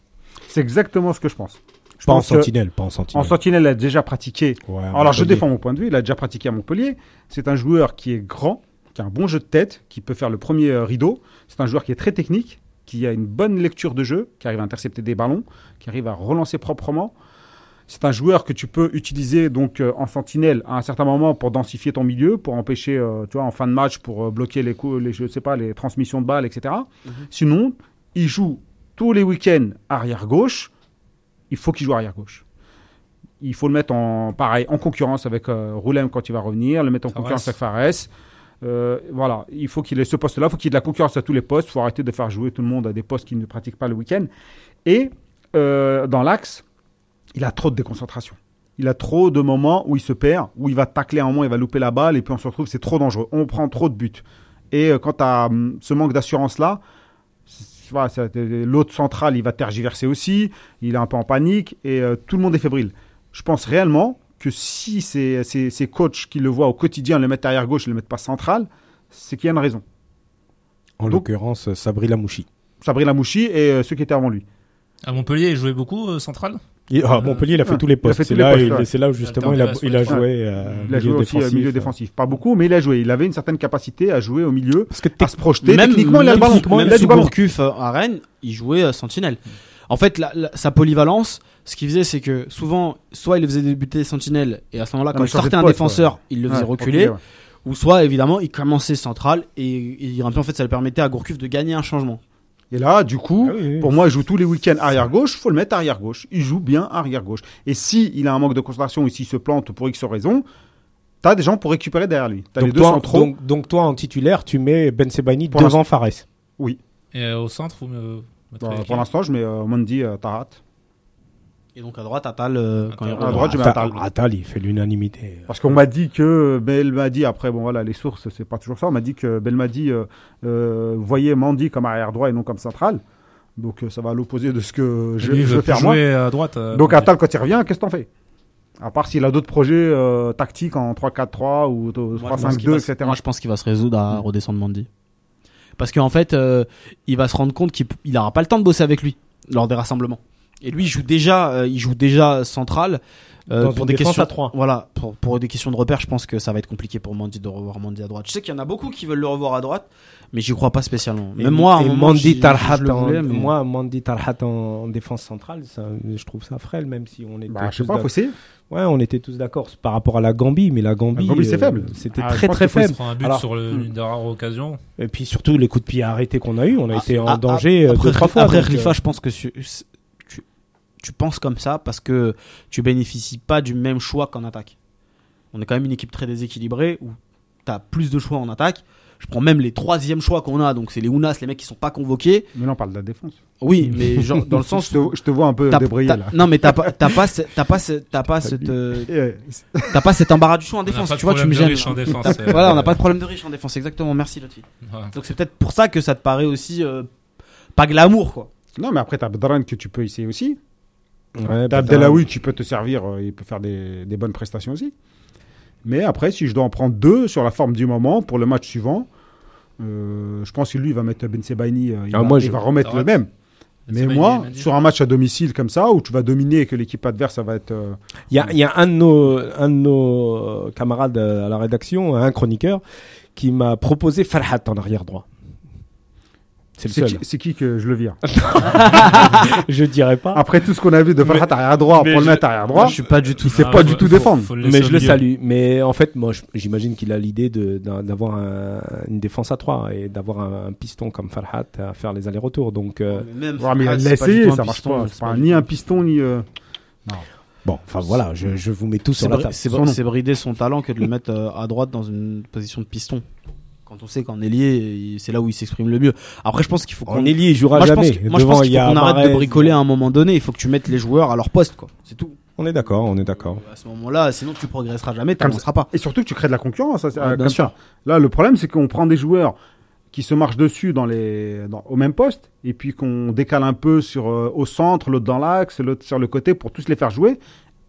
C'est exactement ce que je pense. Je Pas en pense sentinelle, pas en en sentinelle. sentinelle, il a déjà pratiqué. Ouais, Alors, je défends mon point de vue. Il a déjà pratiqué à Montpellier. C'est un joueur qui est grand, qui a un bon jeu de tête, qui peut faire le premier euh, rideau. C'est un joueur qui est très technique, qui a une bonne lecture de jeu, qui arrive à intercepter des ballons, qui arrive à relancer proprement. C'est un joueur que tu peux utiliser donc euh, en sentinelle à un certain moment pour densifier ton milieu, pour empêcher, euh, tu vois, en fin de match, pour euh, bloquer les coups, les, je sais pas, les transmissions de balles, etc. Sinon, il joue tous les week-ends arrière gauche. Il faut qu'il joue arrière gauche. Il faut le mettre en pareil en concurrence avec Roulem quand il va revenir, le mettre en concurrence avec Fares. Euh, voilà, il faut qu'il ait ce poste-là, il faut qu'il y ait de la concurrence à tous les postes. Il faut arrêter de faire jouer tout le monde à des postes qu'il ne pratique pas le week-end. Et euh, dans l'axe, il a trop de déconcentration. Il a trop de moments où il se perd, où il va tacler un moment, il va louper la balle, et puis on se retrouve, c'est trop dangereux. On prend trop de buts. Et euh, quand tu as ce manque d'assurance-là, l'autre central, il va tergiverser aussi, il est un peu en panique, et tout le monde est fébrile. Je pense réellement que si ces, ces, ces coachs qui le voient au quotidien le mettent arrière gauche et le mettent pas central, c'est qu'il y a une raison. En l'occurrence, Sabri Lamouchi. Sabri Lamouchi et euh, ceux qui étaient avant lui. À Montpellier, il jouait beaucoup euh, central? Il- ah, Montpellier, il a fait ouais, tous les postes. C'est là, ouais. où justement il a, il joué. euh, Il a joué milieu aussi euh, défensif. milieu défensif. Pas beaucoup, mais il a joué. Il avait une certaine capacité à jouer au milieu, Parce que à se projeter. Même- Techniquement, il a le même ballon. même Il a sous du ballon. Gourcuff euh, à Rennes, il jouait euh, sentinelle. En fait, la- la- sa polyvalence, ce qu'il faisait, c'est que souvent, soit il le faisait débuter sentinelle, et à ce moment-là, quand il sortait un défenseur, il le faisait Ouais, reculer, ouais. ou soit évidemment, il commençait central, et, et peu, en fait, ça le permettait à Gourcuff de gagner un changement. Et là, du coup, Ah oui, oui. pour moi, il joue tous les week-ends arrière gauche. Faut le mettre arrière gauche. Il joue bien arrière gauche. Et si il a un manque de concentration et s'il se plante pour X raison, t'as des gens pour récupérer derrière lui. Les Donc deux toi, centraux. donc, donc toi, en titulaire, tu mets Ben Sebaini Pour devant Fares. Et euh, au centre, vous me mettrez Bah, pour l'instant, je mets euh, Mondi, euh, Tahat. Et donc à droite, Atal, euh, quand il À revient. droite, je mets Attal. Attal, il fait l'unanimité. Parce qu'on m'a dit que Belmadi, après, bon voilà, les sources, c'est pas toujours ça. On m'a dit que Belmadi euh, euh, voyait Mandi comme arrière droit et non comme central. Donc euh, ça va à l'opposé de ce que je, Lui, il je veut veux plus faire moi. jouer à droite. euh, Donc. Attal, quand il revient, qu'est-ce que t'en fais? À part s'il a d'autres projets euh, tactiques en 3-4-3 ou Moi, je pense qu'il 3-5-2, va- etc. Moi, je pense qu'il va se résoudre à redescendre Mandy. Parce qu'en fait, euh, il va se rendre compte qu'il il aura pas le temps de bosser avec lui lors des rassemblements. Et lui, il joue déjà, euh, il joue déjà central. euh, Dans pour une des défense questions à trois. Voilà, pour, pour des questions de repère, je pense que ça va être compliqué pour Mandy de revoir Mandy à droite. Je sais qu'il y en a beaucoup qui veulent le revoir à droite, mais j'y crois pas spécialement. Et- Même moi, et Tarhat, en, voulais, mais- moi, Mandi Tarhat en, en défense centrale, ça, je trouve ça frêle, même si on était Bah, je sais pas, faut essayer. ouais, on était tous d'accord par rapport à la Gambie, mais la Gambie, La Gambie, c'est faible. C'était Ah, très très faible. Un but Alors- sur le- Hmm. une des rares occasions. Et puis surtout les coups de pied arrêtés qu'on a eu, on a été en Ah, danger ah, euh, après, deux trois fois. Après Khalifa, euh, je pense que tu, penses comme ça parce que tu bénéficies pas du même choix qu'en attaque. On est quand même une équipe très déséquilibrée où tu as plus de choix en attaque. Je prends même les troisième choix qu'on a, donc c'est les Ounas, les mecs qui sont pas convoqués. Mais là, on parle de la défense. Oui, mais genre, dans le sens je, où te, je te vois un peu t'as- là. non mais t'as pas t'as pas t'as pas t'as pas cette Et, t'as pas cet embarras du choix en défense pas de tu vois tu me problème de gênes riche en défense, euh, voilà on n'a pas de problème de riche en défense exactement merci Lotfi Ouais. donc c'est peut-être pour ça que ça te paraît aussi euh, pas glamour quoi Non, mais après, t'as Bedran que tu peux essayer aussi. Ouais, T'as Abdelawi qui peut te servir, euh, il peut faire des, des bonnes prestations aussi. Mais après, si je dois en prendre deux sur la forme du moment pour le match suivant, euh, je pense que lui il va mettre Ben Sebaini, euh, il, Ah, va, moi, il je- va remettre Arrête. le même. Ben Mais moi, sur un match à domicile comme ça, où tu vas dominer et que l'équipe adverse, ça va être. euh, Il y a, il y a un de nos, un de nos camarades à la rédaction, un chroniqueur, qui m'a proposé Farhat en arrière droit. C'est le C'est seul. qui, c'est qui que je le vire Je dirais pas. Après tout ce qu'on a vu de Farhat arrière droit pour le mettre arrière droit, je suis pas du tout il sait Ah, pas du tout défendre. mais je le salue. Mais en fait, moi, j'imagine qu'il a l'idée d'avoir un- une défense à 3 et d'avoir un, piston comme Farhat à faire les allers-retours. Donc, euh, mais il c'est du essayé, ça marche pas. c'est C'est ni un piston ni. euh, bon, enfin voilà, je, je vous mets tout C'est sur la table. c'est c'est brider son talent que de le mettre euh, à droite dans une position de piston. Quand on sait qu'en ailier, il- c'est là où il s'exprime le mieux. Après, je pense qu'il faut qu'on En ailier, il jouera moi, je jamais. pense que- moi, je pense qu'il il faut qu'on arrête de bricoler à un moment donné. Il faut que tu mettes les joueurs à leur poste, quoi. C'est tout. On est d'accord, on est d'accord. À ce moment-là, sinon tu progresseras jamais, tu Comme n'avanceras pas. Et surtout que tu crées de la concurrence. ça, Ouais, euh, bien sûr. ça. Là, le problème, c'est qu'on prend des joueurs qui se marchent dessus dans les, dans- au même poste, et puis qu'on décale un peu sur, euh, au centre, l'autre dans l'axe, l'autre sur le côté, pour tous les faire jouer.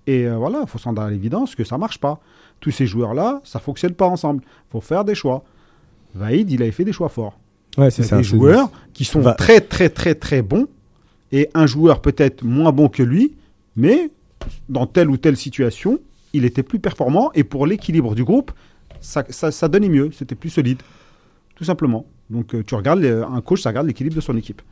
Et euh, voilà, il faut s'en rendre à l'évidence que ça marche pas. Tous ces joueurs-là, ça fonctionne pas ensemble. faut faire des choix. Vaïd, il avait fait des choix forts. Ouais, c'est ça. des joueurs qui sont Va- très, très, très, très bons, et un joueur peut-être moins bon que lui, mais dans telle ou telle situation, il était plus performant, et pour l'équilibre du groupe, ça, ça, ça donnait mieux, c'était plus solide, tout simplement. Donc euh, tu regardes, les- un coach, ça regarde l'équilibre de son équipe.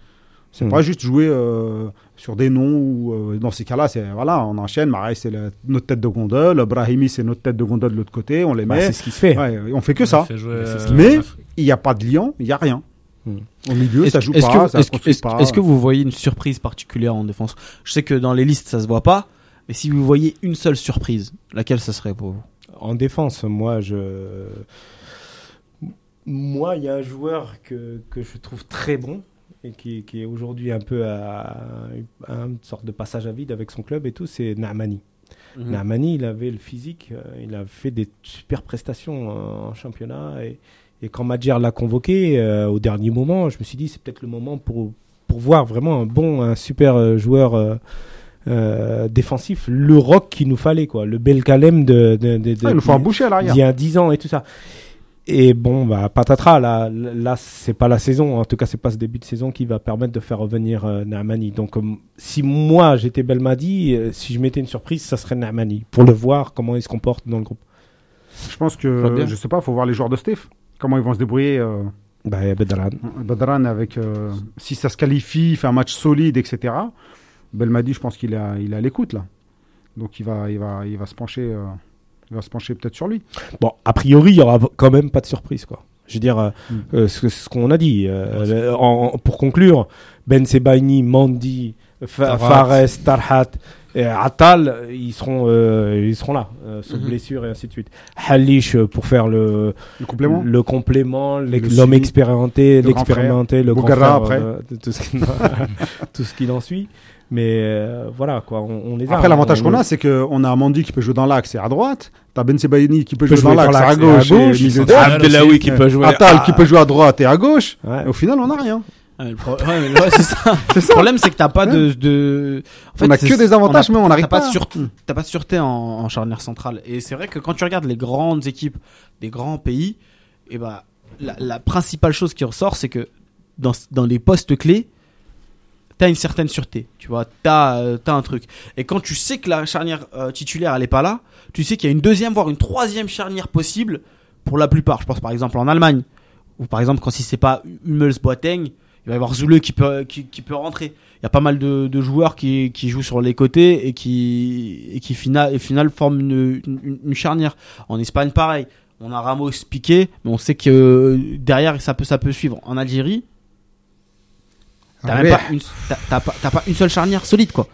C'est Hmm. pas juste jouer euh, sur des noms ou euh, dans ces cas-là, c'est voilà, on enchaîne. Marais c'est notre tête de gondole, Brahimi c'est notre tête de gondole de l'autre côté, on les Bah, met. c'est ce qui se fait. Ouais, on fait que On ça. fait jouer, euh, Mais il n'y a pas de lien, il n'y a rien. Hmm. Au milieu, ça joue est-ce pas, est-ce que- construit est-ce- pas. est-ce que vous voyez une surprise particulière en défense? Je sais que dans les listes, ça se voit pas. Mais si vous voyez une seule surprise, laquelle ça serait pour vous? En défense, moi, je. Moi, il y a un joueur que, que je trouve très bon et qui, qui est aujourd'hui un peu à, à une sorte de passage à vide avec son club et tout, c'est Naamani. Naamani, il avait le physique, euh, il a fait des super prestations en championnat et, et quand Madjer l'a convoqué euh, au dernier moment, je me suis dit c'est peut-être le moment pour, pour voir vraiment un bon, un super euh, joueur euh, euh, défensif, le rock qu'il nous fallait, quoi, le Belkalem de, de, de, de- Ah, il nous faut un boucher à l'arrière. d'il y a 10 ans et tout ça. Et bon, bah, patatras, là, là c'est pas la saison, en tout cas, c'est pas ce début de saison qui va permettre de faire revenir euh, Naamani. Donc, euh, si moi j'étais Belmadi, euh, si je mettais une surprise, ça serait Naamani, pour le voir comment il se comporte dans le groupe. Je pense que, je sais pas, faut voir les joueurs de Steph. Comment ils vont se débrouiller. Euh, Bah, il y a Bedran. Badran, avec, euh, si ça se qualifie, fait un match solide, etc. Belmadi, je pense qu'il est à, il est à l'écoute, là. Donc il va, il va, il va se pencher, euh, il va se pencher peut-être sur lui. Bon, a priori, il y aura quand même pas de surprise, quoi. Je veux dire, euh, Mm. euh, ce, qu'on a dit. euh, en- pour conclure, Ben Sebaini, Mandi, Fa- Tarhat. Fares, Tarhat Et Atal, ils seront, euh, ils seront là, euh, sauf Mhm. blessure et ainsi de suite. Halish pour faire le, Le complément le complément, l'homme expérimenté, Le grand l'expérimenté, le grand frère, après. euh, tout ce qui, tout ce qui en suit. Mais euh, voilà, quoi, on, on les a. Après, l'avantage On- qu'on a, c'est qu'on a Amandi qui peut jouer dans l'axe et à droite. T'as Ben Sebaini qui peut peut jouer dans jouer dans l'axe, à et gauche, à gauche. et Abdelawi qui peut jouer. Atal à- qui peut jouer à droite et à gauche. Ouais. Et au final, on n'a rien. Ouais, le pro- ouais, mais ouais, c'est ça. Le problème, c'est que t'as pas de, de. En on a c'est- que des avantages, on a- mais on n'arrive T'as pas, de sûreté, t'as pas de sûreté en, en charnière centrale. Et c'est vrai que quand tu regardes les grandes équipes des grands pays, et ben la, la principale chose qui ressort, c'est que dans, dans les postes clés, t'as une certaine sûreté. Tu vois, t'as euh, t'as un truc. Et quand tu sais que la charnière euh, titulaire elle est pas là, tu sais qu'il y a une deuxième voire une troisième charnière possible pour la plupart. Je pense par exemple en Allemagne, ou par exemple quand si c'est pas Hummels Boateng, il va y avoir Zule qui peut qui, peut rentrer. Il y a pas mal de, de joueurs qui, qui jouent sur les côtés et qui et qui final, et final forment une, une, une charnière. En Espagne pareil. On a Ramos piqué, mais on sait que euh, derrière ça peut ça peut suivre. En Algérie, t'as Ah même ouais. pas une t'as- t'as pas t'as pas une seule charnière solide quoi.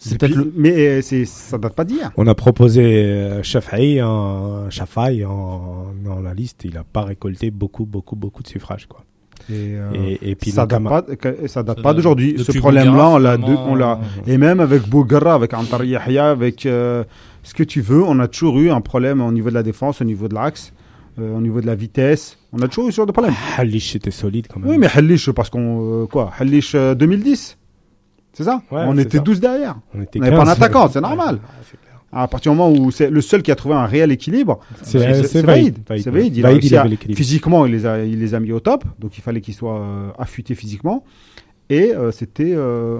C'est Et peut-être puis- le Mais euh, c'est, ça date pas d'hier. On a proposé euh, Shafai en Shafai en dans la liste. Il a pas récolté beaucoup, beaucoup, beaucoup de suffrages, quoi. Et, euh, Et, et puis ça date pas, ça date Ça pas d'aujourd'hui. Ce problème-là, on l'a, de- on l'a. euh, Et même avec Bougara, avec Antar Yahya, avec euh, ce que tu veux, on a toujours eu un problème au niveau de la défense, au niveau de l'axe, euh, au niveau de la vitesse. On a toujours eu ce genre de problème. Halish était solide quand même. Oui, mais Hallish, parce qu'on. euh, quoi Hallish euh, 2010 C'est ça? Ouais, On c'est était ça. 12 derrière. on était on avait pas 15. un attaquant, c'est normal. Ouais, c'est clair. À partir du moment où c'est le seul qui a trouvé un réel équilibre, C'est c'est- c'est c'est Vaïd. Vaïd. C'est Vaïd, il a Vaïd, réussi il à- avait l'équilibre. physiquement, il les, a, il les a mis au top. Donc il fallait qu'il soit euh, affûté physiquement. Et euh, c'était. euh,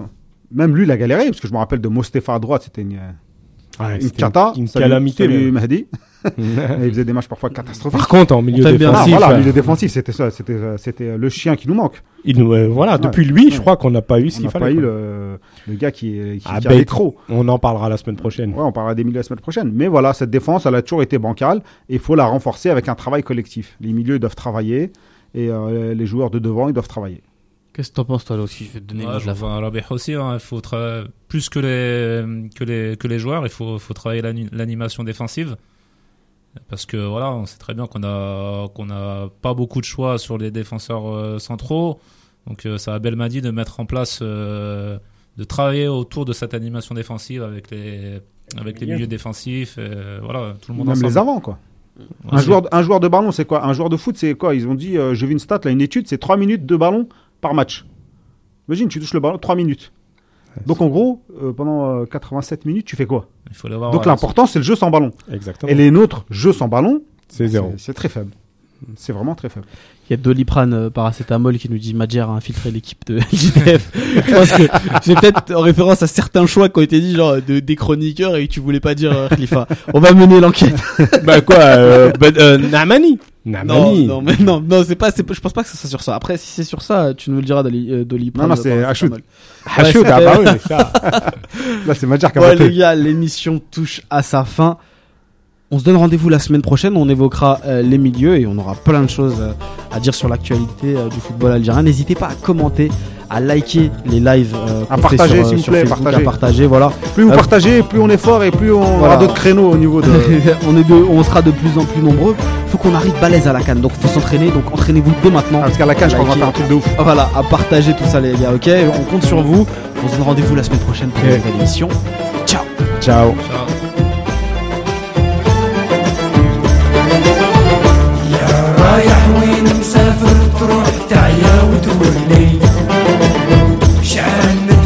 même lui, il a galéré, parce que je me rappelle de Mostefa à droite, c'était une, Ouais, une cata. Une Salut- calamité. salut même. Mahdi. Il faisait des matchs parfois catastrophiques. Par contre, en milieu bien. Ah, défensif, voilà, euh, milieu défensif, c'était ça. C'était, euh, c'était le chien qui nous manque. il nous, euh, voilà, Ouais. depuis lui, je crois qu'on n'a pas eu ce On qu'il n'a pas fallait. eu le, le gars qui, qui, Ah, trop. On en parlera la semaine prochaine. Ouais, on parlera des milieux la semaine prochaine. Mais voilà, cette défense, elle a toujours été bancale. Et il faut la renforcer avec un travail collectif. Les milieux doivent travailler. Et euh, les joueurs de devant, ils doivent travailler. Qu'est-ce que t'en penses toi là aussi Je vais te donner Ouais, je rejoins Rabih aussi. hein, il faut tra- plus que les que les que les joueurs, il faut faut travailler l'ani- l'animation défensive parce que voilà, on sait très bien qu'on a qu'on a pas beaucoup de choix sur les défenseurs euh, centraux. Donc euh, ça a Belmadi de mettre en place euh, de travailler autour de cette animation défensive avec les avec les Milieu. milieux défensifs. Et, voilà, tout le monde Même ensemble. les avants, quoi. Ouais, Un joueur, un joueur de ballon, c'est quoi? Un joueur de foot, c'est quoi? Ils ont dit, euh, j'ai vu une stat, là, une étude, c'est 3 minutes de ballon par match. Imagine, tu touches le ballon 3 minutes. Donc en gros, euh, pendant euh, 87 minutes, tu fais quoi il faut. Donc voilà, l'important, c'est le jeu sans ballon. Exactement. Et les nôtres, jeux sans ballon, C'est zéro. c'est très faible. C'est vraiment très faible. Il y a Doliprane euh, paracétamol qui nous dit Madjer a infiltré l'équipe de JDF. Je pense que c'est peut-être en référence à certains choix qui ont été dit genre de, des chroniqueurs et tu voulais pas dire euh, Khalifa. On va mener l'enquête. bah quoi euh, bah, euh, Namani. Non, Namani. non, mais non, non, c'est pas, c'est je pense pas que ça soit sur ça. Après, si c'est sur ça, tu nous le diras Doli, euh, Doliprane. Non, non, c'est Hachoud. Hachoud, ah bah oui, ça. Là, c'est Madjar qui a Ouais, les gars, l'émission touche à sa fin. On se donne rendez-vous la semaine prochaine. On évoquera euh, les milieux et on aura plein de choses euh, à dire sur l'actualité euh, du football algérien. N'hésitez pas à commenter, à liker les lives, euh, À partager, s'il vous plaît, Facebook, à partager. Voilà. Plus vous Euh, partagez, plus on est fort et plus on Voilà. aura d'autres créneaux au niveau de. on est de, on sera de plus en plus nombreux. Faut qu'on arrive balèze à la canne. Donc faut s'entraîner. Donc entraînez-vous dès maintenant. Ah, Parce qu'à la canne, je crois qu'on va faire un truc de ouf. Voilà, à partager tout ça les gars. Ok, on compte sur vous. On se donne rendez-vous la semaine prochaine pour une nouvelle émission. Ciao. Ciao. Ciao. رايح وين مسافر تروح تعيا وتولي